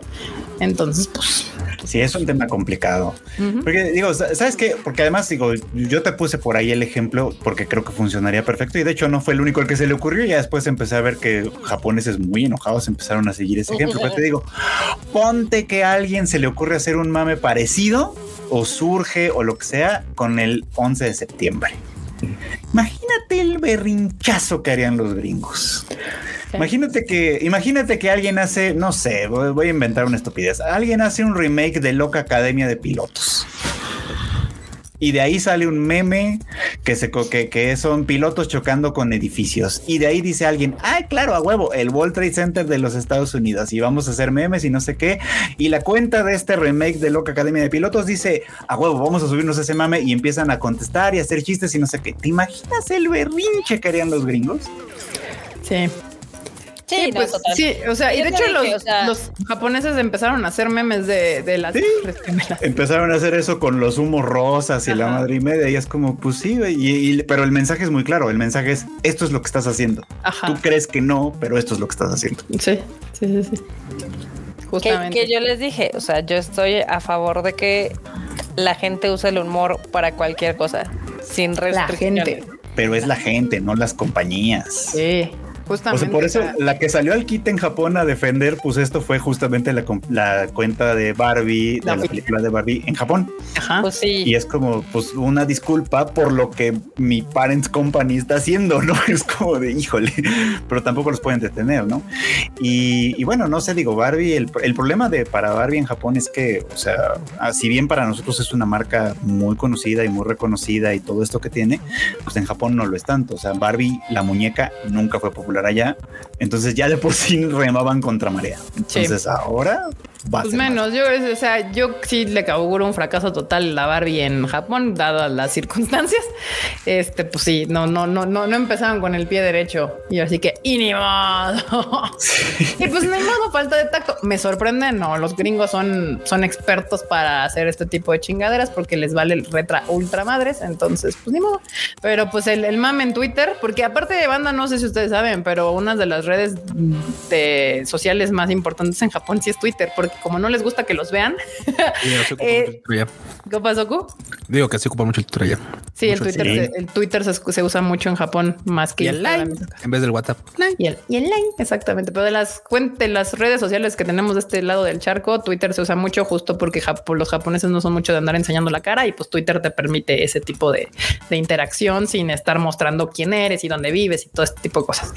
Entonces, pues Sí, es un tema complicado. Porque digo, ¿sabes qué? Porque además digo, yo te puse por ahí el ejemplo porque creo que funcionaría perfecto y de hecho no fue el único al que se le ocurrió. Ya después empecé a ver que japoneses muy enojados empezaron a seguir ese ejemplo. Pero te digo, ponte que a alguien se le ocurre hacer un mame parecido o surge o lo que sea con el 11 de septiembre. Imagínate el berrinchazo que harían los gringos. Imagínate que, imagínate que alguien hace, no sé, voy, a inventar una estupidez. Alguien hace un remake de Loca Academia de Pilotos. Y de ahí sale un meme que, se, que, que son pilotos chocando con edificios. Y de ahí dice alguien, ay, claro, a huevo, el World Trade Center de los Estados Unidos. Y vamos a hacer memes y no sé qué. Y la cuenta de este remake de Loca Academia de Pilotos dice, a huevo, vamos a subirnos ese meme. Y empiezan a contestar y hacer chistes y no sé qué. ¿Te imaginas el berrinche que harían los gringos? Sí. Sí, no, pues, sí, o sea, y de hecho dije, los, o sea- los japoneses empezaron a hacer memes de, de las Sí. Empezaron a hacer eso con los humos rosas y la madre y media. Y es como, pues sí, y- y- pero el mensaje es muy claro. El mensaje es: esto es lo que estás haciendo. Ajá. Tú crees que no, pero esto es lo que estás haciendo. Sí, sí, sí, sí. Que, Justamente. que yo les dije, o sea, yo estoy a favor de que la gente use el humor para cualquier cosa, sin la restricciones. gente. Pero es la gente, no las compañías. Sí, O sea, por eso la que salió al kit en Japón a defender, pues esto fue justamente la, la cuenta de Barbie, La de la película de Barbie en Japón. ajá. Pues sí. Y es como, pues, una disculpa por lo que mi Parents Company está haciendo, ¿no? Es como de, híjole, pero tampoco los pueden detener, ¿no? Y, y bueno, no sé, digo, Barbie, el, el problema de para Barbie en Japón es que, o sea, ah, si bien para nosotros es una marca muy conocida y muy reconocida y todo esto que tiene, pues en Japón no lo es tanto. O sea, Barbie, la muñeca, nunca fue popular allá. Entonces ya de por sí remaban contra marea. Entonces ahora va a Pues ser menos, yo, o sea, yo sí le auguro un fracaso total a Barbie en Japón, dadas las circunstancias. Este, pues sí, no, no, no, no, no empezaron con el pie derecho. Y así que, y ni modo. y pues ni modo, falta de tacto. Me sorprende, no, los gringos son, son expertos para hacer este tipo de chingaderas porque les vale el retra ultra madres. Entonces, pues ni modo. Pero pues el, el mame en Twitter, porque aparte de banda, no sé si ustedes saben, pero una de las redes de sociales más importantes en Japón sí es Twitter, porque como no les gusta que los vean, Sí, así Eh, mucho. ¿qué pasó, Ku? Digo que así ocupa mucho el Twitter ya. Sí, el Twitter, sí. se, el Twitter se, se usa mucho en Japón más que Y el line en vez del WhatsApp. Y el, y el line, exactamente. Pero de las cuen- de las redes sociales que tenemos de este lado del charco, Twitter se usa mucho justo porque los japoneses no son mucho de andar enseñando la cara y pues Twitter te permite ese tipo de, de interacción sin estar mostrando quién eres y dónde vives y todo este tipo de cosas.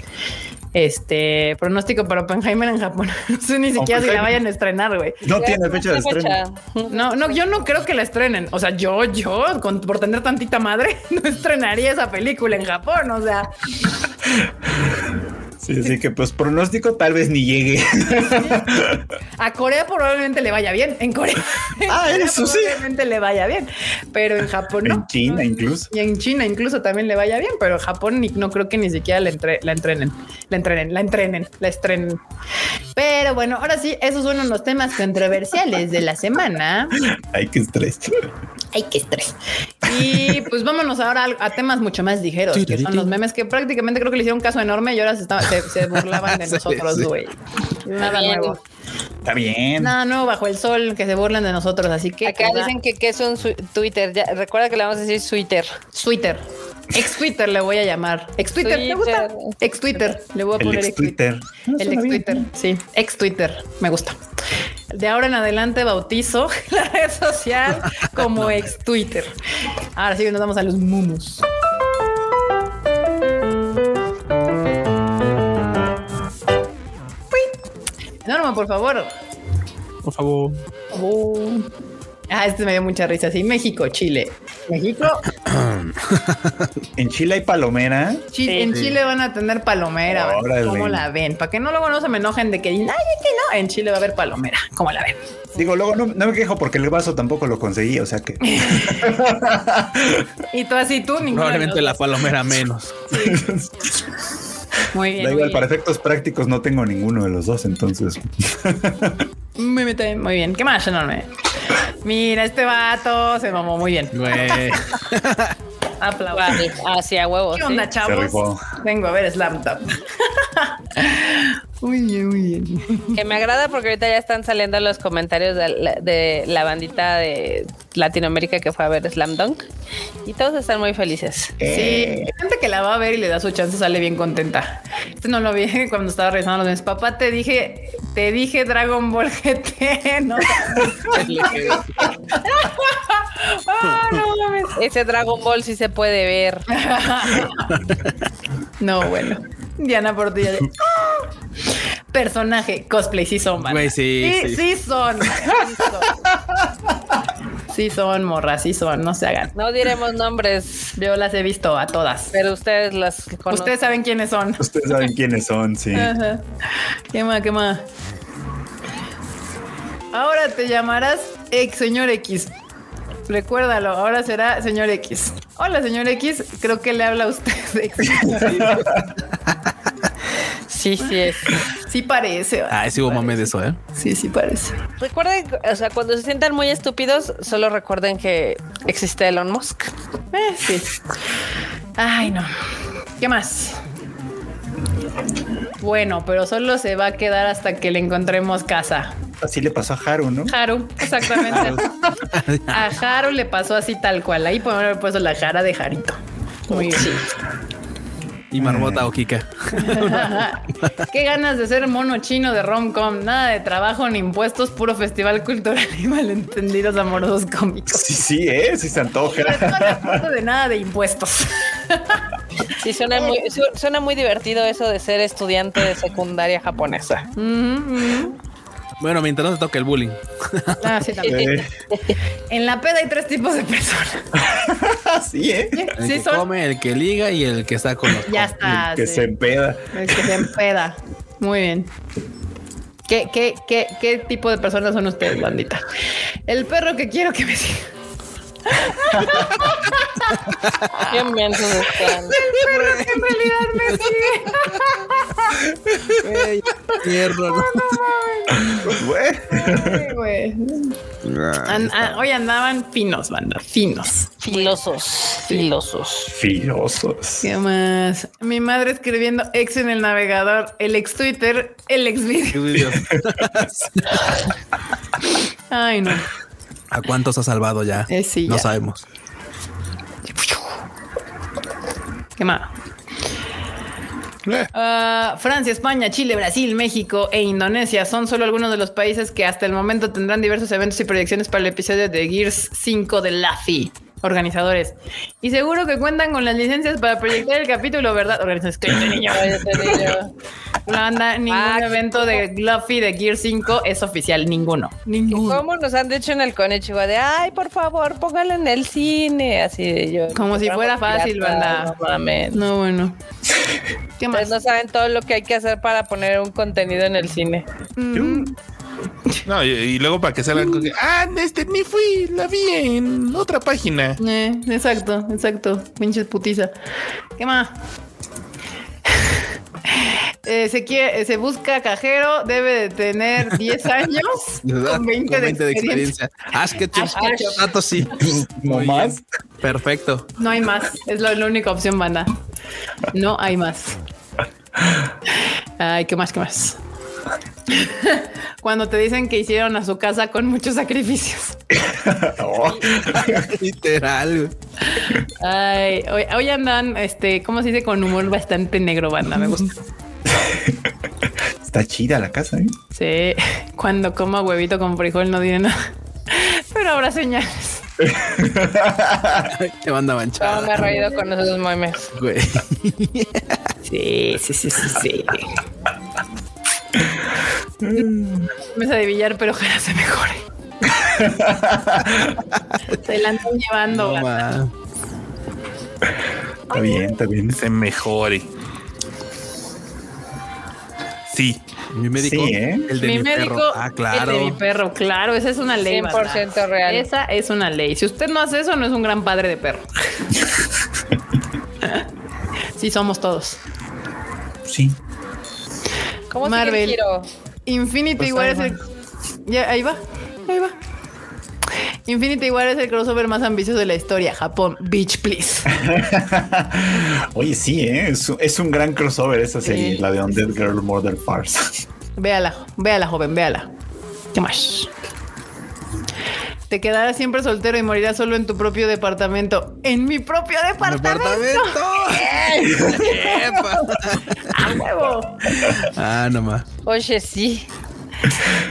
Este pronóstico para Oppenheimer en Japón. No sé ni siquiera si la vayan a estrenar, güey. No tiene fecha de ¿Qué estreno. No, no, yo no creo que la estrenen. O sea, yo, yo, con- por tener tantita madre, no estrenaría esa película en Japón. O sea, Sí, así que pues pronóstico tal vez ni llegue. a Corea probablemente le vaya bien. En Corea, en Ah, Corea eso sí. probablemente le vaya bien, pero en Japón no. En China incluso. Y en China incluso también le vaya bien, pero en Japón ni- no creo que ni siquiera la, entre- la entrenen, la entrenen, la entrenen, la estrenen. Pero bueno, ahora sí, esos son los temas controversiales de la semana. Ay, qué estrés. Ay, qué estrés. Y pues vámonos ahora a, a temas mucho más ligeros, que son los memes que prácticamente creo que le hicieron un caso enorme y ahora se, estaba- se- se burlaban de nosotros, güey. Nada Bien. nuevo. Está bien. Nada nuevo bajo el sol que se burlan de nosotros. Así que Acá pues, dicen que, que es un Twitter. Ya, recuerda que le vamos a decir Twitter. Twitter. Ex Twitter le voy a llamar. Ex Twitter, ¿te gusta? Twitter. Ex Twitter. Le voy a El poner ex ex Twitter. Twitter. Ah, El ex. Twitter, sí. Ex Twitter, me gusta. De ahora en adelante bautizo la red social como ex Twitter. Ahora sí nos vamos a los mumus. Norma, por favor. Por favor. Oh. Ah, este me dio mucha risa. Sí, México, Chile. México, En Chile hay palomera. Sí. en Chile van a tener palomera. Órale. ¿Cómo la ven? Para que no luego no se me enojen de que ay, que no. En Chile va a haber palomera. ¿Cómo la ven? Digo, luego no, no me quejo porque el vaso tampoco lo conseguí, o sea que Y tú así, tú, ninguno. Probablemente la palomera menos. Muy bien. da muy igual, bien. para efectos prácticos no tengo ninguno de los dos, entonces. Muy bien, muy bien. ¿Qué más, enorme? Mira, este vato se mamó muy bien. Güey. Aplausos. Hacia huevos. ¿Qué ¿sí? onda, chavos? rifó. Vengo a ver Slam Top. muy bien, muy bien. Que me agrada porque ahorita ya están saliendo los comentarios de la, de la bandita de Latinoamérica que fue a ver Slam Dunk y todos están muy felices. Sí, gente que la va a ver y le da su chance sale bien contenta. Este no lo vi cuando estaba revisando los memes. Papá, te dije, te dije Dragon Ball GT, no. Ah, no mames. Ese Dragon Ball sí se puede ver. No, bueno. Diana Portilla. de- ¡Ah! Personaje, cosplay, sí son. Güey, sí, sí. sí. sí son. Sí son. Sí son, morras, sí son, no se hagan. No diremos nombres, Yo las he visto a todas. pero ustedes las conocen. Ustedes saben quiénes son. Ustedes saben quiénes son, sí. Ajá. ¿Qué más? ¿Qué más? Ahora te llamarás ex señor X. Recuérdalo, ahora será señor X. Hola, señor X. Creo que le habla a usted. Sí, Sí, sí es. Sí parece. Ah, sí hubo mame de eso, ¿eh? Sí, sí parece. Recuerden, o sea, cuando se sientan muy estúpidos, solo recuerden que existe Elon Musk. Eh, sí. Ay, no. ¿Qué más? Bueno, pero solo se va a quedar hasta que le encontremos casa. Así le pasó a Haru, ¿no? Haru, exactamente. a Haru le pasó así tal cual. Ahí podemos haber puesto la jara de Jarito. Muy bien. Y Marmota o Kika. Qué ganas de ser mono chino de romcom. Nada de trabajo ni impuestos, puro festival cultural y malentendidos amorosos cómicos. Sí, sí, ¿eh? Sí se antoja. No de nada de impuestos. Sí, suena muy, su- suena muy divertido eso de ser estudiante de secundaria japonesa. Ujú, ujú. Bueno, mientras no se toque el bullying. Ah, sí, también. Eh, En la peda hay tres tipos de personas. sí, ¿eh? El Sí, que son. come, el que liga y el que está con los Ya está. que sí. se empeda. El que se empeda. Muy bien. ¿Qué, qué, qué, ¿Qué tipo de personas son ustedes, bandita? El perro que quiero que me siga. Qué mensos están. El perro que en realidad me sigue. Ey, hierro, ¿no? Güey. Güey. An- a- hoy andaban finos, banda. Finos. Filosos, filosos. Filosos. ¿Qué más? Mi madre escribiendo ex en el navegador, el ex Twitter, el ex video. Qué videos. Ay, no. ¿A cuántos ha salvado ya? Eh, sí, no ya. sabemos. ¿Qué más? Ah, Francia, España, Chile, Brasil, México e Indonesia son solo algunos de los países que hasta el momento tendrán diversos eventos y proyecciones para el episodio de Gears 5 de Laffy. Organizadores. Y seguro que cuentan con las licencias para proyectar el capítulo, ¿verdad? Organizadores, cállate, niño. No anda ningún Ah, evento de Luffy de Gear 5 es oficial, ninguno. Ninguno. ¿Cómo nos han dicho en el Konichiwa de ay, por favor, póngalo en el cine? Así de yo. Como si fuera fácil, banda. No, bueno. ¿Qué más? Ustedes no saben todo lo que hay que hacer para poner un contenido en el cine. Mm, No, y, y luego para que salgan con que, ah, este ni fui, la vi en otra página. eh, exacto, exacto. Pinches putiza. ¿Qué más? Eh, se, quiere, se busca cajero, debe de tener 10 años con 20, de, experiencia. Ash Ketchum. Ash Ketchum. Dato sí. No Muy más. bien. Perfecto. No hay más. Es la, la única opción, banda. No hay más. Ay, ¿qué más? ¿Qué más? Cuando te dicen que hicieron a su casa con muchos sacrificios. Oh, Literal. Ay, hoy, hoy andan, este, ¿cómo se dice? Con humor bastante negro, banda. Me gusta. está chida la casa, ¿eh? Sí, cuando como huevito con frijol no diré nada. Pero habrá señales. Te manda No, manchada. me he reído con esos memes. Güey. Sí, sí, sí, sí, sí. Mesa de billar, pero ojalá se mejore. se la andan llevando. No. Está bien, está bien. Se mejore. Sí. Mi médico. Sí, ¿eh? El de mi, mi, médico, perro. Ah, claro. el de mi perro, claro, esa es una ley. 100% banda. real. Esa es una ley. Si usted no hace eso, no es un gran padre de perro. sí, somos todos. Sí. ¿Cómo Marvel. sigue el giro? Infinity Pues War es el. Ya, ahí va. Ahí va. Infinity War es el crossover más ambicioso de la historia. Japón, bitch, please. Oye, sí, ¿eh? es, un- es un gran crossover esa serie, Sí. la de Undead Girl Murder Farce. Véala, véala, joven, véala. ¿Qué más? Te quedarás siempre soltero y morirás solo en tu propio departamento. En mi propio departamento. ¡Departamento! ¡Epa! ¡A huevo! ah, no más. Oye, sí.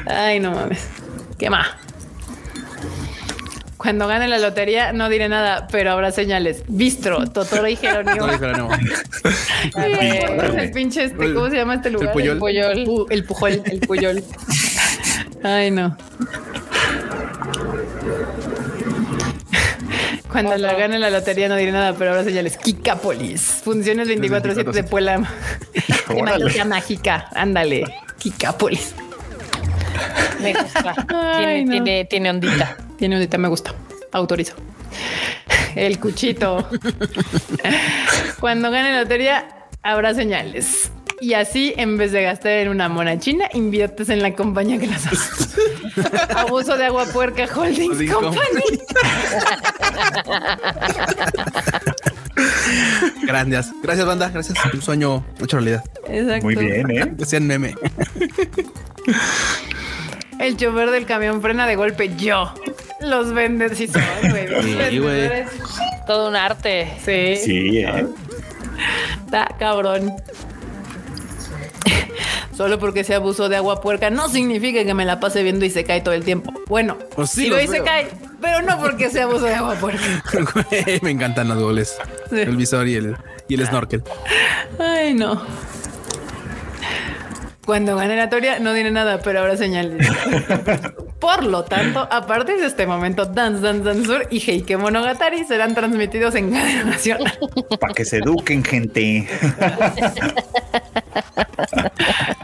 Ay, no mames. ¿Qué más? Cuando gane la lotería no diré nada, pero habrá señales. Bistro, Totoro y Jerónimo. No, Jerónimo. Ay, ¿cómo es el pinche este? ¿Cómo se llama este lugar? Puyol. El Puyol. Pu- el Pujol, el Puyol. Ay, no. Cuando la gane la lotería no diré nada, pero ahora señales. Kikapolis. Funciones 24-7 de Puebla. Magia mágica. Ándale. Kikapolis. Me gusta. Ay, tiene, no. tiene, tiene ondita. Tiene ahorita me gusta. Autorizo. El cuchito. Cuando gane la lotería, habrá señales. Y así en vez de gastar en una mona china, inviertes en la compañía que las hace. Abuso de agua puerca Holdings Holding Company. Gracias. Gracias, banda. Gracias. Un sueño hecho realidad. Exacto. Muy bien, ¿eh? Decían meme. El chofer del camión frena de golpe yo. Los vendes sí son, güey. Todo un arte. Sí, Sí, ¿eh? está cabrón. Solo porque se abusó de agua puerca no significa que me la pase viendo y se cae todo el tiempo. Bueno, Pues sí, los lo se veo. cae, pero no porque se abusó de agua puerca. Me encantan los goles. Sí. El visor y el, y el snorkel. Ay, no. Cuando gane la teoría no diré nada, pero ahora señales. Por lo tanto, a partir de este momento, Dance Dance Dance Sur y Heike Monogatari serán transmitidos en cadena nacional. Para que se eduquen, gente.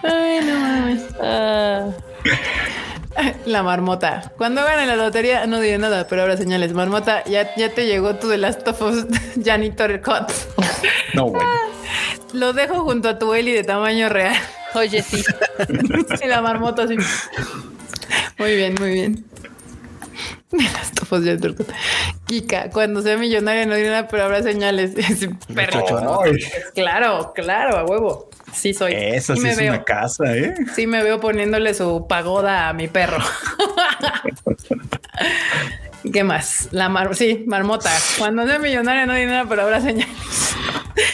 Ay, no mames. Ah, La marmota. Cuando gane la lotería no diré nada, pero ahora señales. Marmota, ya, ya te llegó tu The Last of Us Janitor Cut. No, bueno. Lo dejo junto a tu Eli de tamaño real. oye, sí. Y la marmota así. Muy bien, muy bien. Of Us Janitor Cut. Kika, cuando sea millonaria no diré nada, pero habrá señales. Ay, Claro, claro, a huevo. Sí soy. esa sí me es veo. una casa, ¿eh? Sí me veo poniéndole su pagoda a mi perro. ¿Qué más? La mar sí, marmota. Cuando sea millonaria no nada, pero habrá señales.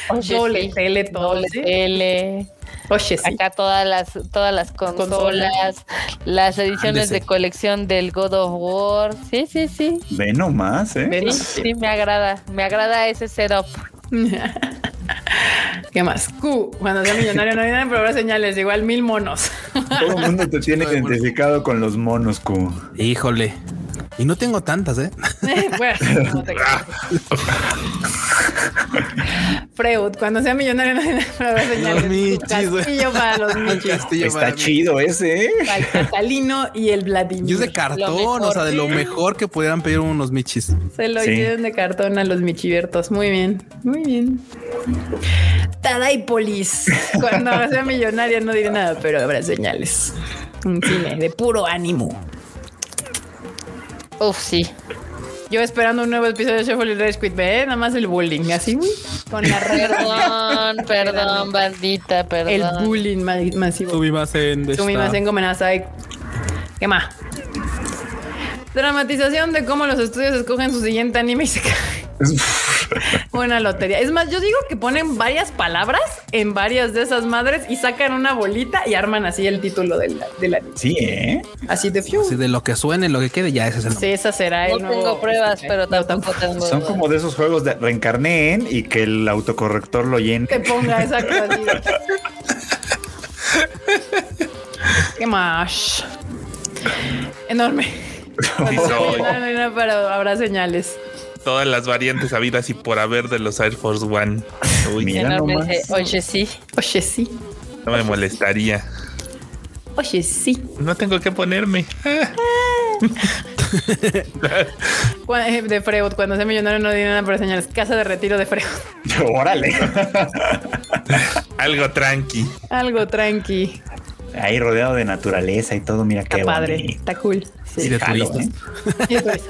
Oye, Doble sí. tele, todo. Doble ¿sí? tele. Oye, sí. Acá todas las, todas las consolas, las ediciones Ándese. de colección del God of War. Sí, sí, sí. Ve nomás, ¿eh? Ven. Sí, sí, me agrada. Me agrada ese setup. ¿Qué más? Q. Cuando sea millonario no hay nada, pero habrá señales. Igual mil monos. Todo el mundo te tiene identificado con los monos, Q. Híjole. Y no tengo tantas, ¿eh? bueno, no te. Freud, cuando sea millonario no señales. Los michis, güey. Castillo para los michis. Castillo para Está mí. chido ese, ¿eh? El Catalino y el Vladimir. Y es de cartón, mejor, o sea, de lo mejor que pudieran pedir unos michis. Se lo Sí. hicieron de cartón a los michibiertos. Muy bien, muy bien. Tadaipolis. Cuando sea millonaria no diré nada, pero habrá señales. Un cine de puro ánimo. Uf, sí. Yo esperando un nuevo episodio de Shuffle y Rage Quit, ve, nada más el bullying, así, uy, con la red. Perdón, perdón, bandita, perdón. El bullying ma- masivo. Sumimasen. Sumimasen Gomenasai. ¿Qué más? Dramatización de cómo los estudios escogen su siguiente anime y se cae. Buena lotería. Es más, yo digo que ponen varias palabras en varias de esas madres y sacan una bolita y arman así el título del, del anime. Sí, ¿eh? Así de fiu. Así de lo que suene, lo que quede, ya ese es el Sí, esa será el No nuevo- tengo pruebas, pero No, tampoco tengo. Son como de esos juegos de reencarneen y que el autocorrector lo llene. Que ponga exacto así. ¿Qué más? Enorme. No. Pero habrá señales. Todas las variantes habidas y por haber de los Air Force One. Uy, Mira nomás. ese- Oye, sí. Oye, sí. no me molestaría. Oye, sí. No tengo que ponerme. Ah, eh, De Freud, cuando sea millonario no diré nada, pero señales. Casa de retiro de Freud. Órale. Algo tranqui. Algo tranqui. Ahí rodeado de naturaleza y todo, mira Está qué padre. bonito. Está cool. Y Sí. de Jalo. ¿eh? Y después-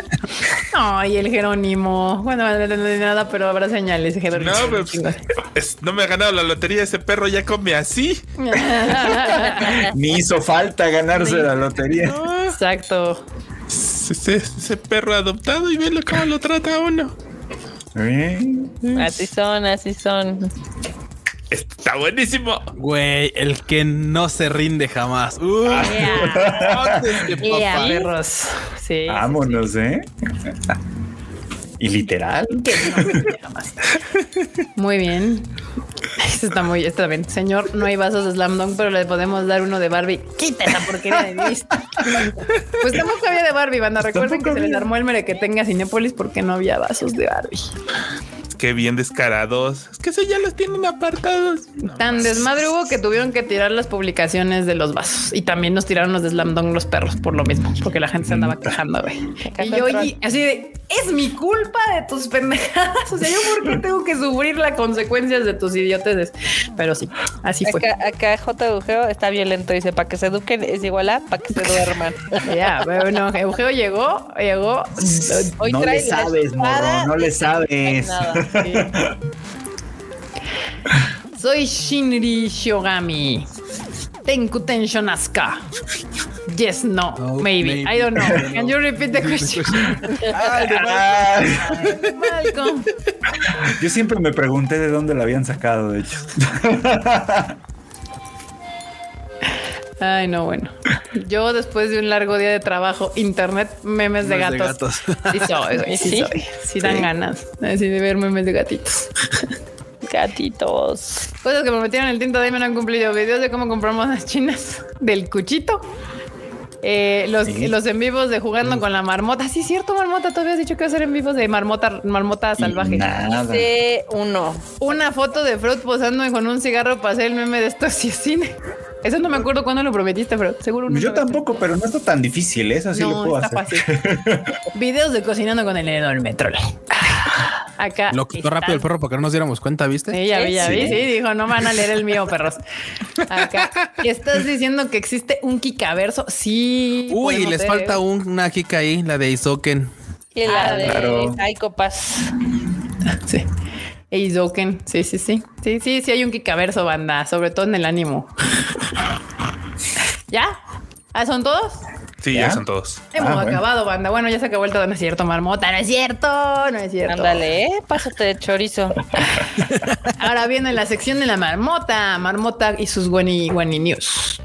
Ay, el Jerónimo. Bueno, no nada, pero habrá señales. Jerónimo. No, pero es- no me ha ganado la lotería. Ese perro ya come así. Ni hizo falta ganarse la lotería. Exacto. Ese, ese perro adoptado y velo cómo lo trata uno. ¿Eh? Así son, así son. Está buenísimo. Güey, el que no se rinde jamás. Uh, Yeah. de papá. Yeah. Perros. Sí. Vámonos, ¿eh? Y literal. Que no, jamás. Muy bien. Eso está muy, está bien. Señor, no hay vasos de Slam Dunk, pero le podemos dar uno de Barbie. Quita esa porquería de mi vista. Pues tampoco había de Barbie, banda. Recuerden que se les armó el mere que tenga Cinépolis porque no había vasos de Barbie. Qué bien descarados. Es que eso ya los tienen apartados. Tan desmadre hubo que tuvieron que tirar las publicaciones de los vasos y también nos tiraron los de Slam Dunk los perros por lo mismo, porque la gente se andaba quejando, güey. Y yo y así de es mi culpa de tus pendejadas. O sea, yo por qué tengo que sufrir las consecuencias de tus idiotes. Pero sí, así fue. Acá, J. Eugeo está violento. Dice para que se eduquen es igual a para que se duerman. Ya, pero no, Eugeo llegó, llegó. Hoy no le sabes, morro, no le sabes. Soy Shinri Shogami. Tenku Tension Asuka. Yes, no, maybe. I don't know. Can you repeat the question? Malcolm. Yo siempre me pregunté de dónde la habían sacado, de hecho. Ay, no, bueno. Yo después de un largo día de trabajo, internet, memes de gatos. Sí, soy, sí, soy. Sí dan ganas así de ver memes de gatitos. Gatitos. Cosas que me metieron el tinto de me no han cumplido. Videos de cómo compramos las chinas del cuchito. Eh, los, los en vivos de jugando con la marmota. Sí, cierto, marmota. Tú habías dicho que iba a ser en vivos de marmota, marmota salvaje. Sí, uno. Una foto de Fruit posando con un cigarro para hacer el meme de esto sí cine. Eso no me acuerdo cuándo lo prometiste, pero seguro Yo tampoco, pero no está tan difícil. ¿eh? Eso sí lo puedo está hacer. Fácil. Videos de cocinando con el enorme troll. Acá. Lo quitó rápido el perro para que no nos diéramos cuenta, ¿viste? Sí, ya vi, ya vi. Sí, dijo, no van a leer el mío, perros. Acá. ¿Estás diciendo que existe un Kikaverso? Sí. Uy, y les falta una Kika ahí, la de Isoken. Y la ah, de claro. Sí. Isoken, sí, sí, sí. Sí, sí, sí hay un Kikaverso, banda, sobre todo en el ánimo. ¿Ya? ¿Ah, son todos? Sí, ya, son todos. Hemos ah, acabado, banda. Bueno, ya se acabó el todo. No es cierto, marmota. No es cierto. No es cierto. Ándale, ¿eh? pásate de chorizo. Ahora viene la sección de la marmota. Marmota y sus Guani, Guani News.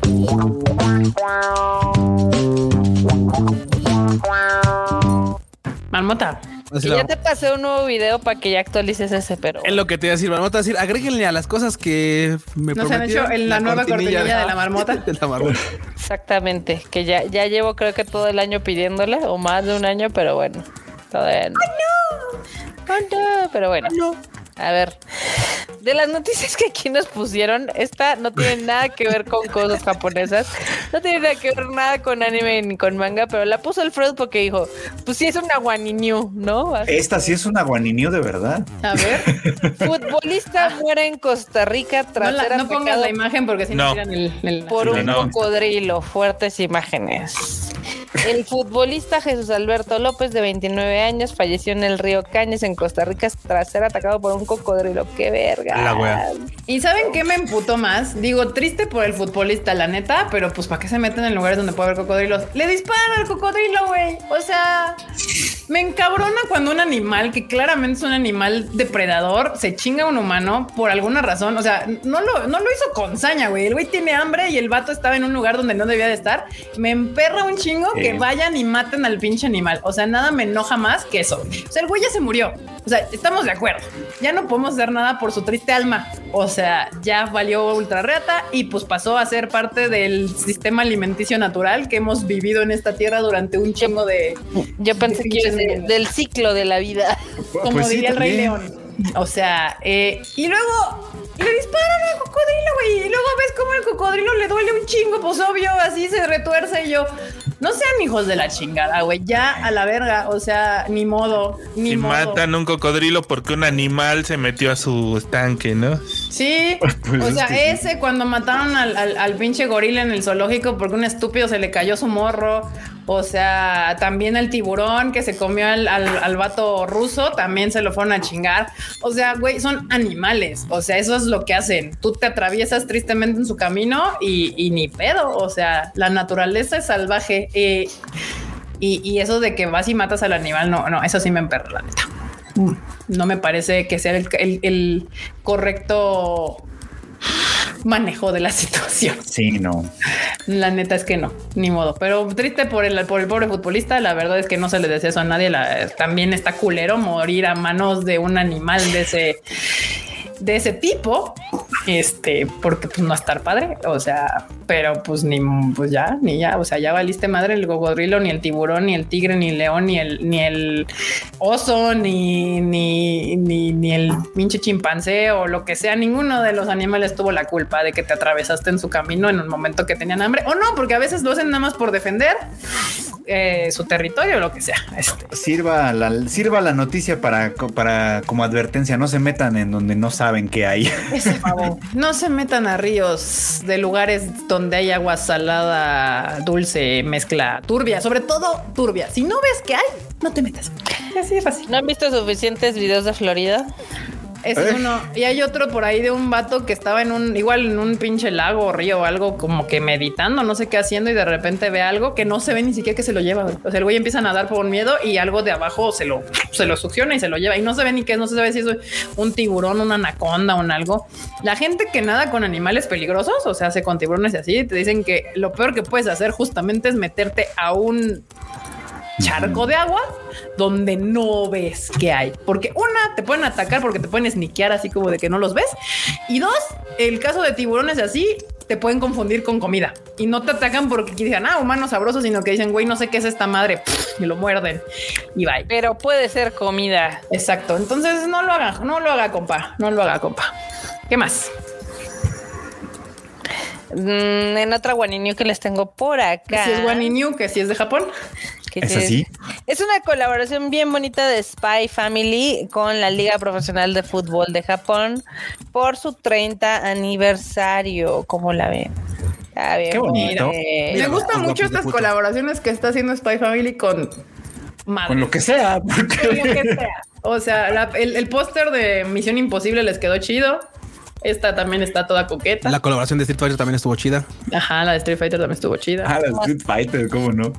Marmota. Y ya te pasé un nuevo video para que ya actualices ese, pero. Es lo que te iba a decir, marmota. Decir, agréguenle a las cosas que me Nos han hecho en la, nueva cortinilla, de la marmota. de la marmota. Exactamente. Que ya, ya llevo, creo que todo el año pidiéndole, o más de un año, pero bueno. Todavía no. ¡Ay, no! no! Pero bueno. no! A ver, de las noticias que aquí nos pusieron, esta no tiene nada que ver con cosas japonesas, no tiene nada que ver nada con anime ni con manga, pero la puso el Freud porque dijo, pues sí es una guaninio, ¿no? Esta sí es una guaninio de verdad. A ver. Futbolista muere en Costa Rica tras no, no pongas la imagen porque si no, tiran el, por un cocodrilo, fuertes imágenes. El futbolista Jesús Alberto López, de 29 años, falleció en el río Cañas, en Costa Rica, tras ser atacado por un cocodrilo. ¡Qué verga! ¿Y saben qué me emputó más? Digo, triste por el futbolista, la neta, pero pues ¿para qué se meten en lugares donde puede haber cocodrilos? Le disparan al cocodrilo, güey. O sea, me encabrona cuando un animal, que claramente es un animal depredador, se chinga a un humano por alguna razón. O sea, no lo, no lo hizo con saña, güey. El güey tiene hambre y el vato estaba en un lugar donde no debía de estar. Me emperra un chingo que vayan y maten al pinche animal. O sea, nada me enoja más que eso. O sea, el güey ya se murió. O sea, estamos de acuerdo. Ya no podemos hacer nada por su triste alma. O sea, ya valió ultra reata y pues pasó a ser parte del sistema alimenticio natural que hemos vivido en esta tierra durante un chingo de. Yo pensé que del ciclo de la vida. Como pues diría el Rey León. O sea, eh, y luego le disparan al cocodrilo, güey. Y luego ves cómo el cocodrilo le duele un chingo, pues obvio, así se retuerce. Y yo, no sean hijos de la chingada, güey. Ya a la verga, o sea, ni modo, ni y matan un cocodrilo porque un animal se metió a su estanque, ¿no? Sí, pues o sea, ese cuando mataron al, al, pinche gorila en el zoológico porque un estúpido se le cayó su morro. O sea, también el tiburón que se comió al, al, vato ruso, también se lo fueron a chingar. O sea, güey, son animales. O sea, eso es lo que hacen. Tú te atraviesas tristemente en su camino y, ni pedo. O sea, la naturaleza es salvaje. Eh, y, eso de que vas y matas al animal, no, no, eso sí me emperra, la neta. No me parece que sea el correcto manejo de la situación. Sí, no. La neta es que no, ni modo. Pero triste por el, por el pobre futbolista, la verdad es que no se le desea eso a nadie. también está culero morir a manos de un animal de ese, de ese tipo. este, porque pues no estar padre, o sea, pero pues ni, pues ya, ni ya, o sea, ya valiste madre el cocodrilo, ni el tiburón, ni el tigre, ni el león, ni el, ni el oso, ni, ni, ni, ni el pinche chimpancé o lo que sea, ninguno de los animales tuvo la culpa de que te atravesaste en su camino en un momento que tenían hambre, o no, porque a veces lo hacen nada más por defender eh, su territorio o lo que sea. Este. Sirva la, sirva la noticia para, para como advertencia, no se metan en donde no saben qué hay. No se metan a ríos de lugares donde hay agua salada, dulce, mezcla, turbia, sobre todo turbia. Si no ves que hay, no te metas. Así es fácil. ¿No han visto suficientes videos de Florida? Es ¿Eh? uno. Y hay otro por ahí de un vato que estaba en un, igual en un pinche lago o río o algo, como que meditando, no sé qué haciendo, y de repente ve algo que no se ve ni siquiera que se lo lleva. O sea, el güey empieza a nadar por un miedo y algo de abajo se lo, se lo succiona y se lo lleva. Y no se ve ni qué, no se sabe si es un tiburón, una anaconda, un algo. La gente que nada con animales peligrosos, o sea, hace con tiburones y así, te dicen que lo peor que puedes hacer justamente es meterte a un charco de agua donde no ves que hay. Porque una, te pueden atacar porque te pueden sniquear así como de que no los ves. Y dos, el caso de tiburones así, te pueden confundir con comida y no te atacan porque dicen, ah, humano sabroso, sino que dicen, güey, no sé qué es esta madre y lo muerden y bye. Pero puede ser comida. Exacto. Entonces no lo haga, no lo haga, compa, no lo haga, compa. ¿Qué más? Mm, en otra Guaniniu que les tengo por acá. Si es Guaniniu, que si es de Japón. ¿Es así? Es una colaboración bien bonita de Spy Family con la Liga Profesional de Fútbol de Japón por su 30 aniversario. ¿Cómo la ven? Está bien. Qué bonito. Me gustan mucho estas colaboraciones que está haciendo Spy Family con Con lo que sea. O sea, el, el póster de Misión Imposible les quedó chido. Esta también está toda coqueta. La colaboración de Street Fighter también estuvo chida. Ajá, la de Street Fighter también estuvo chida. Ah, la de Street Fighter, ¿cómo no?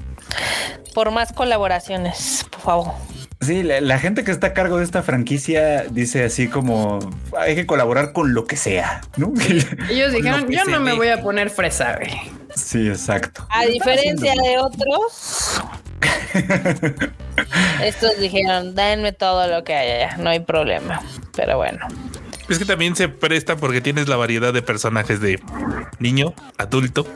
Por más colaboraciones, por favor. Sí, la, gente que está a cargo de esta franquicia dice así como hay que colaborar con lo que sea, ¿no? Ellos dijeron, yo no me voy a poner fresa, güey. Sí, exacto. A diferencia de otros, estos dijeron, denme todo lo que haya, no hay problema. Pero bueno. Es que también se presta porque tienes la variedad de personajes de niño, adulto.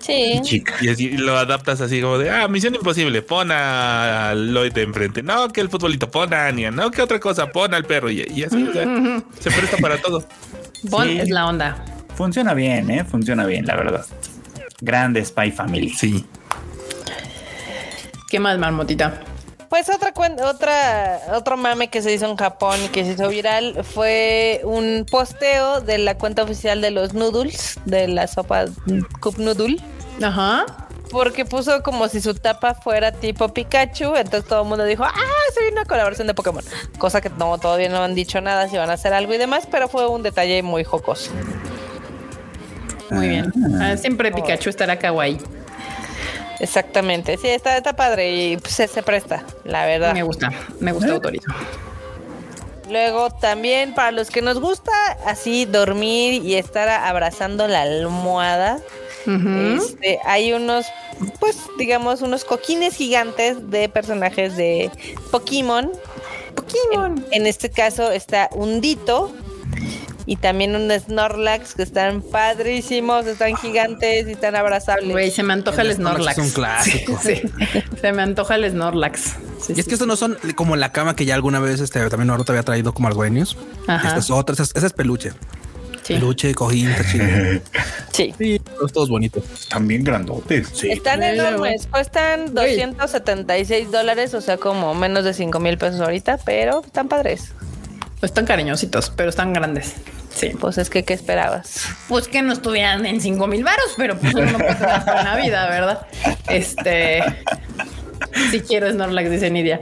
Sí. Y chica. Y, así, lo adaptas así como de, ah, misión imposible, pon a Lloyd de enfrente. No, que el futbolito, pon a Anya. No, que otra cosa, pon al perro. Y, así, o sea, se presta para todo. Bon es la onda. Funciona bien, ¿eh? Funciona bien, la verdad. Grande Spy Family. Sí. ¿Qué más, marmotita? Pues otra otra otro mame que se hizo en Japón y que se hizo viral fue un posteo de la cuenta oficial de los noodles, de la sopa cup noodle. Ajá. Porque puso como si su tapa fuera tipo Pikachu, entonces todo el mundo dijo, ah, soy una colaboración de Pokémon. Cosa que no, todavía no han dicho nada si van a hacer algo y demás, pero fue un detalle muy jocoso. Muy bien. Ah, siempre Pikachu estará kawaii. Exactamente, sí, está, está padre y pues, se, se presta, la verdad. Me gusta, me gusta autorizo. Luego también para los que nos gusta así dormir y estar abrazando la almohada, este, hay unos, pues digamos, unos coquines gigantes de personajes de Pokémon. Pokémon. En, en este caso está Undito, y también un Snorlax que están padrísimos, están gigantes y están abrazables. Güey, se me antoja el, Snorlax. Es un clásico. Sí, se me antoja el Snorlax. y es que estos no son como la cama que ya alguna vez este, también Naruto te había traído como alguenios. Esta es otra, esa es, peluche. Sí. Peluche, cojín, está chido. Sí. Sí, todos bonitos. También grandotes. Sí. Están enormes, cuestan 276 dólares, o sea, como menos de 5 mil pesos ahorita, pero están padres. Están cariñositos, pero están grandes. Sí. Pues es que, ¿qué esperabas? Pues que no estuvieran en 5 mil varos, pero pues uno no puede en la vida, ¿verdad? Este. Si quiero Snorlax, dice Nidia.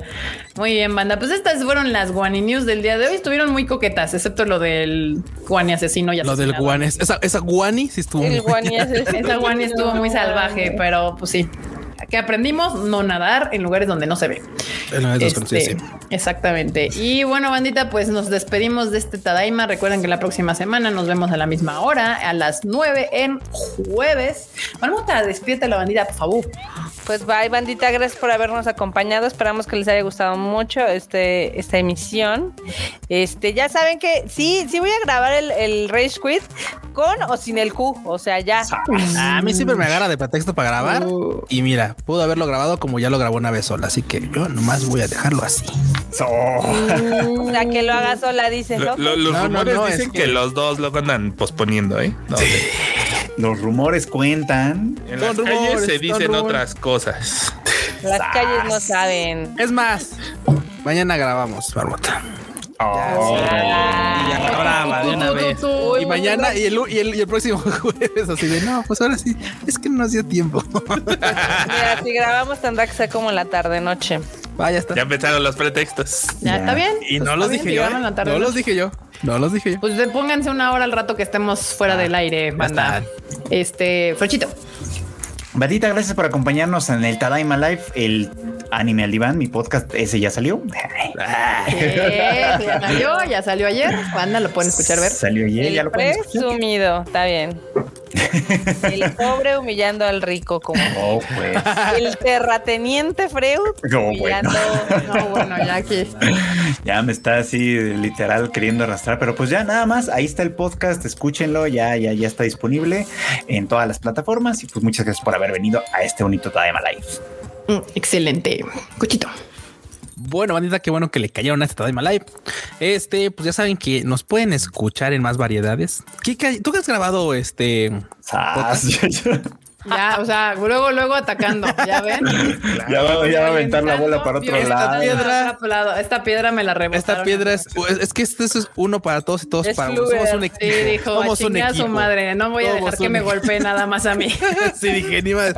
Muy bien, banda. Pues estas fueron las Guani News del día de hoy. Estuvieron muy coquetas, excepto lo del Guani asesino. Ya lo del Guani. Esa, esa Guani sí estuvo. El Guani esa Guani estuvo muy salvaje, pero pues sí que aprendimos no nadar en lugares donde no se ve. Este, exactamente. Y bueno, bandita, pues nos despedimos de este Tadaima. Recuerden que la próxima semana nos vemos a la misma hora, a las 9 en jueves. Marmota, despídete la bandita, por favor. Pues bye, bandita. Gracias por habernos acompañado. Esperamos que les haya gustado mucho este, esta emisión. Este, ya saben que sí, sí voy a grabar el, el Rage Quit con o sin el Q. O sea, ya. A mí siempre me agarra de pretexto para grabar. Y mira, pudo haberlo grabado como ya lo grabó una vez sola. Así que yo nomás voy a dejarlo así. O sea, que lo haga sola, dice. Lo- lo- los No, rumores no, es dicen que... que- los dos lo andan posponiendo, ¿eh? Los rumores cuentan. en las calles se dicen rumores. otras cosas. Las calles no saben. Es más, mañana grabamos, Barbota. Oh. Y ya la brava de una Tú, tú, vez. tú, tú. Y mañana y el, y el, y el próximo jueves así de no, pues ahora sí, es que no nos dio tiempo. Mira, si grabamos tendrá que ser como en la tarde noche. Vaya está. Ya empezaron los pretextos. Ya, está bien. Y Pues no está los bien, dije yo. ¿eh? tarde, No ¿no? los dije yo. No los dije yo. Pues pónganse una hora al rato que estemos fuera del aire, banda. Este, Frochito. Batita, gracias por acompañarnos en el Tadaima Live, el anime al diván, mi podcast, ese ya salió. Eh, ya salió, ya salió ayer. Banda, lo pueden escuchar, ver. Salió ayer, ya lo pueden escuchar. presumido, está bien. El pobre humillando al rico, como Oh, pues. el terrateniente Freud No, humillando. No, bueno, ya aquí. Ya me está así literal queriendo arrastrar, pero pues ya nada más, ahí está el podcast, escúchenlo, ya, ya, ya está disponible en todas las plataformas y pues muchas gracias por haber venido a este bonito Tadaima Live. Mm, Excelente. Cuchito. Bueno, bandita, qué bueno que le cayeron a este Tadaima Live. Este, pues ya saben que nos pueden escuchar en más variedades. ¿Qué, ca- ¿Tú que has grabado este? Sas. Ya, o sea, luego, luego atacando. Ya ven. ya, va, ya va a aventar la bola para otro Esta lado. piedra, lado. Esta piedra me la rebotaron. Esta piedra es, es, es que este es uno para todos y todos Es para uno. Somos un Sí, equipo. dijo, Somos un chinga a su equipo. madre. No voy a Somos dejar que un me equipo. golpee nada más a mí. sí, dije, ni más.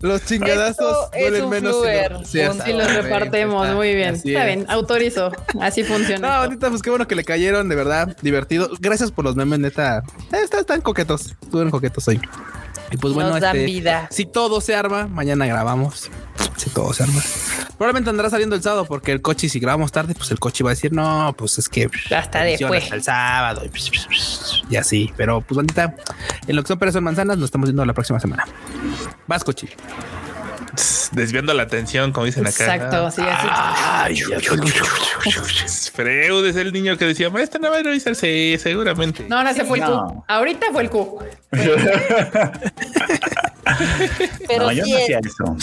Los chingadazos duelen menos. si lo- sí, Punto. Y los repartemos. está- Muy bien. Está es. bien. Autorizo. Así funciona. No, ahorita, pues qué bueno que le cayeron, de verdad, divertido. Gracias por los memes, neta. Eh, Están, están coquetos, estuvieron coquetos hoy. Y pues bueno, Nos dan este, vida. si todo se arma, mañana grabamos. Si todo se arma. Probablemente andará saliendo el sábado porque el coche, si grabamos tarde, pues el coche va a decir, no, pues es que Hasta después. hasta el sábado y así. Pero pues bandita, en lo que son peras son manzanas, nos estamos viendo la próxima semana. Vas, coche. Desviando la atención, como dicen acá. Exacto. Sí, así. Freud es el niño que decía, este no va a revisarse, seguramente. No, ahora se fue el No. Q. Ahorita fue el Q. Pero no, yo sí no hacía eso.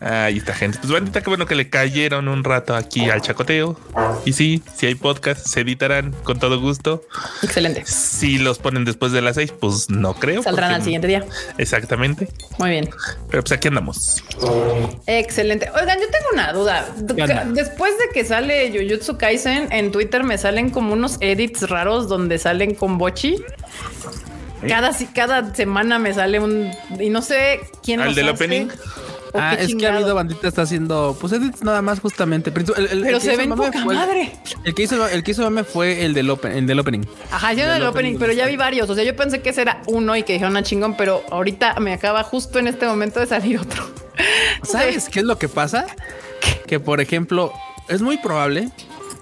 Ahí está, gente. Pues bandita, qué bueno que le cayeron un rato aquí al chacoteo. Y sí, si hay podcast, se editarán con todo gusto. Excelente. Si los ponen después de las seis, pues no creo. Saldrán porque- al siguiente día. Exactamente. Muy bien. Pero pues aquí andamos. Excelente. Oigan, yo tengo una duda. Después de que sale Jujutsu Kaisen, en Twitter me salen como unos edits raros donde salen con Bochi. Cada, cada semana me sale un... Y no sé quién ¿Al del hace opening? o Ah, es que ha habido bandita está haciendo, pues edits nada más justamente. Pero, el- el- Pero se ven poca fue madre. El que hizo, el que hizo mame fue el del, open, el del opening. Ajá, yo Del del opening, opening pero ya vi varios. O sea, yo pensé que ese era uno y que dijeron a chingón, pero ahorita me acaba justo en este momento de salir otro. ¿Sabes qué es lo que pasa? Que por ejemplo, es muy probable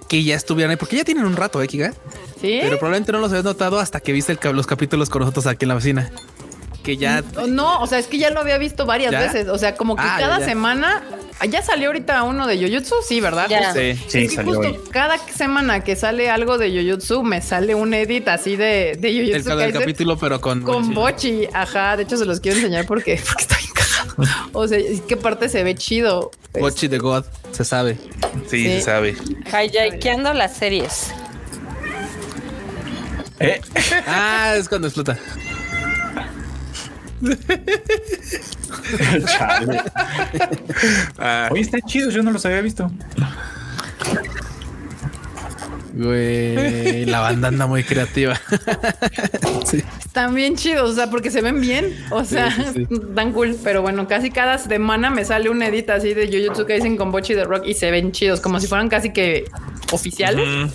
que ya estuvieran ahí, porque ya tienen un rato, ¿eh, Kiga? ¿Sí? Pero probablemente no los habías notado hasta que viste el los capítulos con nosotros aquí en la oficina. Que ya No, o sea, es que ya lo había visto varias ¿Ya? veces. O sea, como que Ah, cada ya. semana. Ya salió ahorita uno de Jujutsu, sí, ¿verdad? Ya. Sí. Sí, es que salió justo hoy. cada semana que sale algo de Jujutsu, me sale un edit así de, de el, del Kaisen capítulo, pero con con Bochi. Ajá, de hecho se los quiero enseñar porque, porque está bien cagado. O sea, es que parte se ve chido. Pues, Bochi de God, se sabe. Sí, Sí. se sabe. Hijackeando las series. Eh, Ah, es cuando explota. chale. Ah, Oye, está chido, yo no los había visto. Güey, la banda anda muy creativa. sí. Están bien chidos, o sea, porque se ven bien. O sea, sí, tan cool. Pero bueno, casi cada semana me sale un edit así de Jujutsu Kaisen con Bochi de Rock y se ven chidos, como si fueran casi que oficiales. mm,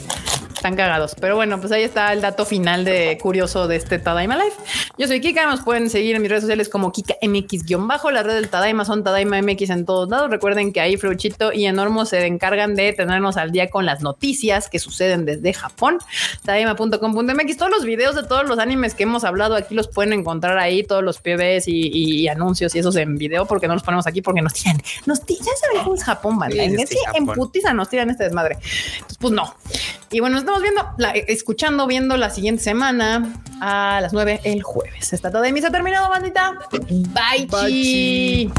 Están cagados. Pero bueno, pues ahí está el dato final de curioso de este Tadaima Life. Yo soy Kika, nos pueden seguir en mis redes sociales como Kika MX-bajo. Las redes del Tadaima son Tadaima MX en todos lados. Recuerden que ahí Fruchito y Enormo se encargan de tenernos al día con las noticias que suceden desde Japón. Tadaima.com.mx. Todos los videos de todos los animes que hemos hablado aquí los pueden encontrar ahí, todos los PBs y, anuncios y esos en video, porque no los ponemos aquí porque nos tiran, nos tiran, ya saben cómo es Japón, man. en, en putiza nos tiran este desmadre. Entonces, pues no. Y bueno, estamos viendo, escuchando, viendo la siguiente semana a las 9 el jueves. Esta toda de misa terminado, bandita. Bye, Bye chi.